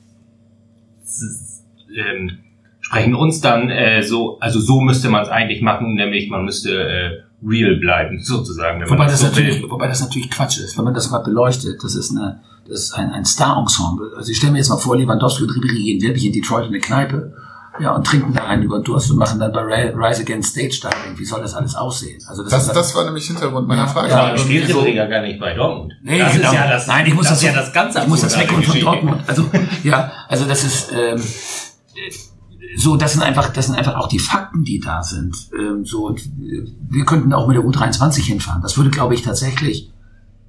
ähm, sprechen uns dann äh, so, also so müsste man es eigentlich machen, nämlich man müsste äh, real bleiben, [LAUGHS] sozusagen. Wobei man das, so natürlich, will. wobei das natürlich Quatsch ist, wenn man das mal beleuchtet. Das ist eine, das ist ein, ein Star-Ensemble. Also ich stelle mir jetzt mal vor, Lewandowski und Ribéry gehen wirklich in Detroit in eine Kneipe. Ja, und trinken da einen über den Durst und machen dann bei Ri- Rise Against Stage Diving. Wie soll das alles aussehen? Also Das, ist das war nämlich Hintergrund meiner Frage. Ja, Aber Irgendwie spielt so- ja gar nicht bei Dortmund. Nee, das genau. ist ja das, Nein, ich muss das, das, ja das ganz Ich muss das absurde wegholen von. Dortmund. Also, ja, also das ist, ähm, so, das sind einfach, das sind einfach auch die Fakten, die da sind. Ähm, so, und, wir könnten auch mit der U23 hinfahren. Das würde, glaube ich, tatsächlich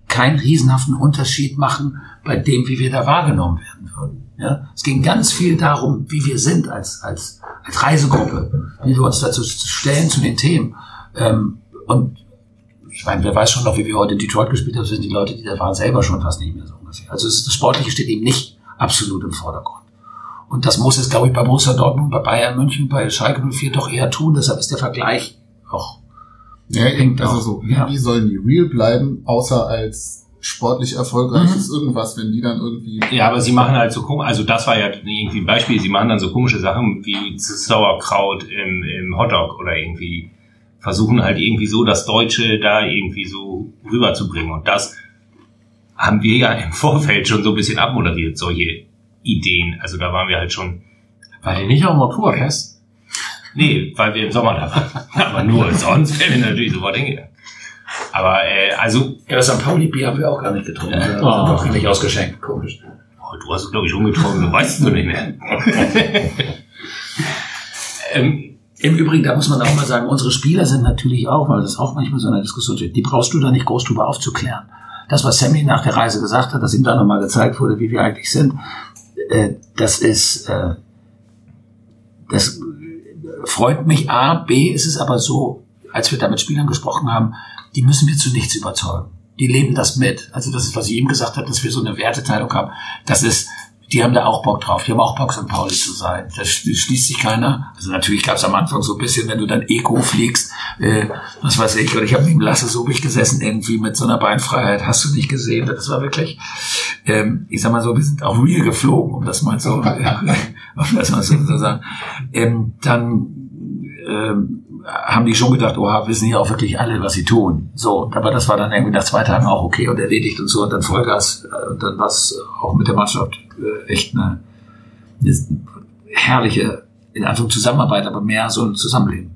keinen riesenhaften Unterschied machen bei dem, wie wir da wahrgenommen werden würden. Ja? Es ging ganz viel darum, wie wir sind als, als, als Reisegruppe, wie wir uns dazu stellen zu den Themen. Ähm, und ich meine, wer weiß schon noch, wie wir heute in Detroit gespielt haben, sind die Leute, die da waren, selber schon fast nicht mehr so ungefähr. Also das Sportliche steht eben nicht absolut im Vordergrund. Und das muss es, glaube ich, bei Borussia Dortmund, bei Bayern München, bei Schalke 04 doch eher tun. Deshalb ist der Vergleich auch Ja, eben, also so, wie, Ja. wie sollen die real bleiben, außer als sportlich erfolgreiches irgendwas, wenn die dann irgendwie Ja, aber sie machen halt so komisch, also das war ja irgendwie ein Beispiel, sie machen dann so komische Sachen wie Sauerkraut im, im Hotdog oder irgendwie versuchen halt irgendwie so das Deutsche da irgendwie so rüberzubringen. Und das haben wir ja im [LAUGHS] Vorfeld schon so ein bisschen abmoderiert, solche Ideen. Also da waren wir halt schon, War die nicht auch im Oktoberfest? nee, weil wir im Sommer da waren. [LAUGHS] Aber nur sonst wären wir natürlich sofort hingegangen. Aber äh, also, Ja, das St. Pauli-Bier haben wir auch gar nicht getrunken. Ja. Auch gar nicht ausgeschenkt. Komisch. oh, du hast es glaube ich schon getrunken, du weißt nur nicht mehr. [LAUGHS] ähm, Im Übrigen, da muss man auch mal sagen, unsere Spieler sind natürlich auch, weil das auch manchmal so eine Diskussion steht, die brauchst du da nicht groß drüber aufzuklären. Das, was Sammy nach der Reise gesagt hat, dass ihm da nochmal gezeigt wurde, wie wir eigentlich sind, äh, das ist, äh, das freut mich A, B ist es aber so, als wir da mit Spielern gesprochen haben, die müssen wir zu nichts überzeugen. Die leben das mit. Also das ist, was ich eben gesagt habe, dass wir so eine Werteteilung haben. Das ist, die haben da auch Bock drauf. Die haben auch Bock, St. Pauli zu sein. Da sch- schließt sich keiner. Also natürlich gab es am Anfang so ein bisschen, wenn du dann Eco fliegst, äh, was weiß ich, oder ich habe neben Lasse Sobich gesessen, irgendwie mit so einer Beinfreiheit, hast du nicht gesehen. Das war wirklich, ähm, ich sag mal so, wir sind auch real geflogen, um das mal so, [LAUGHS] um das mal so zu sagen. Ähm, dann ähm, haben die schon gedacht, oha, wissen ja auch wirklich alle, was sie tun. So, aber das war dann irgendwie nach zwei Tagen auch okay und erledigt und so und dann Vollgas äh, und dann war es auch mit der Mannschaft äh, echt eine, eine herrliche, in Anführung Zusammenarbeit, aber mehr so ein Zusammenleben.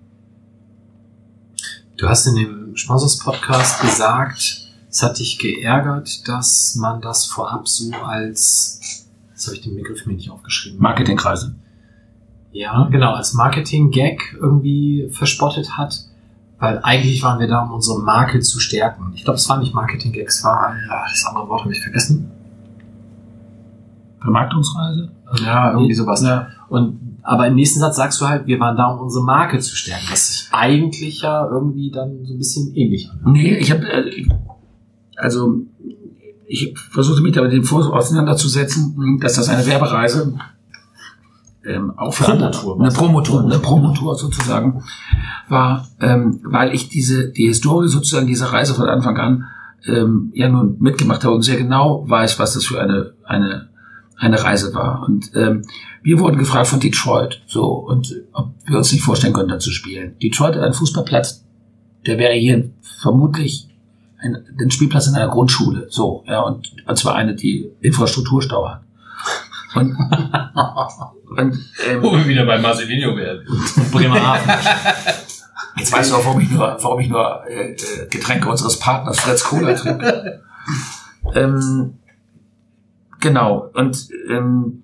Du hast in dem Sponsors-Podcast gesagt, es hat dich geärgert, dass man das vorab so als, jetzt habe ich den Begriff mir nicht aufgeschrieben. Marketingkreise. Ja, genau, als Marketing-Gag irgendwie verspottet hat, weil eigentlich waren wir da, um unsere Marke zu stärken. Ich glaube, es war nicht Marketing-Gag, es war, ja, das andere Wort habe ich vergessen. Vermarktungsreise. Ja, irgendwie sowas. Ja. Und, aber im nächsten Satz sagst du halt, wir waren da, um unsere Marke zu stärken, was sich eigentlich ja irgendwie dann so ein bisschen ähnlich anhört. Nee, ich habe äh, also ich versuchte mich da mit dem Vor auseinanderzusetzen, dass das eine Werbereise ähm, für Promotour, eine? Promotour, eine Promotour sozusagen war, ähm, weil ich diese die Historie sozusagen dieser Reise von Anfang an ähm, ja nun mitgemacht habe und sehr genau weiß, was das für eine eine eine Reise war. Und ähm, wir wurden gefragt von Detroit, so und ob wir uns nicht vorstellen können, da zu spielen. Detroit hat einen Fußballplatz, der wäre hier vermutlich ein, den Spielplatz in einer Grundschule, so, ja, und, und zwar eine, die Infrastrukturstau hat. Und, und ähm, Wo wir wieder bei Marcelinho werden. Bremerhaven. jetzt weißt du auch, warum ich nur, warum ich nur äh, äh, Getränke unseres Partners Fritz Cola trinke. ähm, genau, und ähm,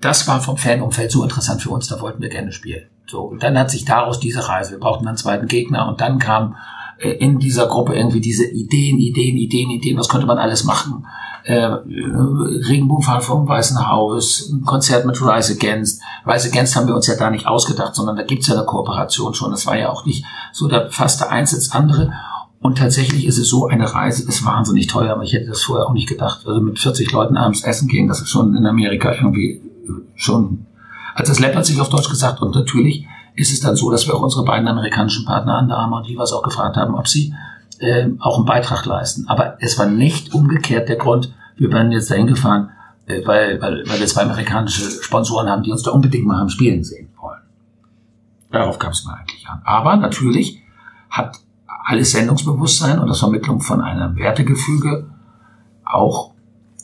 das war vom Fanumfeld so interessant für uns, da wollten wir gerne spielen. So, und dann hat sich daraus diese Reise, wir brauchten einen zweiten Gegner und dann kam äh, in dieser Gruppe irgendwie diese Ideen, Ideen, Ideen, Ideen, was konnte man alles machen? Äh, Regenbogenfahrt vom Weißen Haus, ein Konzert mit Rise Against. Rise Against haben wir uns ja da nicht ausgedacht, sondern da gibt's ja eine Kooperation schon. Das war ja auch nicht so, da fasste eins ins andere. Und tatsächlich ist es so, eine Reise ist wahnsinnig teuer, aber ich hätte das vorher auch nicht gedacht. Also mit 40 Leuten abends essen gehen, das ist schon in Amerika irgendwie äh, schon, also das läppert sich auf Deutsch gesagt. Und natürlich ist es dann so, dass wir auch unsere beiden amerikanischen Partner Under Armour und Divas auch gefragt haben, ob sie äh, auch einen Beitrag leisten. Aber es war nicht umgekehrt der Grund, wir werden jetzt dahin gefahren, äh, weil, weil, weil wir zwei amerikanische Sponsoren haben, die uns da unbedingt mal haben spielen sehen wollen. Darauf kam es mir eigentlich an. Aber natürlich hat alles Sendungsbewusstsein und das Vermittlung von einem Wertegefüge auch,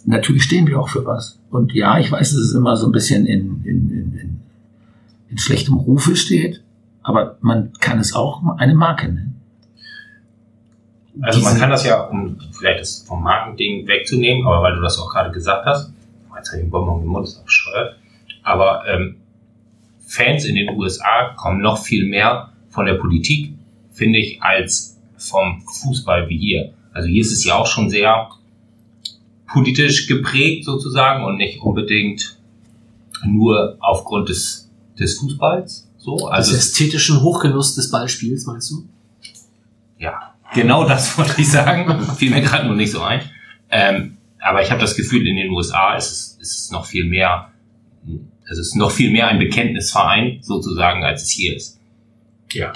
natürlich stehen wir auch für was. Und ja, ich weiß, es immer so ein bisschen in, in, in, in, in schlechtem Rufe steht, aber man kann es auch eine Marke nennen. Also man kann das ja, um vielleicht das vom Markending wegzunehmen, aber weil du das auch gerade gesagt hast, jetzt habe ich den Bonbon im Mund, ist auch bescheuert, aber ähm, Fans in den USA kommen noch viel mehr von der Politik, finde ich, als vom Fußball wie hier. Also hier ist es ja auch schon sehr politisch geprägt sozusagen und nicht unbedingt nur aufgrund des, des Fußballs. So, Also also ästhetischen Hochgenuss des Ballspiels, meinst du? Ja, genau das [LAUGHS] wollte ich sagen. Fiel mir gerade nur nicht so ein. Ähm, aber ich habe das Gefühl, in den USA ist es, ist es noch viel mehr, es ist noch viel mehr ein Bekenntnisverein sozusagen, als es hier ist. Ja.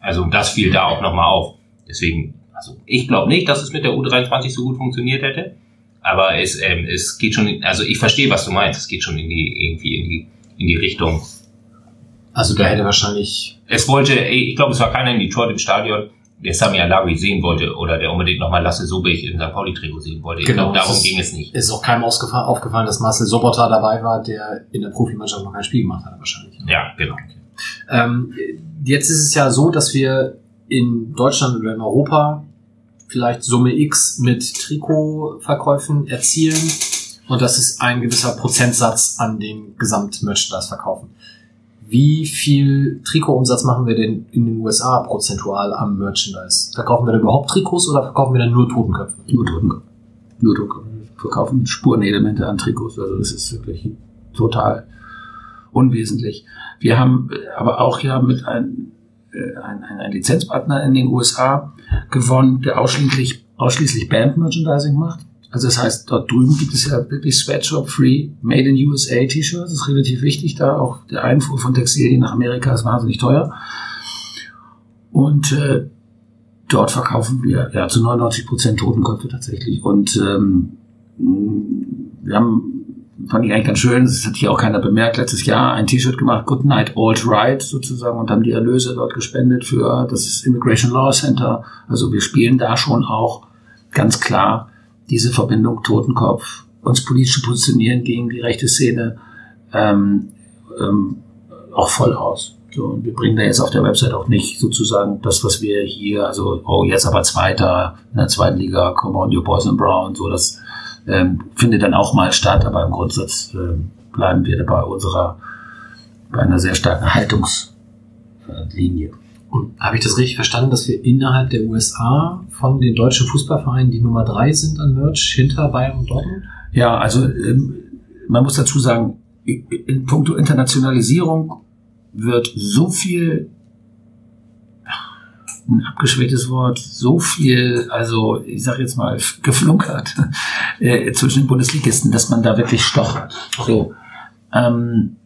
Also das fiel da auch nochmal auf. Deswegen, also ich glaube nicht, dass es mit der U23 so gut funktioniert hätte. Aber es, ähm, es geht schon, in, also ich verstehe, was du meinst. Es geht schon in die, irgendwie in die, in die Richtung, Also da hätte wahrscheinlich es wollte, ich glaube, es war keiner in Detroit im Stadion, der Sami Alawi sehen wollte oder der unbedingt nochmal Lasse Sobich in St. Pauli-Trikot sehen wollte. Ich Genau, glaube, darum ist- ging es nicht. ist auch keinem aufgefallen, dass Marcel Sobotta dabei war, der in der Profimannschaft noch kein Spiel gemacht hat, wahrscheinlich. Ja, genau. Ähm, jetzt ist es ja so, dass wir in Deutschland oder in Europa vielleicht Summe X mit Trikotverkäufen erzielen und das ist ein gewisser Prozentsatz an den Gesamt-Merchandise-Verkaufen. Wie viel Trikotumsatz machen wir denn in den USA prozentual am Merchandise? Verkaufen wir da überhaupt Trikots oder verkaufen wir dann nur Totenköpfe? Nur Totenkopf. Nur Totenkopf. Wir verkaufen Spurenelemente an Trikots. Also das ist wirklich total unwesentlich. Wir haben äh, aber auch ja mit einem äh, ein, ein, ein Lizenzpartner in den USA gewonnen, der ausschließlich, ausschließlich Band-Merchandising macht. Also das heißt, dort drüben gibt es ja wirklich Sweatshop-Free Made in USA T-Shirts. Das ist relativ wichtig, da auch der Einfuhr von Textilien nach Amerika ist wahnsinnig teuer. Und äh, dort verkaufen wir ja zu 99 Prozent Totenköpfe tatsächlich. Und ähm, wir haben, fand ich eigentlich ganz schön, das hat hier auch keiner bemerkt, letztes Jahr ein T-Shirt gemacht, Good Night Alt Right sozusagen, und haben die Erlöse dort gespendet für das Immigration Law Center. Also wir spielen da schon auch ganz klar diese Verbindung Totenkopf, uns politisch positionieren gegen die rechte Szene ähm, ähm, auch voll aus. So, und wir bringen da jetzt auf der Website auch nicht sozusagen das, was wir hier, also, oh, jetzt aber Zweiter in der zweiten Liga, come on, you boys and brown, so, das ähm, findet dann auch mal statt, aber im Grundsatz ähm, bleiben wir bei unserer, bei einer sehr starken Haltungslinie. Und habe ich das richtig verstanden, dass wir innerhalb der USA von den deutschen Fußballvereinen die Nummer drei sind an Merch hinter Bayern und Dortmund? Ja, also ähm, man muss dazu sagen, in puncto Internationalisierung wird so viel, ein abgeschwächtes Wort, so viel, also ich sage jetzt mal, geflunkert [LAUGHS] äh, zwischen den Bundesligisten, dass man da wirklich stochert. So, ähm,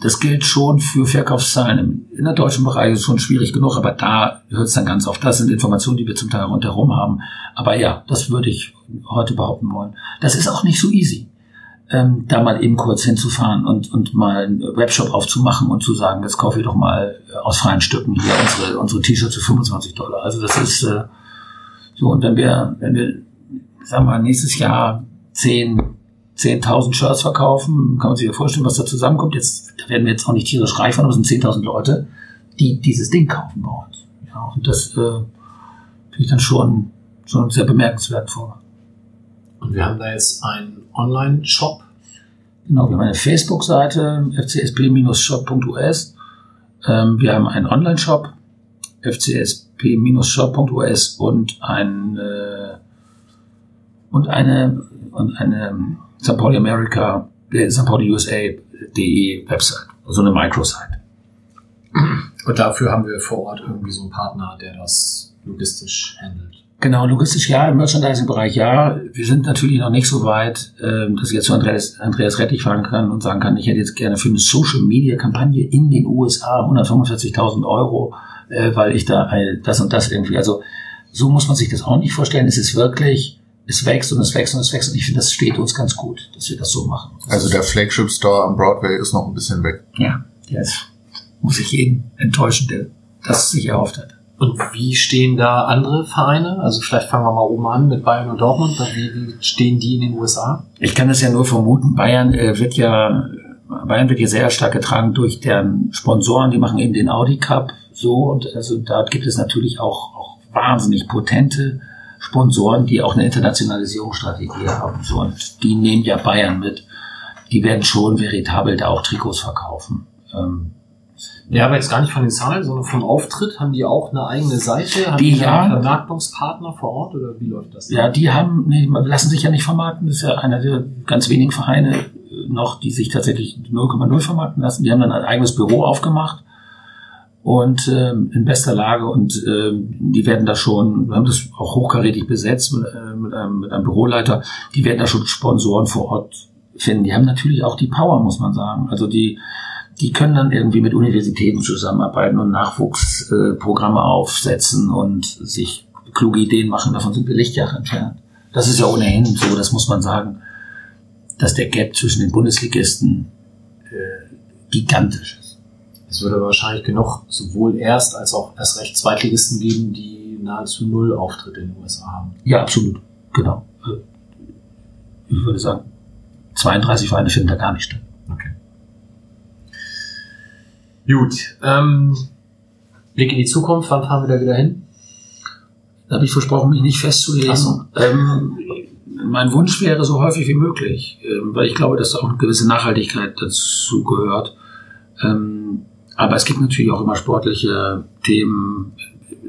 das gilt schon für Verkaufszahlen. In der deutschen Bereich ist schon schwierig genug, aber da hört es dann ganz auf. Das sind Informationen, die wir zum Teil rundherum haben. Aber ja, das würde ich heute behaupten wollen. Das ist auch nicht so easy ähm, da mal eben kurz hinzufahren und, und mal einen Webshop aufzumachen und zu sagen, jetzt kaufe ich doch mal äh, aus freien Stücken hier unsere, unsere T-Shirts für 25 Dollar. Also das ist äh, so, und wenn wir, wenn wir, sagen wir mal, nächstes Jahr 10, 10.000 Shirts verkaufen, kann man sich ja vorstellen, was da zusammenkommt. Jetzt, da werden wir jetzt auch nicht tierisch reich von, aber es sind 10.000 Leute, die dieses Ding kaufen bei uns. Ja, und das äh, finde ich dann schon, schon sehr bemerkenswert vor. Und wir haben da jetzt einen Online-Shop. Genau, wir haben eine Facebook-Seite, fcsp-shop.us. Ähm, wir haben einen Online-Shop, fcsp-shop.us und ein äh, und eine und eine St. Pauli America, äh, St. Pauli USA.de Website, also eine Microsite. Und dafür haben wir vor Ort irgendwie so einen Partner, der das logistisch handelt. Genau, logistisch ja, im Merchandising-Bereich ja. Wir sind natürlich noch nicht so weit, äh, dass ich jetzt zu Andreas, Andreas Rettich fahren kann und sagen kann, ich hätte jetzt gerne für eine Social-Media-Kampagne in den USA 145.000 Euro, äh, weil ich da das und das irgendwie, also so muss man sich das auch nicht vorstellen. Es ist wirklich, es wächst und es wächst und es wächst und ich finde, das steht uns ganz gut, dass wir das so machen. Das also der Flagship-Store am Broadway ist noch ein bisschen weg. Ja, jetzt muss ich jeden enttäuschen, der das sich erhofft hat. Und wie stehen da andere Vereine? Also vielleicht fangen wir mal oben an mit Bayern und Dortmund. Wie, stehen die in den USA? Ich kann das ja nur vermuten. Bayern äh, wird ja Bayern wird ja sehr stark getragen durch deren Sponsoren. Die machen eben den Audi Cup so und also da gibt es natürlich auch, auch wahnsinnig potente Sponsoren, die auch eine Internationalisierungsstrategie haben. So und die nehmen ja Bayern mit. Die werden schon veritabel da auch Trikots verkaufen. Ähm, ja, aber jetzt gar nicht von den Zahlen, sondern vom Auftritt. Haben die auch eine eigene Seite? Haben die, die ja, Vermarktungspartner vor Ort oder wie läuft das? Ja, die haben, nee, lassen sich ja nicht vermarkten. Das ist ja einer der ganz wenigen Vereine noch, die sich tatsächlich 0,0 vermarkten lassen. Die haben dann ein eigenes Büro aufgemacht und ähm, in bester Lage und ähm, die werden da schon, wir haben das auch hochkarätig besetzt mit, äh, mit, einem, mit einem Büroleiter, die werden da schon Sponsoren vor Ort finden. Die haben natürlich auch die Power, muss man sagen. Also die die können dann irgendwie mit Universitäten zusammenarbeiten und Nachwuchsprogramme aufsetzen und sich kluge Ideen machen. Davon sind wir Lichtjahre entfernt. Das ist ja ohnehin so, das muss man sagen, dass der Gap zwischen den Bundesligisten äh, gigantisch ist. Es würde wahrscheinlich genug sowohl Erst- als auch erst recht Zweitligisten geben, die nahezu null Auftritte in den USA haben. Ja, absolut. Genau. Ich würde sagen, 32 Vereine finden da gar nicht statt. Okay. Gut. Ähm, Blick in die Zukunft, wann fahren wir da wieder hin? Da habe ich versprochen, mich nicht festzulegen. So. Ähm, mein Wunsch wäre so häufig wie möglich, ähm, weil ich glaube, dass da auch eine gewisse Nachhaltigkeit dazu gehört. Ähm, aber es gibt natürlich auch immer sportliche Themen.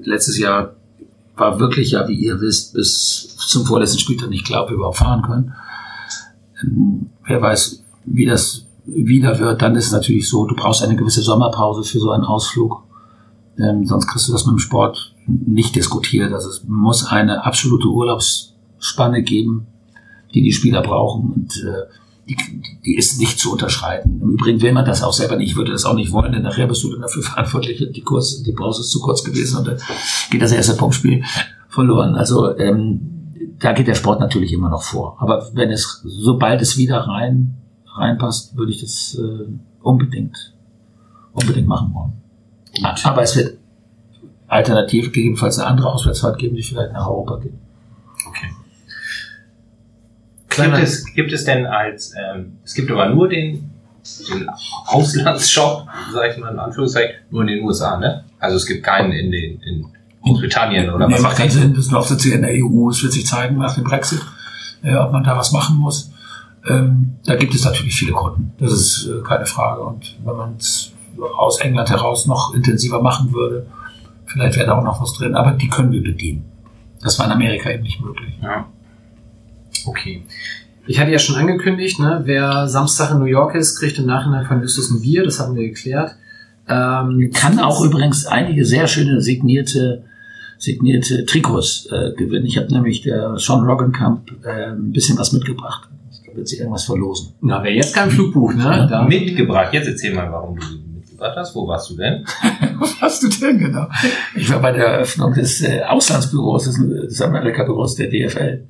Letztes Jahr war wirklich ja, wie ihr wisst, bis zum vorletzten Spieltag nicht klar, ob wir überhaupt fahren können. Ähm, wer weiß, wie das wieder wird, dann ist es natürlich so, du brauchst eine gewisse Sommerpause für so einen Ausflug. Ähm, sonst kriegst du das mit dem Sport nicht diskutiert. Also es muss eine absolute Urlaubsspanne geben, die die Spieler brauchen und äh, die, die ist nicht zu unterschreiten. Im Übrigen will man das auch selber nicht. Ich würde das auch nicht wollen, denn nachher bist du dann dafür [LAUGHS] verantwortlich. Die, Kurs, die Pause ist zu kurz gewesen und dann geht das erste Punktspiel verloren. Also ähm, da geht der Sport natürlich immer noch vor. Aber wenn es, sobald es wieder rein reinpasst, würde ich das äh, unbedingt, unbedingt machen wollen. Gut. Aber es wird alternativ gegebenenfalls eine andere Auswärtsfahrt geben, die vielleicht nach Europa geht. Okay. Gibt es, gibt es denn als, ähm, es gibt aber nur den, den Auslandsshop, sage ich mal in Anführungszeichen, nur in den USA, ne? Also es gibt keinen in den, in Großbritannien oder nee, was? macht keinen Sinn, das läuft jetzt hier in der EU, es wird sich zeigen nach dem Brexit, äh, ob man da was machen muss. Ähm, da gibt es natürlich viele Kunden. Das ist äh, keine Frage. Und wenn man es aus England heraus noch intensiver machen würde, vielleicht wäre da auch noch was drin. Aber die können wir bedienen. Das war in Amerika eben nicht möglich. Ja. Okay. Ich hatte ja schon angekündigt, ne, wer Samstag in New York ist, kriegt im Nachhinein von Justus ein Bier, das hatten wir geklärt. Ähm, Kann auch übrigens einige sehr schöne signierte signierte Trikots äh, gewinnen. Ich habe nämlich der Sean Roggenkamp äh, ein bisschen was mitgebracht. Wird sich irgendwas verlosen. na, wer jetzt keinen Flug bucht, ne? Da, Mitgebracht. Jetzt erzähl mal, warum du mitgebracht hast. Wo warst du denn? [LAUGHS] Was hast du denn genau? Ich war bei der Eröffnung des äh, Auslandsbüros, des, des Amerika-Büros der DFL,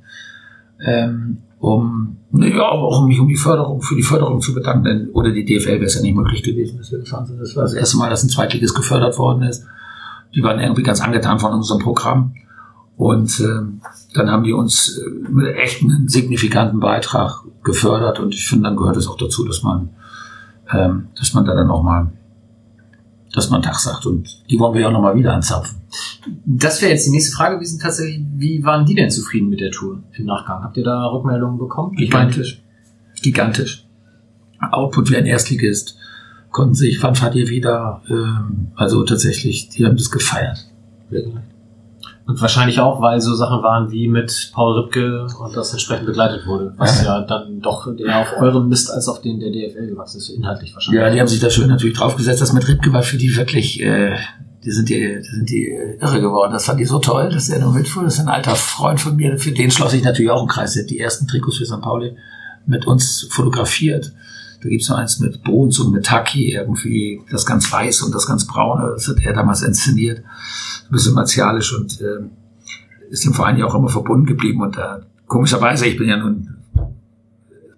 ähm, um ja, auch um mich um die Förderung, für die Förderung zu bedanken, denn ohne die DFL wäre es ja nicht möglich gewesen, sind. Das war das erste Mal, dass ein Zweitliges gefördert worden ist. Die waren irgendwie ganz angetan von unserem Programm. Und ähm, dann haben die uns äh, mit echt einen signifikanten Beitrag gefördert. Und ich finde, dann gehört es auch dazu, dass man, ähm, dass man da dann auch mal, dass man Tag sagt. Und die wollen wir ja auch nochmal wieder anzapfen. das wäre jetzt die nächste Frage gewesen, tatsächlich, wie waren die denn zufrieden mit der Tour im Nachgang? Habt ihr da Rückmeldungen bekommen? Gigantisch. Gigantisch. Output wie ein Erstligist. Konnten sich Fanfadir wieder, ähm, also tatsächlich, die haben das gefeiert. Und wahrscheinlich auch, weil so Sachen waren wie mit Paul Ripke und das entsprechend begleitet wurde, was ja dann doch eher auf eurem Mist als auf den der DFL gewachsen ist, inhaltlich wahrscheinlich. Ja, die haben sich da schön natürlich draufgesetzt. Das mit Ripke war für die wirklich, äh, die sind die, die sind die äh, irre geworden. Das fand die so toll, dass er noch mitfuhr. Das ist ein alter Freund von mir. Für den schloss ich natürlich auch einen Kreis. Der hat die ersten Trikots für St. Pauli mit uns fotografiert. Da gibt's noch eins mit Bones und mit Taki, irgendwie das ganz weiß und das ganz braune. Das hat er damals inszeniert. Ein bisschen martialisch und äh, ist dem Verein ja auch immer verbunden geblieben. Und da, komischerweise, ich bin ja nun,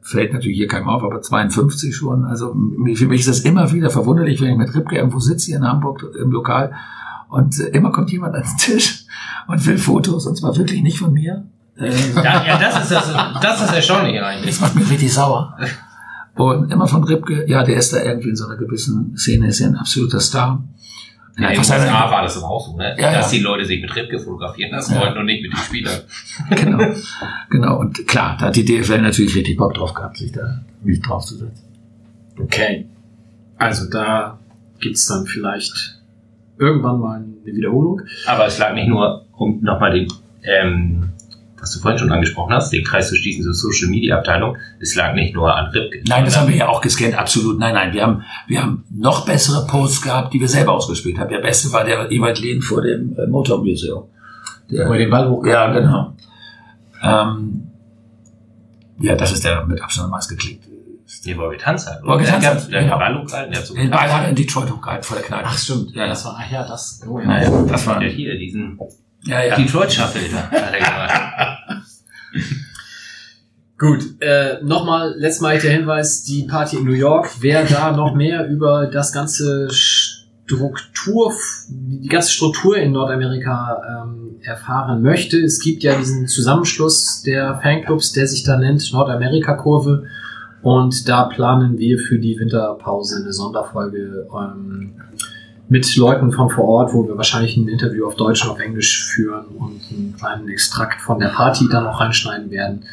fällt natürlich hier keinem auf, aber 52 schon. Also für mich ist das immer wieder verwunderlich, wenn ich mit Ripke irgendwo sitze hier in Hamburg im Lokal und äh, immer kommt jemand an den Tisch und will Fotos und zwar wirklich nicht von mir. Äh, Ja, ja das, ist das, das ist erstaunlich eigentlich. das macht mich richtig sauer. Und immer von Ripke, ja, der ist da irgendwie in so einer gewissen Szene, ist ja ein absoluter Star. Ja, in den USA war das aber auch so, ne? Ja, dass ja. die Leute sich mit Ripke fotografieren lassen Ja. wollten und nicht mit den Spielern. [LAUGHS] genau, genau. Und klar, da hat die DFL natürlich richtig Bock drauf gehabt, sich da mich draufzusetzen. Okay. Also da gibt's dann vielleicht irgendwann mal eine Wiederholung. Aber es lag nicht nur, um nochmal den, ähm, was du vorhin schon angesprochen hast, den Kreis zu schließen zur Social Media Abteilung, es lag nicht nur an Ripke. Nein, das haben wir ja auch gescannt, absolut. Nein, nein, wir haben, wir haben noch bessere Posts gehabt, die wir selber ausgespielt haben. Der beste war der Ewald Lehn vor dem äh, Motor Museum. Der, ihr den Ball hoch. ja, genau. Ähm, ja, das ist der mit Abstand am meisten geklickt. Nee. Bobby Der Tanzer, hat der genau. Ball hochgehalten, der hat so Den Ball hat er in Detroit hochgehalten vor der Kneipe. Ach stimmt, Ja, das war, ach ja, das. Oh, ja. Naja, das war, Der hier, diesen ja, ja. Detroit [LAUGHS] Shuffle da, hat er gemacht. [LAUGHS] Gut, äh, nochmal letztmalig der Hinweis, die Party in New York. Wer da noch mehr über das ganze Struktur, die ganze Struktur in Nordamerika ähm, erfahren möchte, es gibt ja diesen Zusammenschluss der Fanclubs, der sich da nennt Nordamerika-Kurve. Und da planen wir für die Winterpause eine Sonderfolge ähm, mit Leuten von vor Ort, wo wir wahrscheinlich ein Interview auf Deutsch und auf Englisch führen und einen kleinen Extrakt von der Party dann noch reinschneiden werden.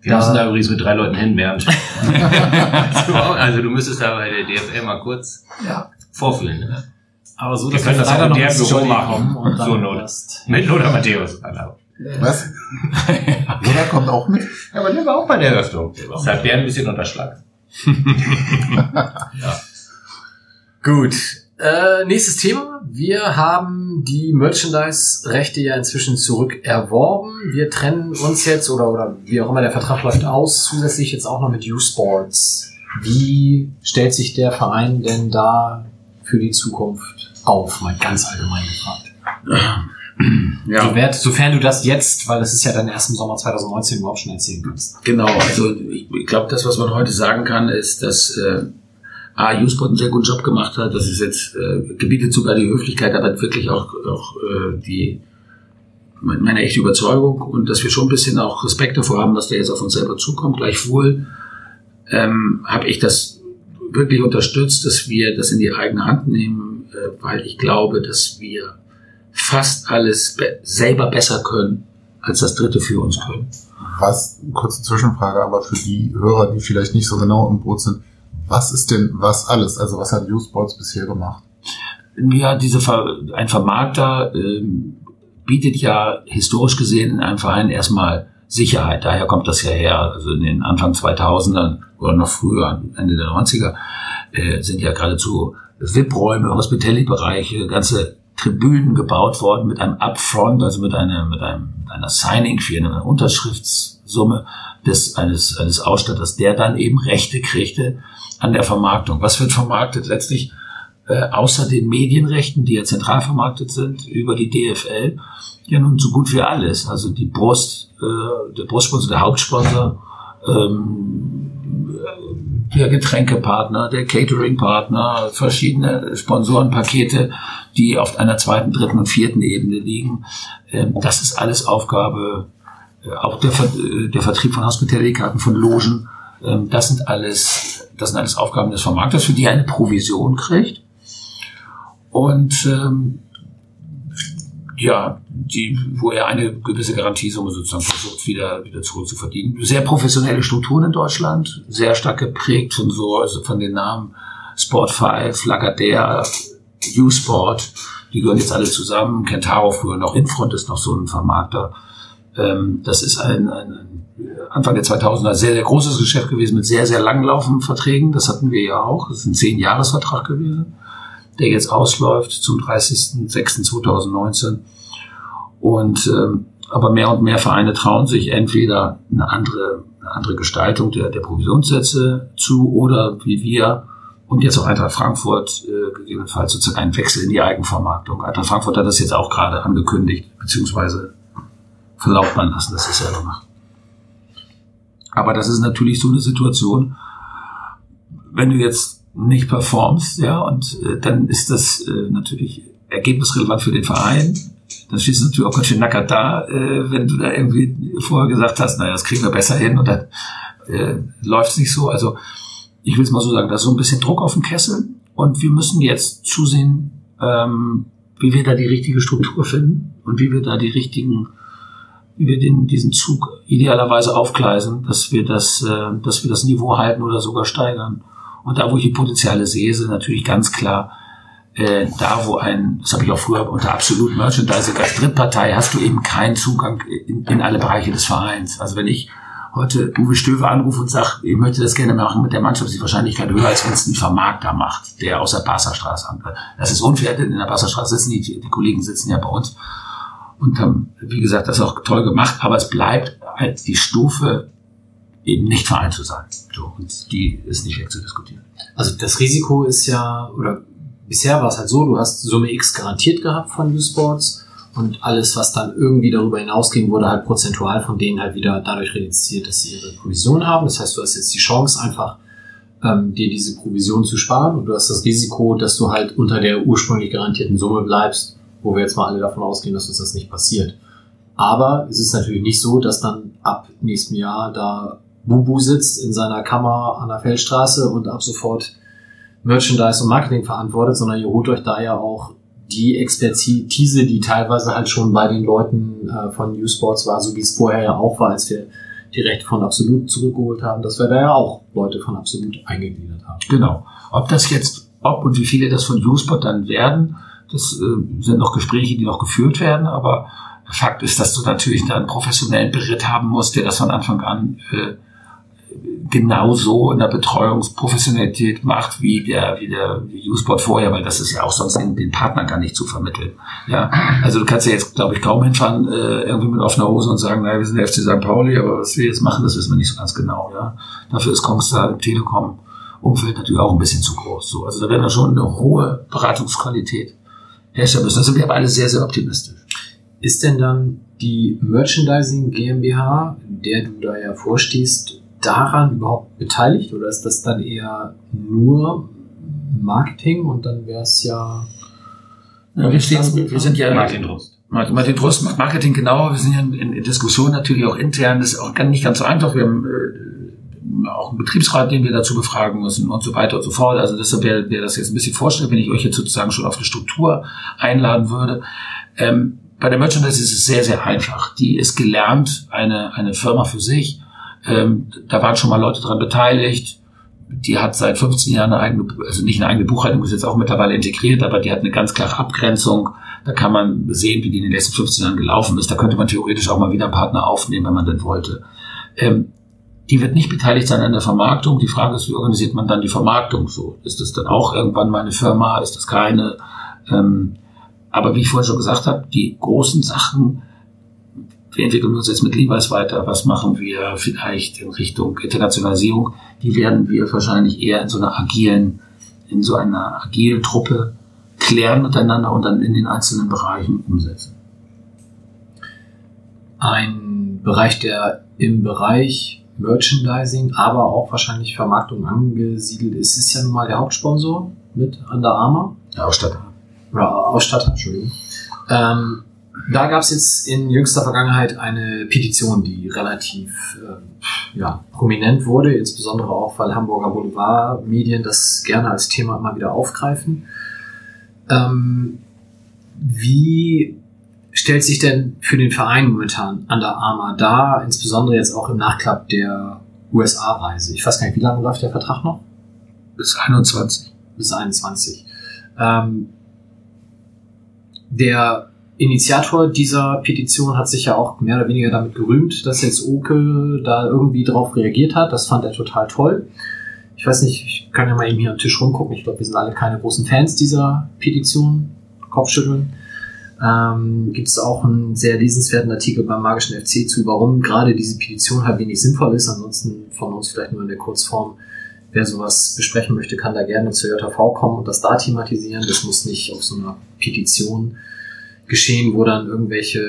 Wir Ja. müssen da übrigens mit drei Leuten hin, Bernd. also, [LAUGHS] also du müsstest da bei der DFL mal kurz ja. vorfühlen. Ne? Aber so, Wir dass wir können das leider auch in noch der ins Büro Jolly machen. und dann So Not. Mit Lothar Matthäus. Genau. Was? Lothar kommt auch mit? Ja, aber der war auch bei der Eröffnung. Das hat Bernd ein bisschen unterschlagen. [LAUGHS] Gut. Äh, nächstes Thema. Wir haben die Merchandise-Rechte ja inzwischen zurück erworben. Wir trennen uns jetzt oder, oder wie auch immer der Vertrag läuft aus, zusätzlich jetzt auch noch mit U-Sports. Wie stellt sich der Verein denn da für die Zukunft auf? Mal ganz allgemein gefragt. [CLEARS THROAT] Ja. So wert, sofern du das jetzt, weil das ist ja dein ersten Sommer 2019 überhaupt schon erzählen kannst. Genau, also ich, ich glaube, das, was man heute sagen kann, ist, dass äh, A, Usport einen sehr guten Job gemacht hat. Das ist jetzt, äh, gebietet sogar die Höflichkeit, aber wirklich auch, auch äh, die meine echte Überzeugung und dass wir schon ein bisschen auch Respekt davor haben, was da jetzt auf uns selber zukommt. Gleichwohl ähm, habe ich das wirklich unterstützt, dass wir das in die eigene Hand nehmen, äh, weil ich glaube, dass wir fast alles be selber besser können, als das Dritte für uns können. Was, kurze Zwischenfrage, aber für die Hörer, die vielleicht nicht so genau im Boot sind, was ist denn was alles? Also was hat U-Sports bisher gemacht? Ja, diese Ver ein Vermarkter ähm, bietet ja historisch gesehen in einem Verein erstmal Sicherheit. Daher kommt das ja her. Also in den Anfang 2000ern oder noch früher, Ende der 90er, äh, sind ja geradezu VIP-Räume, Hospitality-Bereiche, ganze Tribünen gebaut worden mit einem Upfront, also mit einer, mit einem, mit einer Signing für eine Unterschriftssumme des, eines, eines Ausstatters, der dann eben Rechte kriegte an der Vermarktung. Was wird vermarktet? Letztlich äh, außer den Medienrechten, die ja zentral vermarktet sind, über die DFL, ja nun so gut wie alles. Also die Brust, äh, der Brustsponsor, der Hauptsponsor, ähm, der Getränkepartner, der Cateringpartner, verschiedene Sponsorenpakete, die auf einer zweiten, dritten und vierten Ebene liegen. Ähm, das ist alles Aufgabe, auch der, äh, der Vertrieb von Hospitality-Karten, von Logen. Ähm, das sind alles, das sind alles Aufgaben des Vermarkters, für die er eine Provision kriegt. Und ähm, ja, die, wo er eine gewisse Garantiesumme sozusagen versucht, wieder, wieder zurückzuverdienen. Sehr professionelle Strukturen in Deutschland, sehr stark geprägt von so, also von den Namen Sport 5, Lagardère, U-Sport, die gehören jetzt alle zusammen. Kentaro früher noch, Infront ist noch so ein Vermarkter. Ähm, das ist ein, ein, Anfang der 2000er sehr, sehr großes Geschäft gewesen mit sehr, sehr langlaufenden Verträgen. Das hatten wir ja auch. Das ist ein Zehn-Jahres-Vertrag gewesen der jetzt ausläuft zum 30.06.2019. Und ähm, aber mehr und mehr Vereine trauen sich entweder eine andere, eine andere Gestaltung der, der Provisionssätze zu oder wie wir und jetzt auch Eintracht Frankfurt äh, gegebenenfalls sozusagen einen Wechsel in die Eigenvermarktung. Eintracht Frankfurt hat das jetzt auch gerade angekündigt, beziehungsweise verlautbaren lassen, dass es selber macht. Aber das ist natürlich so eine Situation, wenn du jetzt nicht performst, ja, und äh, dann ist das äh, natürlich ergebnisrelevant für den Verein. Dann stehst du natürlich auch ganz schön nackert da, äh, wenn du da irgendwie vorher gesagt hast, naja, das kriegen wir besser hin und dann äh, läuft es nicht so. Also ich will es mal so sagen, da ist so ein bisschen Druck auf dem Kessel und wir müssen jetzt zusehen, ähm, wie wir da die richtige Struktur finden und wie wir da die richtigen, wir den, diesen Zug idealerweise aufgleisen, dass wir das, äh, dass wir das Niveau halten oder sogar steigern. Und da, wo ich die Potenziale sehe, sind natürlich ganz klar äh, da, wo ein, das habe ich auch früher unter Absolut Merchandising als Drittpartei, hast du eben keinen Zugang in, in alle Bereiche des Vereins. Also wenn ich heute Uwe Stöwe anrufe und sage, ich möchte das gerne machen mit der Mannschaft, ist die Wahrscheinlichkeit höher, als wenn es ein Vermarkter macht, der aus der Barsterstraße ankommt. Das ist unfair, denn in der Barsterstraße sitzen die, die Kollegen sitzen ja bei uns und haben, wie gesagt, das auch toll gemacht, aber es bleibt halt die Stufe eben nicht Verein zu sein. So, und die ist nicht wegzudiskutieren. Also das Risiko ist ja, oder bisher war es halt so, du hast Summe X garantiert gehabt von U-Sports und alles, was dann irgendwie darüber hinausging, wurde halt prozentual von denen halt wieder dadurch reduziert, dass sie ihre Provision haben. Das heißt, du hast jetzt die Chance einfach, ähm, dir diese Provision zu sparen und du hast das Risiko, dass du halt unter der ursprünglich garantierten Summe bleibst, wo wir jetzt mal alle davon ausgehen, dass uns das nicht passiert. Aber es ist natürlich nicht so, dass dann ab nächstem Jahr da Bubu sitzt in seiner Kammer an der Feldstraße und ab sofort Merchandise und Marketing verantwortet, sondern ihr holt euch da ja auch die Expertise, die teilweise halt schon bei den Leuten äh, von New Sports war, so wie es vorher ja auch war, als wir die Rechte von Absolut zurückgeholt haben, dass wir da ja auch Leute von Absolut eingegliedert haben. Genau. Ob das jetzt, ob und wie viele das von U-Sport dann werden, das äh, sind noch Gespräche, die noch geführt werden, aber Fakt ist, dass du natürlich da einen professionellen Beritt haben musst, der das von Anfang an äh, genauso in der Betreuungsprofessionalität macht wie der wie der U-Sport vorher, weil das ist ja auch sonst den, Partnern gar nicht zu vermitteln. Ja, also du kannst ja jetzt, glaube ich, kaum hinfahren äh, irgendwie mit offener Hose und sagen, naja, wir sind der FC St. Pauli, aber was wir jetzt machen, das wissen wir nicht so ganz genau. Ja, dafür ist Kongstar im Telekom Umfeld natürlich auch ein bisschen zu groß. So, also da werden wir schon eine hohe Beratungsqualität herstellen müssen. Da sind wir aber alle sehr, sehr optimistisch. Ist denn dann die Merchandising GmbH, der du da ja vorstehst, daran überhaupt beteiligt oder ist das dann eher nur Marketing und dann wäre es ja. ja wir, stehen, wir sind ja Martin Drost. Martin Drost macht Marketing genau. Wir sind ja in, in Diskussion natürlich auch intern. Das ist auch nicht ganz so einfach. Wir haben äh, auch einen Betriebsrat, den wir dazu befragen müssen und so weiter und so fort. Also deshalb wäre wär das jetzt ein bisschen vorstellen, wenn ich euch jetzt sozusagen schon auf eine Struktur einladen würde. Ähm, bei der Merchandise ist es sehr, sehr einfach. Die ist gelernt, eine, eine Firma für sich ähm, da waren schon mal Leute dran beteiligt. Die hat seit 15 Jahren eine eigene, also nicht eine eigene Buchhaltung, ist jetzt auch mittlerweile integriert, aber die hat eine ganz klare Abgrenzung Da kann man sehen, wie die in den letzten 15 Jahren gelaufen ist. Da könnte man theoretisch auch mal wieder einen Partner aufnehmen, wenn man denn wollte. Ähm, die wird nicht beteiligt sein an der Vermarktung. Die Frage ist, wie organisiert man dann die Vermarktung so? Ist das dann auch irgendwann meine Firma? Ist das keine? Ähm, aber wie ich vorhin schon gesagt habe, die großen Sachen, wir entwickeln uns jetzt mit Levi's weiter, was machen wir vielleicht in Richtung Internationalisierung, die werden wir wahrscheinlich eher in so einer agilen, in so einer agilen Truppe klären miteinander und dann in den einzelnen Bereichen umsetzen. Ein Bereich, der im Bereich Merchandising, aber auch wahrscheinlich Vermarktung angesiedelt ist, ist ja nun mal der Hauptsponsor mit Under Armour. Der Ausstatter. Oder Ausstatter, Entschuldigung. Ähm, da gab es jetzt in jüngster Vergangenheit eine Petition, die relativ äh, ja, prominent wurde, insbesondere auch, weil Hamburger Boulevardmedien das gerne als Thema immer wieder aufgreifen. Ähm, wie stellt sich denn für den Verein momentan Under Armour dar, insbesondere jetzt auch im Nachklapp der USA-Reise? Ich weiß gar nicht, wie lange läuft der Vertrag noch? Bis 21. Bis 21. Ähm, der Initiator dieser Petition hat sich ja auch mehr oder weniger damit gerühmt, dass jetzt Oke da irgendwie drauf reagiert hat. Das fand er total toll. Ich weiß nicht, ich kann ja mal eben hier am Tisch rumgucken. Ich glaube, wir sind alle keine großen Fans dieser Petition. Kopfschütteln. Ähm, Gibt es auch einen sehr lesenswerten Artikel beim Magischen FC zu, warum gerade diese Petition halt wenig sinnvoll ist. Ansonsten von uns vielleicht nur in der Kurzform. Wer sowas besprechen möchte, kann da gerne zur JV kommen und das da thematisieren. Das muss nicht auf so einer Petition geschehen, wo dann irgendwelche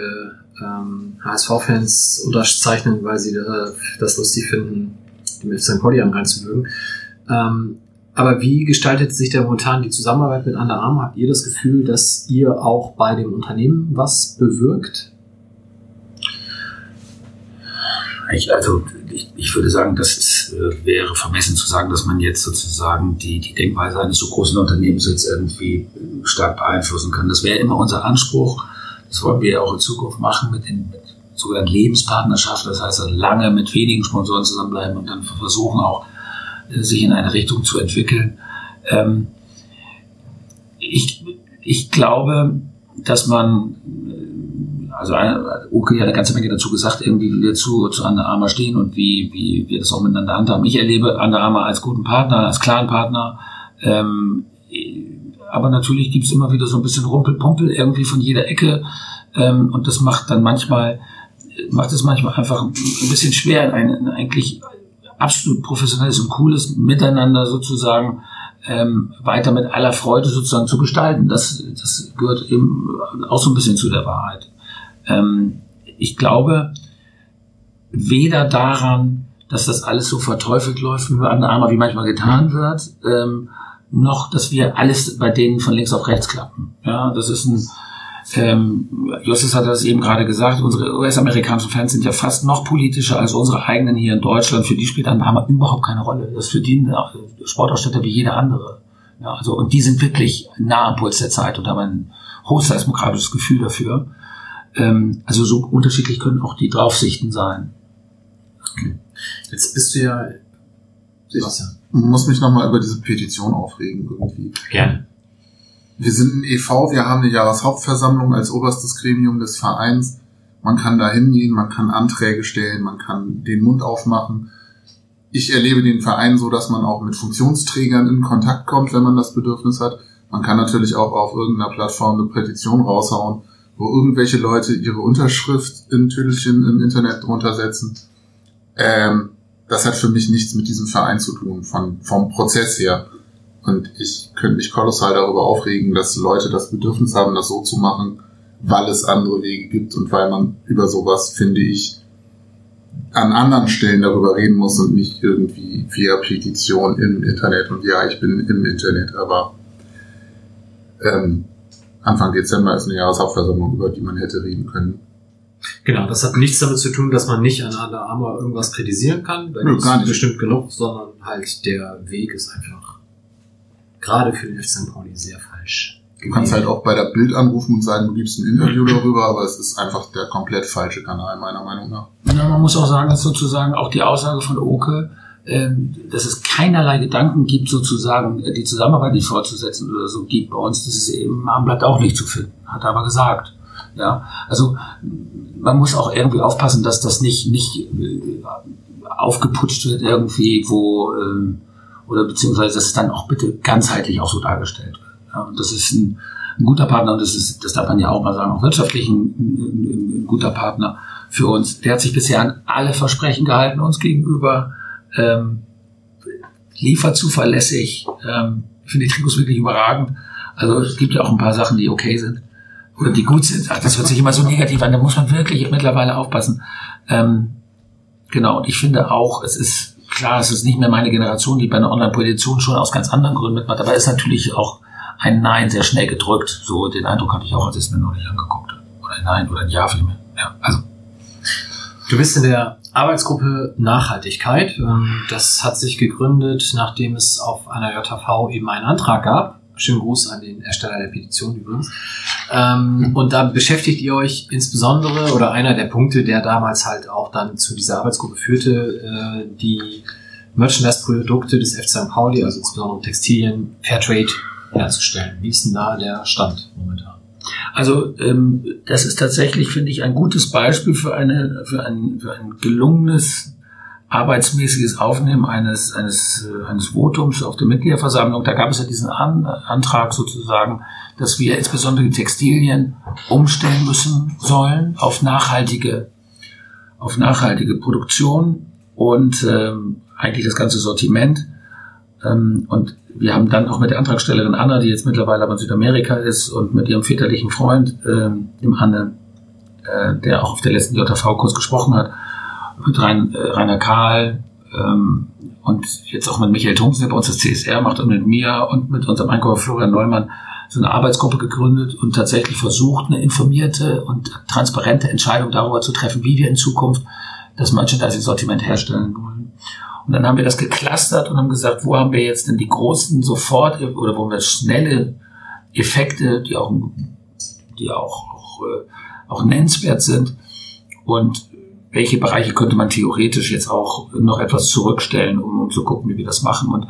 ähm, HSV-Fans unterzeichnen, weil sie äh, das lustig finden, dem FC St. Pauli reinzuwürgen. Ähm, aber wie gestaltet sich denn momentan die Zusammenarbeit mit Under Armour? Habt ihr das Gefühl, dass ihr auch bei dem Unternehmen was bewirkt? Ich, also ich, ich würde sagen, das ist, äh, wäre vermessen zu sagen, dass man jetzt sozusagen die, die Denkweise eines so großen Unternehmens jetzt irgendwie stark beeinflussen kann. Das wäre immer unser Anspruch. Das wollen wir auch in Zukunft machen mit den mit sogenannten Lebenspartnerschaften. Das heißt, lange mit wenigen Sponsoren zusammenbleiben und dann versuchen auch, äh, sich in eine Richtung zu entwickeln. Ähm, ich, ich glaube, dass man also Oke hat eine ganze Menge dazu gesagt, irgendwie wie wir zu, zu Under Armour stehen und wie, wie wir das auch miteinander handhaben. Ich erlebe Under Armour als guten Partner, als klaren Partner. Ähm, aber natürlich gibt's immer wieder so ein bisschen Rumpelpumpel irgendwie von jeder Ecke. Ähm, und das macht dann manchmal, macht es manchmal einfach ein bisschen schwer, ein, ein eigentlich absolut professionelles und cooles Miteinander sozusagen ähm, weiter mit aller Freude sozusagen zu gestalten. Das, das gehört eben auch so ein bisschen zu der Wahrheit. Ähm, ich glaube weder daran, dass das alles so verteufelt läuft wie anderen, wie manchmal getan wird, ähm, noch, dass wir alles bei denen von links auf rechts klappen. Ja, das ist ein, ähm, Justus hat das eben gerade gesagt, unsere US-amerikanischen Fans sind ja fast noch politischer als unsere eigenen hier in Deutschland. Für die spielt ein Hammer überhaupt keine Rolle. Das ist für die eine Sportausstatter wie jeder andere. Ja, also, und die sind wirklich nah am Puls der Zeit und haben ein hohes seismokratisches Gefühl dafür. Ähm, also so unterschiedlich können auch die Draufsichten sein. Okay. Jetzt bist du ja. Ich muss mich nochmal über diese Petition aufregen irgendwie. Gerne. Wir sind ein e.V., wir haben eine Jahreshauptversammlung als oberstes Gremium des Vereins. Man kann da hingehen, man kann Anträge stellen, man kann den Mund aufmachen. Ich erlebe den Verein so, dass man auch mit Funktionsträgern in Kontakt kommt, wenn man das Bedürfnis hat. Man kann natürlich auch auf irgendeiner Plattform eine Petition raushauen wo irgendwelche Leute ihre Unterschrift in Tüdelchen im Internet drunter setzen. Ähm, das hat für mich nichts mit diesem Verein zu tun, von, vom Prozess her. Und ich könnte mich kolossal darüber aufregen, dass Leute das Bedürfnis haben, das so zu machen, weil es andere Wege gibt und weil man über sowas, finde ich, an anderen Stellen darüber reden muss und nicht irgendwie via Petition im Internet. Und ja, ich bin im Internet, aber ähm, Anfang Dezember ist eine Jahreshauptversammlung, über die man hätte reden können. Genau, das hat nichts damit zu tun, dass man nicht an Under Armour irgendwas kritisieren kann. Da Nö, gar nicht. bestimmt genug, sondern halt der Weg ist einfach gerade für den FC St. Pauli sehr falsch. Du kannst halt auch bei der Bild anrufen und sagen, du gibst ein Interview [CLEARS THROAT] darüber, aber es ist einfach der komplett falsche Kanal, meiner Meinung nach. Ja, man muss auch sagen, dass sozusagen auch die Aussage von Oke ähm, dass es keinerlei Gedanken gibt, sozusagen die Zusammenarbeit nicht fortzusetzen oder so gibt bei uns. Das ist eben am Blatt auch nicht zu finden, hat er aber gesagt. Ja, also man muss auch irgendwie aufpassen, dass das nicht nicht äh, aufgeputscht wird irgendwie, wo äh, oder beziehungsweise dass es dann auch bitte ganzheitlich auch so dargestellt wird. Ja, und das ist ein, ein guter Partner und das ist, das darf man ja auch mal sagen, auch wirtschaftlich ein, ein, ein guter Partner für uns. Der hat sich bisher an alle Versprechen gehalten uns gegenüber ähm, liefert zuverlässig. Ähm, ich finde die Trikots wirklich überragend. Also es gibt ja auch ein paar Sachen, die okay sind oder die gut sind. Das hört sich immer so negativ an. Da muss man wirklich mittlerweile aufpassen. Ähm, genau. Und ich finde auch, es ist klar, es ist nicht mehr meine Generation, die bei einer Online-Position schon aus ganz anderen Gründen mitmacht. Aber ist natürlich auch ein Nein sehr schnell gedrückt. So den Eindruck hatte ich auch, als ich es mir noch nicht angeguckt habe. Oder ein Nein oder ein Ja vielmehr. Ja, also. Du bist in der Arbeitsgruppe Nachhaltigkeit. Ähm, das hat sich gegründet, nachdem es auf einer JV eben einen Antrag gab. Schönen Gruß an den Ersteller der Petition übrigens. Ähm, und da beschäftigt ihr euch insbesondere, oder einer der Punkte, der damals halt auch dann zu dieser Arbeitsgruppe führte, äh, die Merchandise-Produkte des FC St. Pauli, also insbesondere Textilien, Fairtrade herzustellen. Wie ist denn da der Stand momentan? Also ähm, das ist tatsächlich, finde ich, ein gutes Beispiel für, eine, für, ein, für ein gelungenes arbeitsmäßiges Aufnehmen eines, eines, äh, eines Votums auf der Mitgliederversammlung. Da gab es ja diesen An Antrag sozusagen, dass wir insbesondere die Textilien umstellen müssen sollen auf nachhaltige, auf nachhaltige Produktion und ähm, eigentlich das ganze Sortiment. Ähm, und wir haben dann auch mit der Antragstellerin Anna, die jetzt mittlerweile aber in Südamerika ist, und mit ihrem väterlichen Freund, ähm, dem Anne, äh, der auch auf der letzten JV-Kurs gesprochen hat, mit Rain, äh, Rainer Karl ähm, und jetzt auch mit Michael Thomsen, der bei uns das CSR macht, und mit mir und mit unserem Einkäufer Florian Neumann so eine Arbeitsgruppe gegründet und tatsächlich versucht, eine informierte und transparente Entscheidung darüber zu treffen, wie wir in Zukunft das Merchandising-Sortiment herstellen wollen. Und dann haben wir das geclustert und haben gesagt, wo haben wir jetzt denn die großen sofort oder wo haben wir schnelle Effekte, die auch, die auch, auch, äh, auch nennenswert sind und welche Bereiche könnte man theoretisch jetzt auch noch etwas zurückstellen, um, um zu gucken, wie wir das machen. Und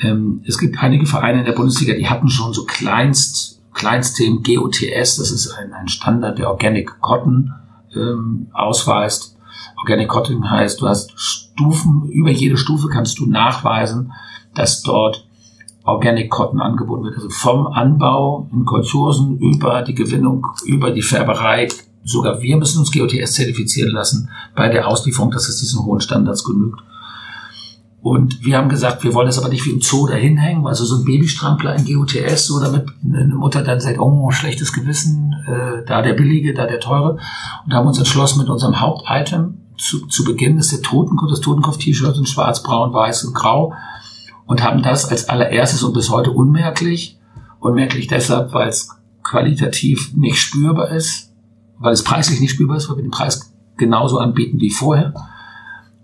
ähm, es gibt einige Vereine in der Bundesliga, die hatten schon so Kleinst, Kleinstthemen GOTS, das ist ein, ein Standard, der Organic Cotton ähm, ausweist. Organic Cotton heißt, du hast Stufen, über jede Stufe kannst du nachweisen, dass dort Organic Cotton angeboten wird. Also vom Anbau in Kolchosen über die Gewinnung, über die Färberei. Sogar wir müssen uns GOTS zertifizieren lassen bei der Auslieferung, dass es diesen hohen Standards genügt. Und wir haben gesagt, wir wollen das aber nicht wie im Zoo dahin hängen, also so ein Babystrampler in GOTS, so damit eine Mutter dann sagt, oh, schlechtes Gewissen, äh, da der billige, da der teure. Und haben uns entschlossen, mit unserem Hauptitem zu, zu Beginn ist der Totenkopf, das Totenkopf-T-Shirt in schwarz, braun, weiß und grau und haben das als allererstes und bis heute unmerklich. Unmerklich deshalb, weil es qualitativ nicht spürbar ist, weil es preislich nicht spürbar ist, weil wir den Preis genauso anbieten wie vorher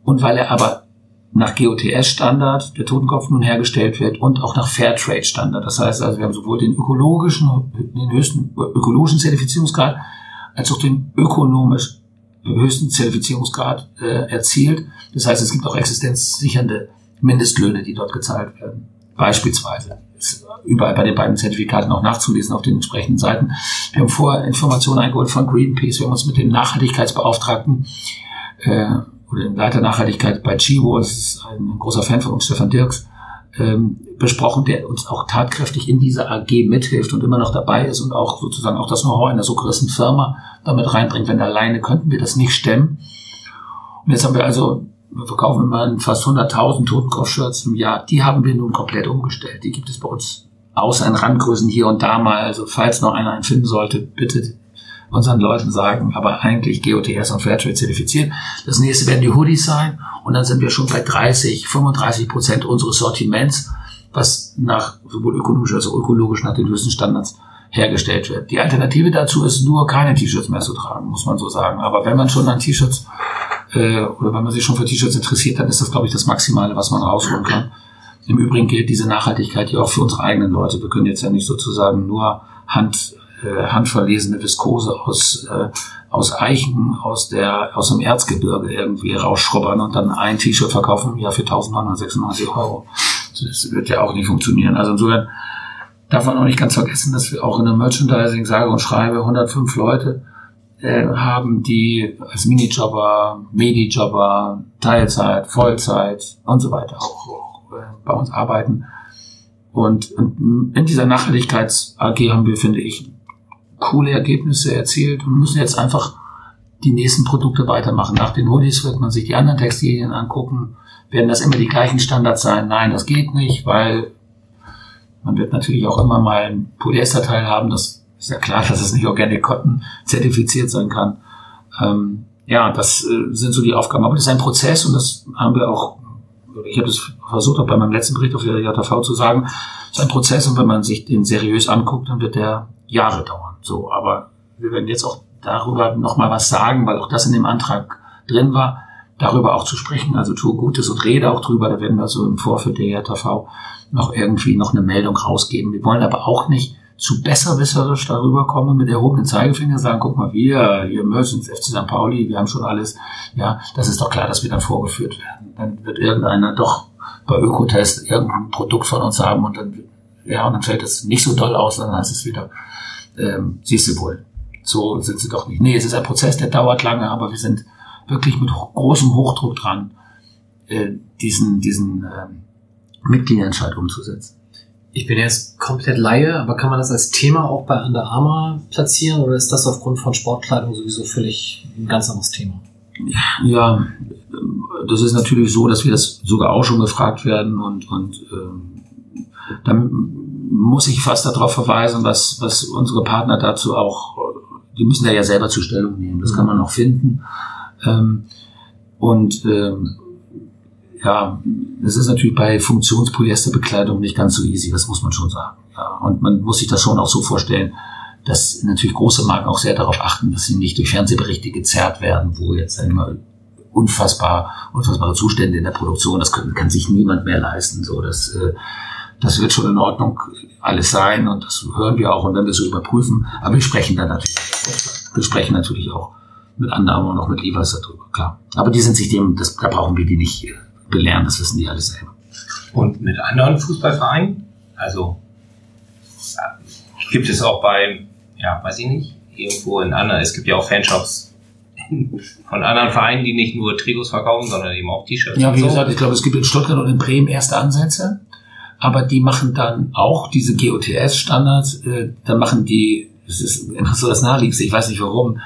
und weil er aber nach GOTS-Standard der Totenkopf nun hergestellt wird und auch nach Fairtrade-Standard. Das heißt also, wir haben sowohl den ökologischen, den höchsten ökologischen Zertifizierungsgrad als auch den ökonomisch höchsten Zertifizierungsgrad äh, erzielt. Das heißt, es gibt auch existenzsichernde Mindestlöhne, die dort gezahlt werden. Beispielsweise überall bei den beiden Zertifikaten auch nachzulesen auf den entsprechenden Seiten. Wir haben vorher Informationen eingeholt von Greenpeace. Wir haben uns mit dem Nachhaltigkeitsbeauftragten äh, oder dem Leiter Nachhaltigkeit bei Chivo, das ist ein großer Fan von uns, Stefan Dirks, ähm, besprochen, der uns auch tatkräftig in dieser AG mithilft und immer noch dabei ist und auch sozusagen auch das Know-how einer so großen Firma damit reinbringt. Wenn alleine könnten wir das nicht stemmen. Und jetzt haben wir also, wir verkaufen immer fast 100.000 Totenkopf-Shirts im Jahr. Die haben wir nun komplett umgestellt. Die gibt es bei uns außer in Randgrößen hier und da mal. Also falls noch einer einen finden sollte, bitte unseren Leuten sagen, aber eigentlich GOTS und Fairtrade zertifiziert. Das nächste werden die Hoodies sein und dann sind wir schon bei 30, 35 Prozent unseres Sortiments, was nach sowohl ökonomisch als auch ökologisch nach den höchsten Standards hergestellt wird. Die Alternative dazu ist nur keine T-Shirts mehr zu tragen, muss man so sagen. Aber wenn man schon an T-Shirts äh, oder wenn man sich schon für T-Shirts interessiert, dann ist das, glaube ich, das Maximale, was man rausholen kann. Im Übrigen gilt diese Nachhaltigkeit ja auch für unsere eigenen Leute. Wir können jetzt ja nicht sozusagen nur Hand äh, handverlesene Viskose aus, äh, aus Eichen aus der aus dem Erzgebirge irgendwie rausschrubbern und dann ein T-Shirt verkaufen im Jahr für 1996 Euro. Das wird ja auch nicht funktionieren. Also insofern darf man auch nicht ganz vergessen, dass wir auch in der Merchandising sage und schreibe 105 Leute äh, haben, die als Minijobber, Medijobber, Teilzeit, Vollzeit und so weiter auch, auch äh, bei uns arbeiten. Und, und in dieser Nachhaltigkeits-AG haben wir, finde ich, coole Ergebnisse erzielt und müssen jetzt einfach die nächsten Produkte weitermachen. Nach den Hoodies wird man sich die anderen Textilien angucken. Werden das immer die gleichen Standards sein? Nein, das geht nicht, weil man wird natürlich auch immer mal ein Polyesterteil haben. Das ist ja klar, [LAUGHS] dass es nicht Organic Cotton zertifiziert sein kann. Ähm, ja, das äh, sind so die Aufgaben. Aber das ist ein Prozess und das haben wir auch, ich habe das versucht auch bei meinem letzten Bericht auf der JV zu sagen, es ist ein Prozess und wenn man sich den seriös anguckt, dann wird der Jahre dauern. So, aber wir werden jetzt auch darüber nochmal was sagen, weil auch das in dem Antrag drin war, darüber auch zu sprechen. Also tue Gutes und rede auch drüber. Da werden wir so im Vorfeld der JTV noch irgendwie noch eine Meldung rausgeben. Wir wollen aber auch nicht zu besserwisserisch darüber kommen mit erhobenen Zeigefinger sagen, guck mal, wir, hier Merchants, FC St. Pauli, wir haben schon alles. Ja, das ist doch klar, dass wir dann vorgeführt werden. Dann wird irgendeiner doch bei Ökotest irgendein Produkt von uns haben und dann, ja, und dann fällt es nicht so doll aus, dann heißt es wieder, ähm, siehst du wohl, so sind sie doch nicht. Nee, es ist ein Prozess, der dauert lange, aber wir sind wirklich mit großem Hochdruck dran, äh, diesen, diesen äh, Mitgliederentscheid umzusetzen. Ich bin jetzt komplett Laie, aber kann man das als Thema auch bei Under Armour platzieren oder ist das aufgrund von Sportkleidung sowieso völlig ein ganz anderes Thema? Ja, das ist natürlich so, dass wir das sogar auch schon gefragt werden und, und ähm, dann muss ich fast darauf verweisen, was, was unsere Partner dazu auch, die müssen da ja selber zur Stellung nehmen, das kann man auch finden. Ähm, und ähm, ja, es ist natürlich bei Funktionspolyesterbekleidung nicht ganz so easy, das muss man schon sagen. Ja, und man muss sich das schon auch so vorstellen, dass natürlich große Marken auch sehr darauf achten, dass sie nicht durch Fernsehberichte gezerrt werden, wo jetzt einmal unfassbar, unfassbare Zustände in der Produktion, das kann, kann sich niemand mehr leisten. So, das, äh, das wird schon in Ordnung alles sein und das hören wir auch und wenn wir so überprüfen. Aber wir sprechen dann natürlich, wir sprechen natürlich auch mit anderen und auch mit Levi's darüber, klar. Aber die sind sich dem, das, da brauchen wir die nicht äh, belehren, das wissen die alle selber. Und mit anderen Fußballvereinen? Also gibt es auch bei, ja, weiß ich nicht, irgendwo in anderen, es gibt ja auch Fanshops [LAUGHS] von anderen Vereinen, die nicht nur Trikots verkaufen, sondern eben auch T-Shirts. Ja, wie so. gesagt, ich glaube, es gibt in Stuttgart und in Bremen erste Ansätze, aber die machen dann auch diese GOTS-Standards, äh, dann machen die, es ist so das Naheliegendste, ich weiß nicht warum,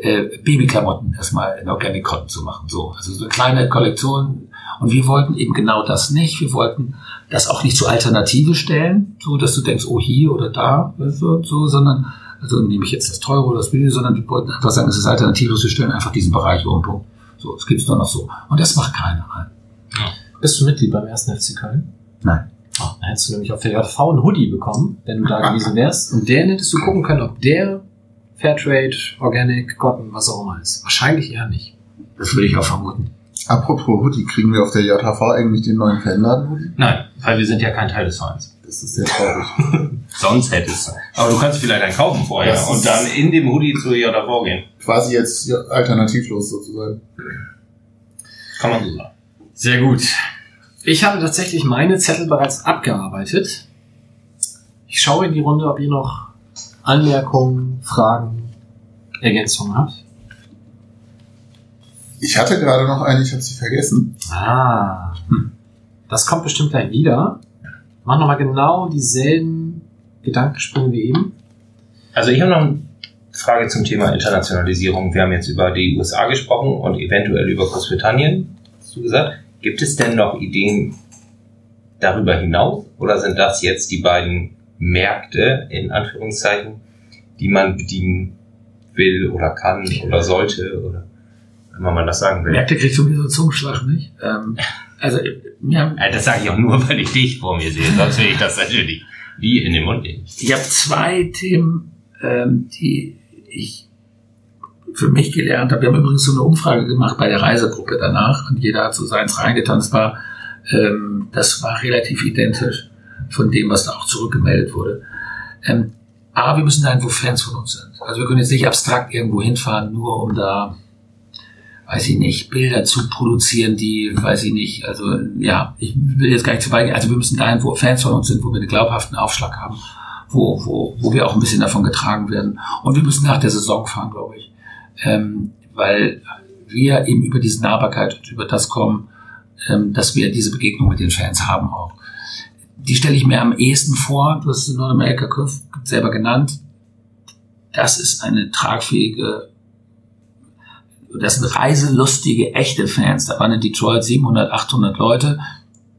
äh, Babyklamotten erstmal in Organic Cotton zu machen. So, also so eine kleine Kollektion. Und wir wollten eben genau das nicht. Wir wollten das auch nicht zur Alternative stellen, so dass du denkst, oh hier oder da, so, so sondern also nehme ich jetzt das teure oder das billige, sondern wir wollten einfach sagen, es ist alternativlos, wir stellen einfach diesen Bereich um. Punkt. So, es gibt's nur noch so. Und das macht keiner. Bist du Mitglied beim ersten FC Köln? Nein. Oh, dann hättest du nämlich auf der JV einen Hoodie bekommen, wenn du da gewesen wärst. Und den hättest du gucken können, ob der Fairtrade, Organic, Cotton, was auch immer ist. Wahrscheinlich eher nicht. Das würde ich auch vermuten. Apropos Hoodie, kriegen wir auf der JHV eigentlich den neuen Fanladen-Hoodie? Nein, weil wir sind ja kein Teil des Vereins. Das ist sehr traurig. [LAUGHS] Sonst hättest du. Aber du kannst vielleicht einen kaufen vorher Das und dann in dem Hoodie zur JV gehen. Quasi jetzt ja, alternativlos sozusagen. Kann man so sagen. Sehr gut. Ich habe tatsächlich meine Zettel bereits abgearbeitet. Ich schaue in die Runde, ob ihr noch Anmerkungen, Fragen, Ergänzungen habt. Ich hatte gerade noch eine, ich habe sie vergessen. Ah, hm. das kommt bestimmt gleich wieder. Mach nochmal genau dieselben Gedankensprünge wie eben. Also ich habe noch eine Frage zum Thema Internationalisierung. Wir haben jetzt über die USA gesprochen und eventuell über Großbritannien, hast du gesagt. Gibt es denn noch Ideen darüber hinaus? Oder sind das jetzt die beiden Märkte, in Anführungszeichen, die man bedienen will oder kann oder sollte? Oder wenn man das sagen will? Märkte kriegt schon wieder so Zungenschlag, nicht? Ähm, also, wir haben, Ja, das sage ich auch nur, weil ich dich vor mir sehe. Sonst will ich das natürlich wie in den Mund nehmen. ich habe zwei Themen, ähm, die ich für mich gelernt habe. Wir haben übrigens so eine Umfrage gemacht bei der Reisegruppe danach und jeder hat so seins reingetan. Das war, ähm, das war relativ identisch von dem, was da auch zurückgemeldet wurde. Ähm, A, wir müssen dahin, wo Fans von uns sind. Also wir können jetzt nicht abstrakt irgendwo hinfahren, nur um da, weiß ich nicht, Bilder zu produzieren, die, weiß ich nicht, also ja, ich will jetzt gar nicht zu weit gehen. Also wir müssen dahin, wo Fans von uns sind, wo wir einen glaubhaften Aufschlag haben, wo, wo, wo wir auch ein bisschen davon getragen werden. Und wir müssen nach der Saison fahren, glaube ich. Ähm, weil wir eben über diese Nahbarkeit und über das kommen, ähm, dass wir diese Begegnung mit den Fans haben auch. Die stelle ich mir am ehesten vor, du hast es in Nordamerika selber genannt, das ist eine tragfähige, das sind reiselustige, echte Fans. Da waren in Detroit 700, 800 Leute,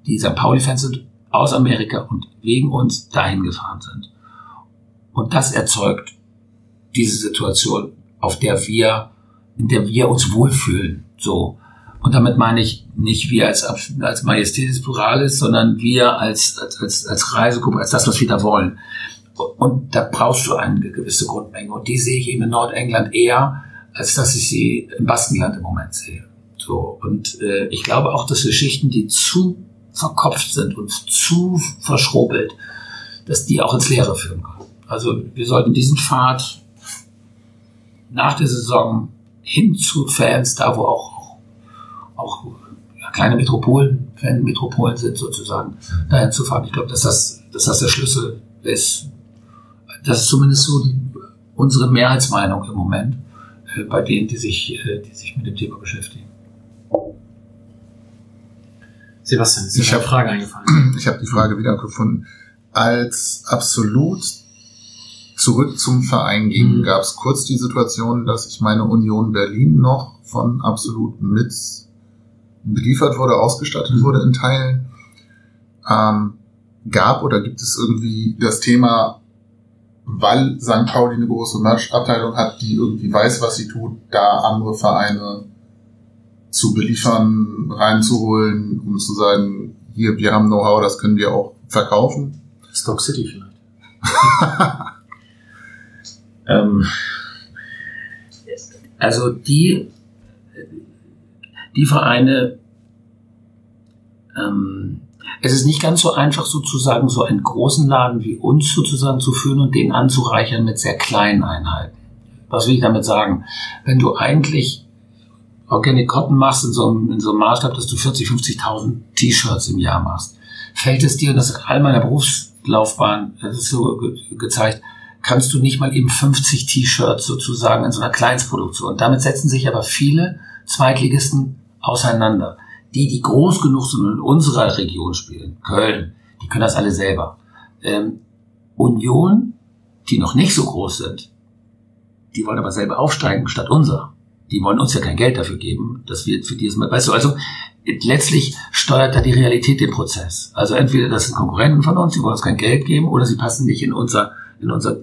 die St. Pauli-Fans sind, aus Amerika und wegen uns dahin gefahren sind. Und das erzeugt diese Situation, auf der wir, in der wir uns wohlfühlen. So. Und damit meine ich nicht wir als, als Majestätis Pluralis, sondern wir als, als, als Reisegruppe, als das, was wir da wollen. Und da brauchst du eine gewisse Grundmenge. Und die sehe ich eben in Nordengland eher, als dass ich sie im Baskenland im Moment sehe. So. Und äh, ich glaube auch, dass wir Schichten, die zu verkopft sind und zu verschrobelt, dass die auch ins Leere führen können. Also wir sollten diesen Pfad nach der Saison hin zu Fans, da wo auch, auch ja, kleine Metropolen, Fan-Metropolen sind sozusagen, dahin zu fahren. Ich glaube, dass das, dass das der Schlüssel ist. Das ist zumindest so unsere Mehrheitsmeinung im Moment bei denen, die sich, äh, die sich mit dem Thema beschäftigen. Sebastian, ist Ich eine hab- Frage eingefallen? [CLEARS THROAT] Ich habe die Frage wiedergefunden. Als absolut zurück zum Verein ging, Mhm. gab es kurz die Situation, dass ich meine Union Berlin noch von absolut mit beliefert wurde, ausgestattet wurde in Teilen. Ähm, gab oder gibt es irgendwie das Thema, weil St. Pauli eine große Merch-Abteilung hat, die irgendwie weiß, was sie tut, da andere Vereine zu beliefern, reinzuholen, um zu sagen, hier, wir haben Know-how, das können wir auch verkaufen. Stock City vielleicht. [LAUGHS] Ähm, also die, die Vereine, ähm, es ist nicht ganz so einfach sozusagen so einen großen Laden wie uns sozusagen zu führen und den anzureichern mit sehr kleinen Einheiten. Was will ich damit sagen? Wenn du eigentlich Organic Cotton machst in so einem, in so einem Maßstab, dass du 40, 50.000 T-Shirts im Jahr machst, fällt es dir, und das ist all meiner Berufslaufbahn, das ist so ge gezeigt, kannst du nicht mal eben 50 T-Shirts sozusagen in so einer Kleinstproduktion. Damit setzen sich aber viele Zweitligisten auseinander. Die, die groß genug sind und in unserer Region spielen, Köln, die können das alle selber. Ähm, Union, die noch nicht so groß sind, die wollen aber selber aufsteigen statt unser. Die wollen uns ja kein Geld dafür geben, dass wir für dieses, weißt du, also letztlich steuert da die Realität den Prozess. Also entweder das sind Konkurrenten von uns, die wollen uns kein Geld geben, oder sie passen nicht in unser, in unser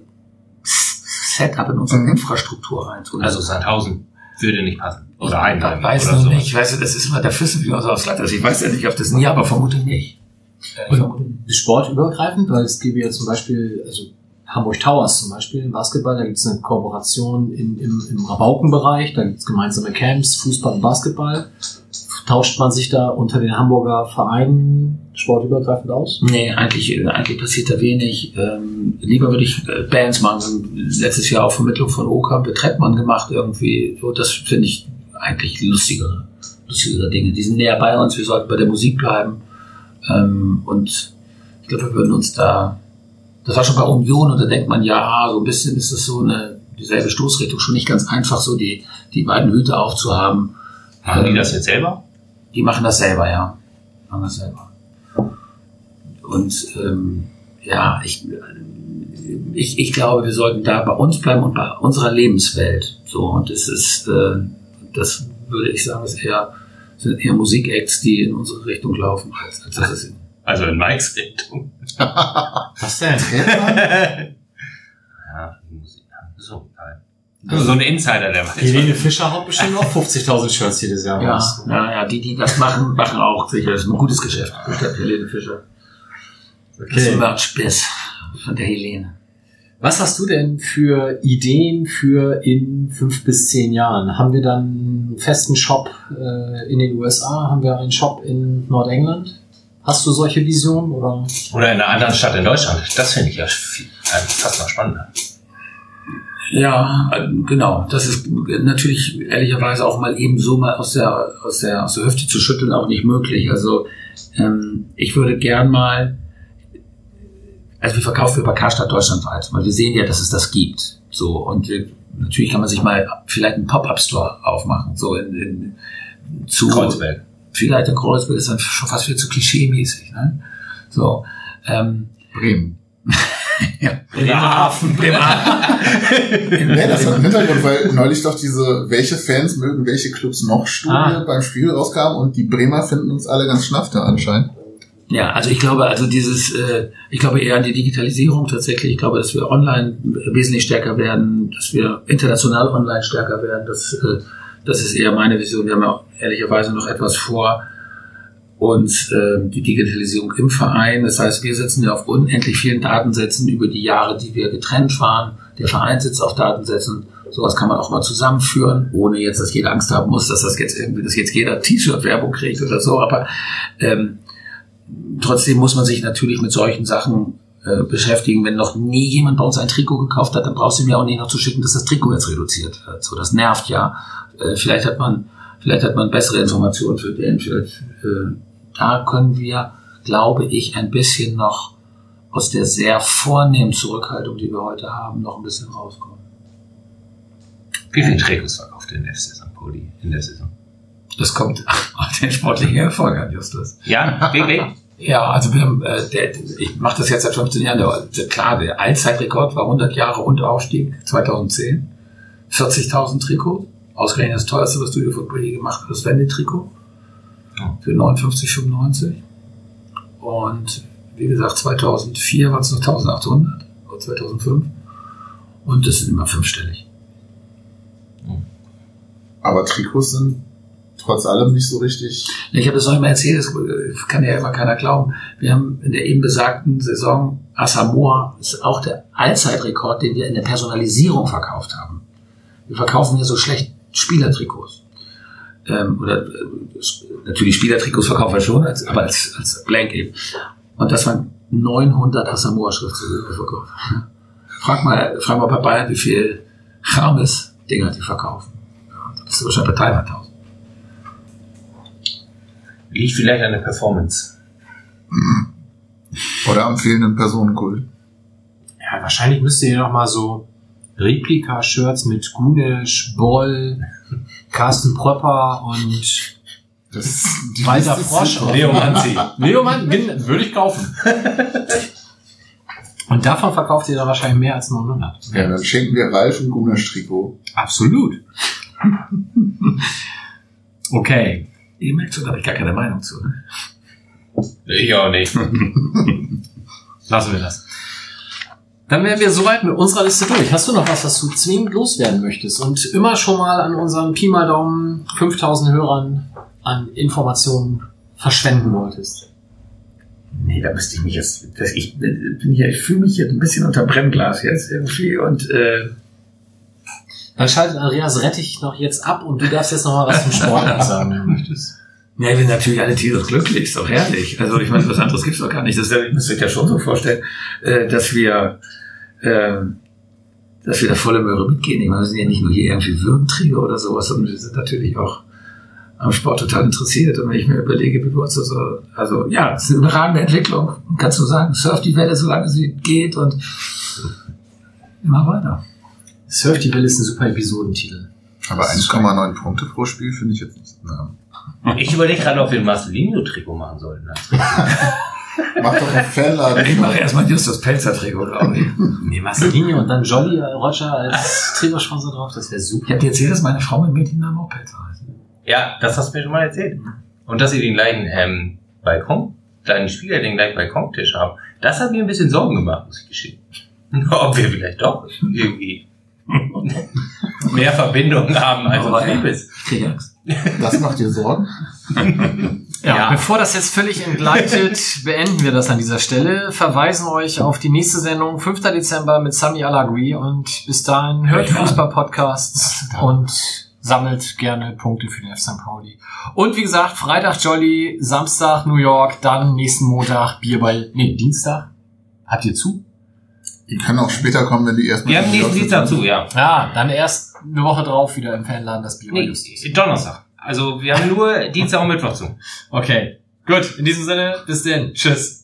Setup, in unsere Mhm. Infrastruktur rein. Also Sandhausen würde nicht passen. Oder Heidenheim. Ich weiß oder noch sowas. nicht, weißt du, das ist immer der Füsse wie aus Ausland. Also ich weiß ja nicht, ob das nie, aber vermutlich nicht. Und sportübergreifend, weil es gäbe ja zum Beispiel, also Hamburg Towers zum Beispiel im Basketball, da gibt es eine Kooperation in, im, im Rabaukenbereich, da gibt es gemeinsame Camps, Fußball und Basketball. Tauscht man sich da unter den Hamburger Vereinen sportübergreifend aus? Nee, eigentlich, äh, eigentlich passiert da wenig. Ähm, lieber würde ich äh, Bands machen. Haben Letztes Jahr auf Vermittlung von Oka Betrettmann gemacht irgendwie. So, das finde ich eigentlich lustigere, lustigere Dinge. Die sind näher bei uns. Wir sollten bei der Musik bleiben. Ähm, und ich glaube, wir würden uns da, das war schon bei Union und da denkt man, ja, so ein bisschen ist das so eine, dieselbe Stoßrichtung. Schon nicht ganz einfach, so die, die beiden Hüte aufzuhaben. Machen die Ähm, das jetzt selber? Die machen das selber, ja. Machen das selber. Und ähm, ja, ich, ich, ich glaube, wir sollten da bei uns bleiben und bei unserer Lebenswelt. So, und es ist, äh, das würde ich sagen, ist eher, sind eher Musikacts, die in unsere Richtung laufen, als, als das ist Also in Mikes Richtung. [LAUGHS] Was denn? [LAUGHS] Ja, die Musik. So, nein. Also so ein Insider, der weiß. Helene Fischer haut bestimmt auch [LAUGHS] 50.000 Shirts jedes Jahr ja, raus. ja, ja, die, die das machen, machen auch sicher. Das ist ein gutes Geschäft. Ich glaube, Helene Fischer. Das ist ein Okay. Merch-Biss von der Helene. Was hast du denn für Ideen für in fünf bis zehn Jahren? Haben wir dann einen festen Shop äh, in den USA? Haben wir einen Shop in Nordengland? Hast du solche Visionen oder? Oder in einer anderen Stadt in Deutschland. Das finde ich ja viel, äh, fast noch spannender. Ja, äh, genau. Das ist natürlich ehrlicherweise auch mal eben so mal aus der, aus der, aus der Hüfte zu schütteln auch nicht möglich. Also ähm, ich würde gern mal, also wir verkaufen über Karstadt deutschlandweit, weil wir sehen ja, dass es das gibt. So und wir, natürlich kann man sich mal vielleicht einen Pop-up-Store aufmachen, so in, in zu Kreuzberg. Vielleicht in Kreuzberg ist dann schon fast wieder zu klischee-mäßig. Ne? So. Ähm, Bremen. [LAUGHS] ja, Bremerhaven, Bremerhaven. Nee, das hat einen Hintergrund, weil neulich doch diese Welche Fans mögen welche Clubs noch Studie Ah. beim Spiel rauskam und die Bremer finden uns alle ganz schnaff da anscheinend. Ja, also ich glaube, also dieses, äh, ich glaube eher an die Digitalisierung tatsächlich. Ich glaube, dass wir online wesentlich stärker werden, dass wir international online stärker werden. Das, äh, das ist eher meine Vision. Wir haben ja auch ehrlicherweise noch etwas vor uns, äh, die Digitalisierung im Verein. Das heißt, wir sitzen ja auf unendlich vielen Datensätzen über die Jahre, die wir getrennt waren. Der Verein sitzt auf Datensätzen. Sowas kann man auch mal zusammenführen, ohne jetzt, dass jeder Angst haben muss, dass das jetzt irgendwie, dass jetzt jeder T-Shirt-Werbung kriegt oder so. Aber ähm, trotzdem muss man sich natürlich mit solchen Sachen äh, beschäftigen. Wenn noch nie jemand bei uns ein Trikot gekauft hat, dann brauchst du mir auch nicht noch zu schicken, dass das Trikot jetzt reduziert wird. So, das nervt ja. Äh, vielleicht hat man, vielleicht hat man bessere Informationen für den. Vielleicht, äh, da können wir, glaube ich, ein bisschen noch aus der sehr vornehmen Zurückhaltung, die wir heute haben, noch ein bisschen rauskommen. Wie viele Trikots verkauft in der FC St. Pauli in der Saison? Das kommt [LAUGHS] auf den sportlichen Erfolg an, Justus. Ja, wirklich? [LAUGHS] Ja, also wir haben, äh, der, ich mache das jetzt seit 15 Jahren. Der, der, klar, der Allzeitrekord war 100 Jahre und Aufstieg 2010. 40.000 Trikots. Ausgerechnet das teuerste, was du dir von Brady gemacht hast, das Wendy-Trikot. Für 59,95. Und wie gesagt, 2004 waren es noch 1800. Oder 2005. Und das sind immer fünfstellig. Aber Trikots sind trotz allem nicht so richtig. Ich habe das noch immer erzählt, das kann ja immer keiner glauben. Wir haben in der eben besagten Saison Asamoah ist auch der Allzeitrekord, den wir in der Personalisierung verkauft haben. Wir verkaufen ja so schlecht Spielertrikots. Ähm, oder äh, natürlich Spielertrikots verkaufen wir schon, als, aber als, als Blank eben. Und das waren 900 Asamoah-Schriftzüge die wir verkauft. Frag mal, frag mal bei Bayern, wie viel Rames-Dinger die verkaufen. Ja, da bist du wahrscheinlich bei 300.000. Liegt vielleicht an der Performance. Oder am fehlenden Personenkult. Ja, wahrscheinlich müsst ihr noch mal so Replika-Shirts mit Gunesh, Boll, Carsten Propper und Das, die Walter Frosch. Leo Manzi. Leo gen- würde ich kaufen. Und davon verkauft ihr dann wahrscheinlich mehr als 900. Ja, dann schenken wir Ralf ein Gunasch-Trikot. Absolut. [LAUGHS] Okay. Ihr merkt schon, da habe ich gar keine Meinung zu. Ne? Ich auch nicht. [LAUGHS] Lassen wir das. Dann wären wir soweit mit unserer Liste durch. Hast du noch was, was du zwingend loswerden möchtest und immer schon mal an unseren Pi mal Daumen 5000 Hörern an Informationen verschwenden wolltest? Nee, da müsste ich mich jetzt. Das, ich bin hier, ich fühle mich hier ein bisschen unter Brennglas jetzt irgendwie und äh, Dann schaltet Andreas Rettich noch jetzt ab und du darfst jetzt noch mal was zum Sport sagen, wenn [LAUGHS] du möchtest. ja, wir sind natürlich alle Tiere glücklich, ist doch herrlich. Also ich meine, was anderes gibt's doch gar nicht. Das ist, müsst euch ja schon so vorstellen, äh, dass wir äh, dass wir da volle Möhre mitgehen. Ich meine, wir sind ja nicht nur hier irgendwie Würdenträger oder sowas, sondern wir sind natürlich auch am Sport total interessiert. Und wenn ich mir überlege, wie wir uns das so, also ja, es ist eine überragende Entwicklung. Kannst du sagen, surf die Welle, solange sie geht und immer weiter. Surf die Welle ist ein super Episodentitel. Aber 1,9 Punkte pro Spiel finde ich jetzt nicht. Na, Ich überlege gerade, ob wir ein Marcelinho-Trikot machen sollten. [LAUGHS] [LAUGHS] mach doch einen Fanladen. Ich mache erstmal Justus Pelzer Trikot, glaube [LAUGHS] ich. Nee, Marcelinho und dann Jolly Roger als Triggersponsor drauf, das wäre super. Ich habe dir erzählt, dass meine Frau mit Mädchennamen auch Pelzer heißt. Ja, das hast du mir schon mal erzählt. Und dass sie den gleichen ähm, Balkon, deinen Spieler den gleichen Balkontisch haben. Das hat mir ein bisschen Sorgen gemacht, muss ich gestehen. [LAUGHS] Ob wir vielleicht doch irgendwie [LAUGHS] mehr Verbindungen haben als uns lieb ist. Ich kriege Angst. Das macht dir Sorgen? Ja, Ja. bevor das jetzt völlig entgleitet, [LAUGHS] beenden wir das an dieser Stelle, verweisen euch auf die nächste Sendung, 5. Dezember mit Sami Alagui und bis dahin hört Ja. Fußball-Podcasts und sammelt gerne Punkte für den F. St. Pauli. Und wie gesagt, Freitag Jolly, Samstag New York, dann nächsten Montag Bierball, nee, Dienstag. Habt ihr zu? Die können auch später kommen, wenn die erstmal... Wir haben nächsten Dienstag zu, ja. Ja, dann erst eine Woche drauf wieder im Fanladen das Bierball Nee. Donnerstag. Also wir haben nur Dienstag und Mittwoch zu. Okay, gut, in diesem Sinne, bis denn. Tschüss.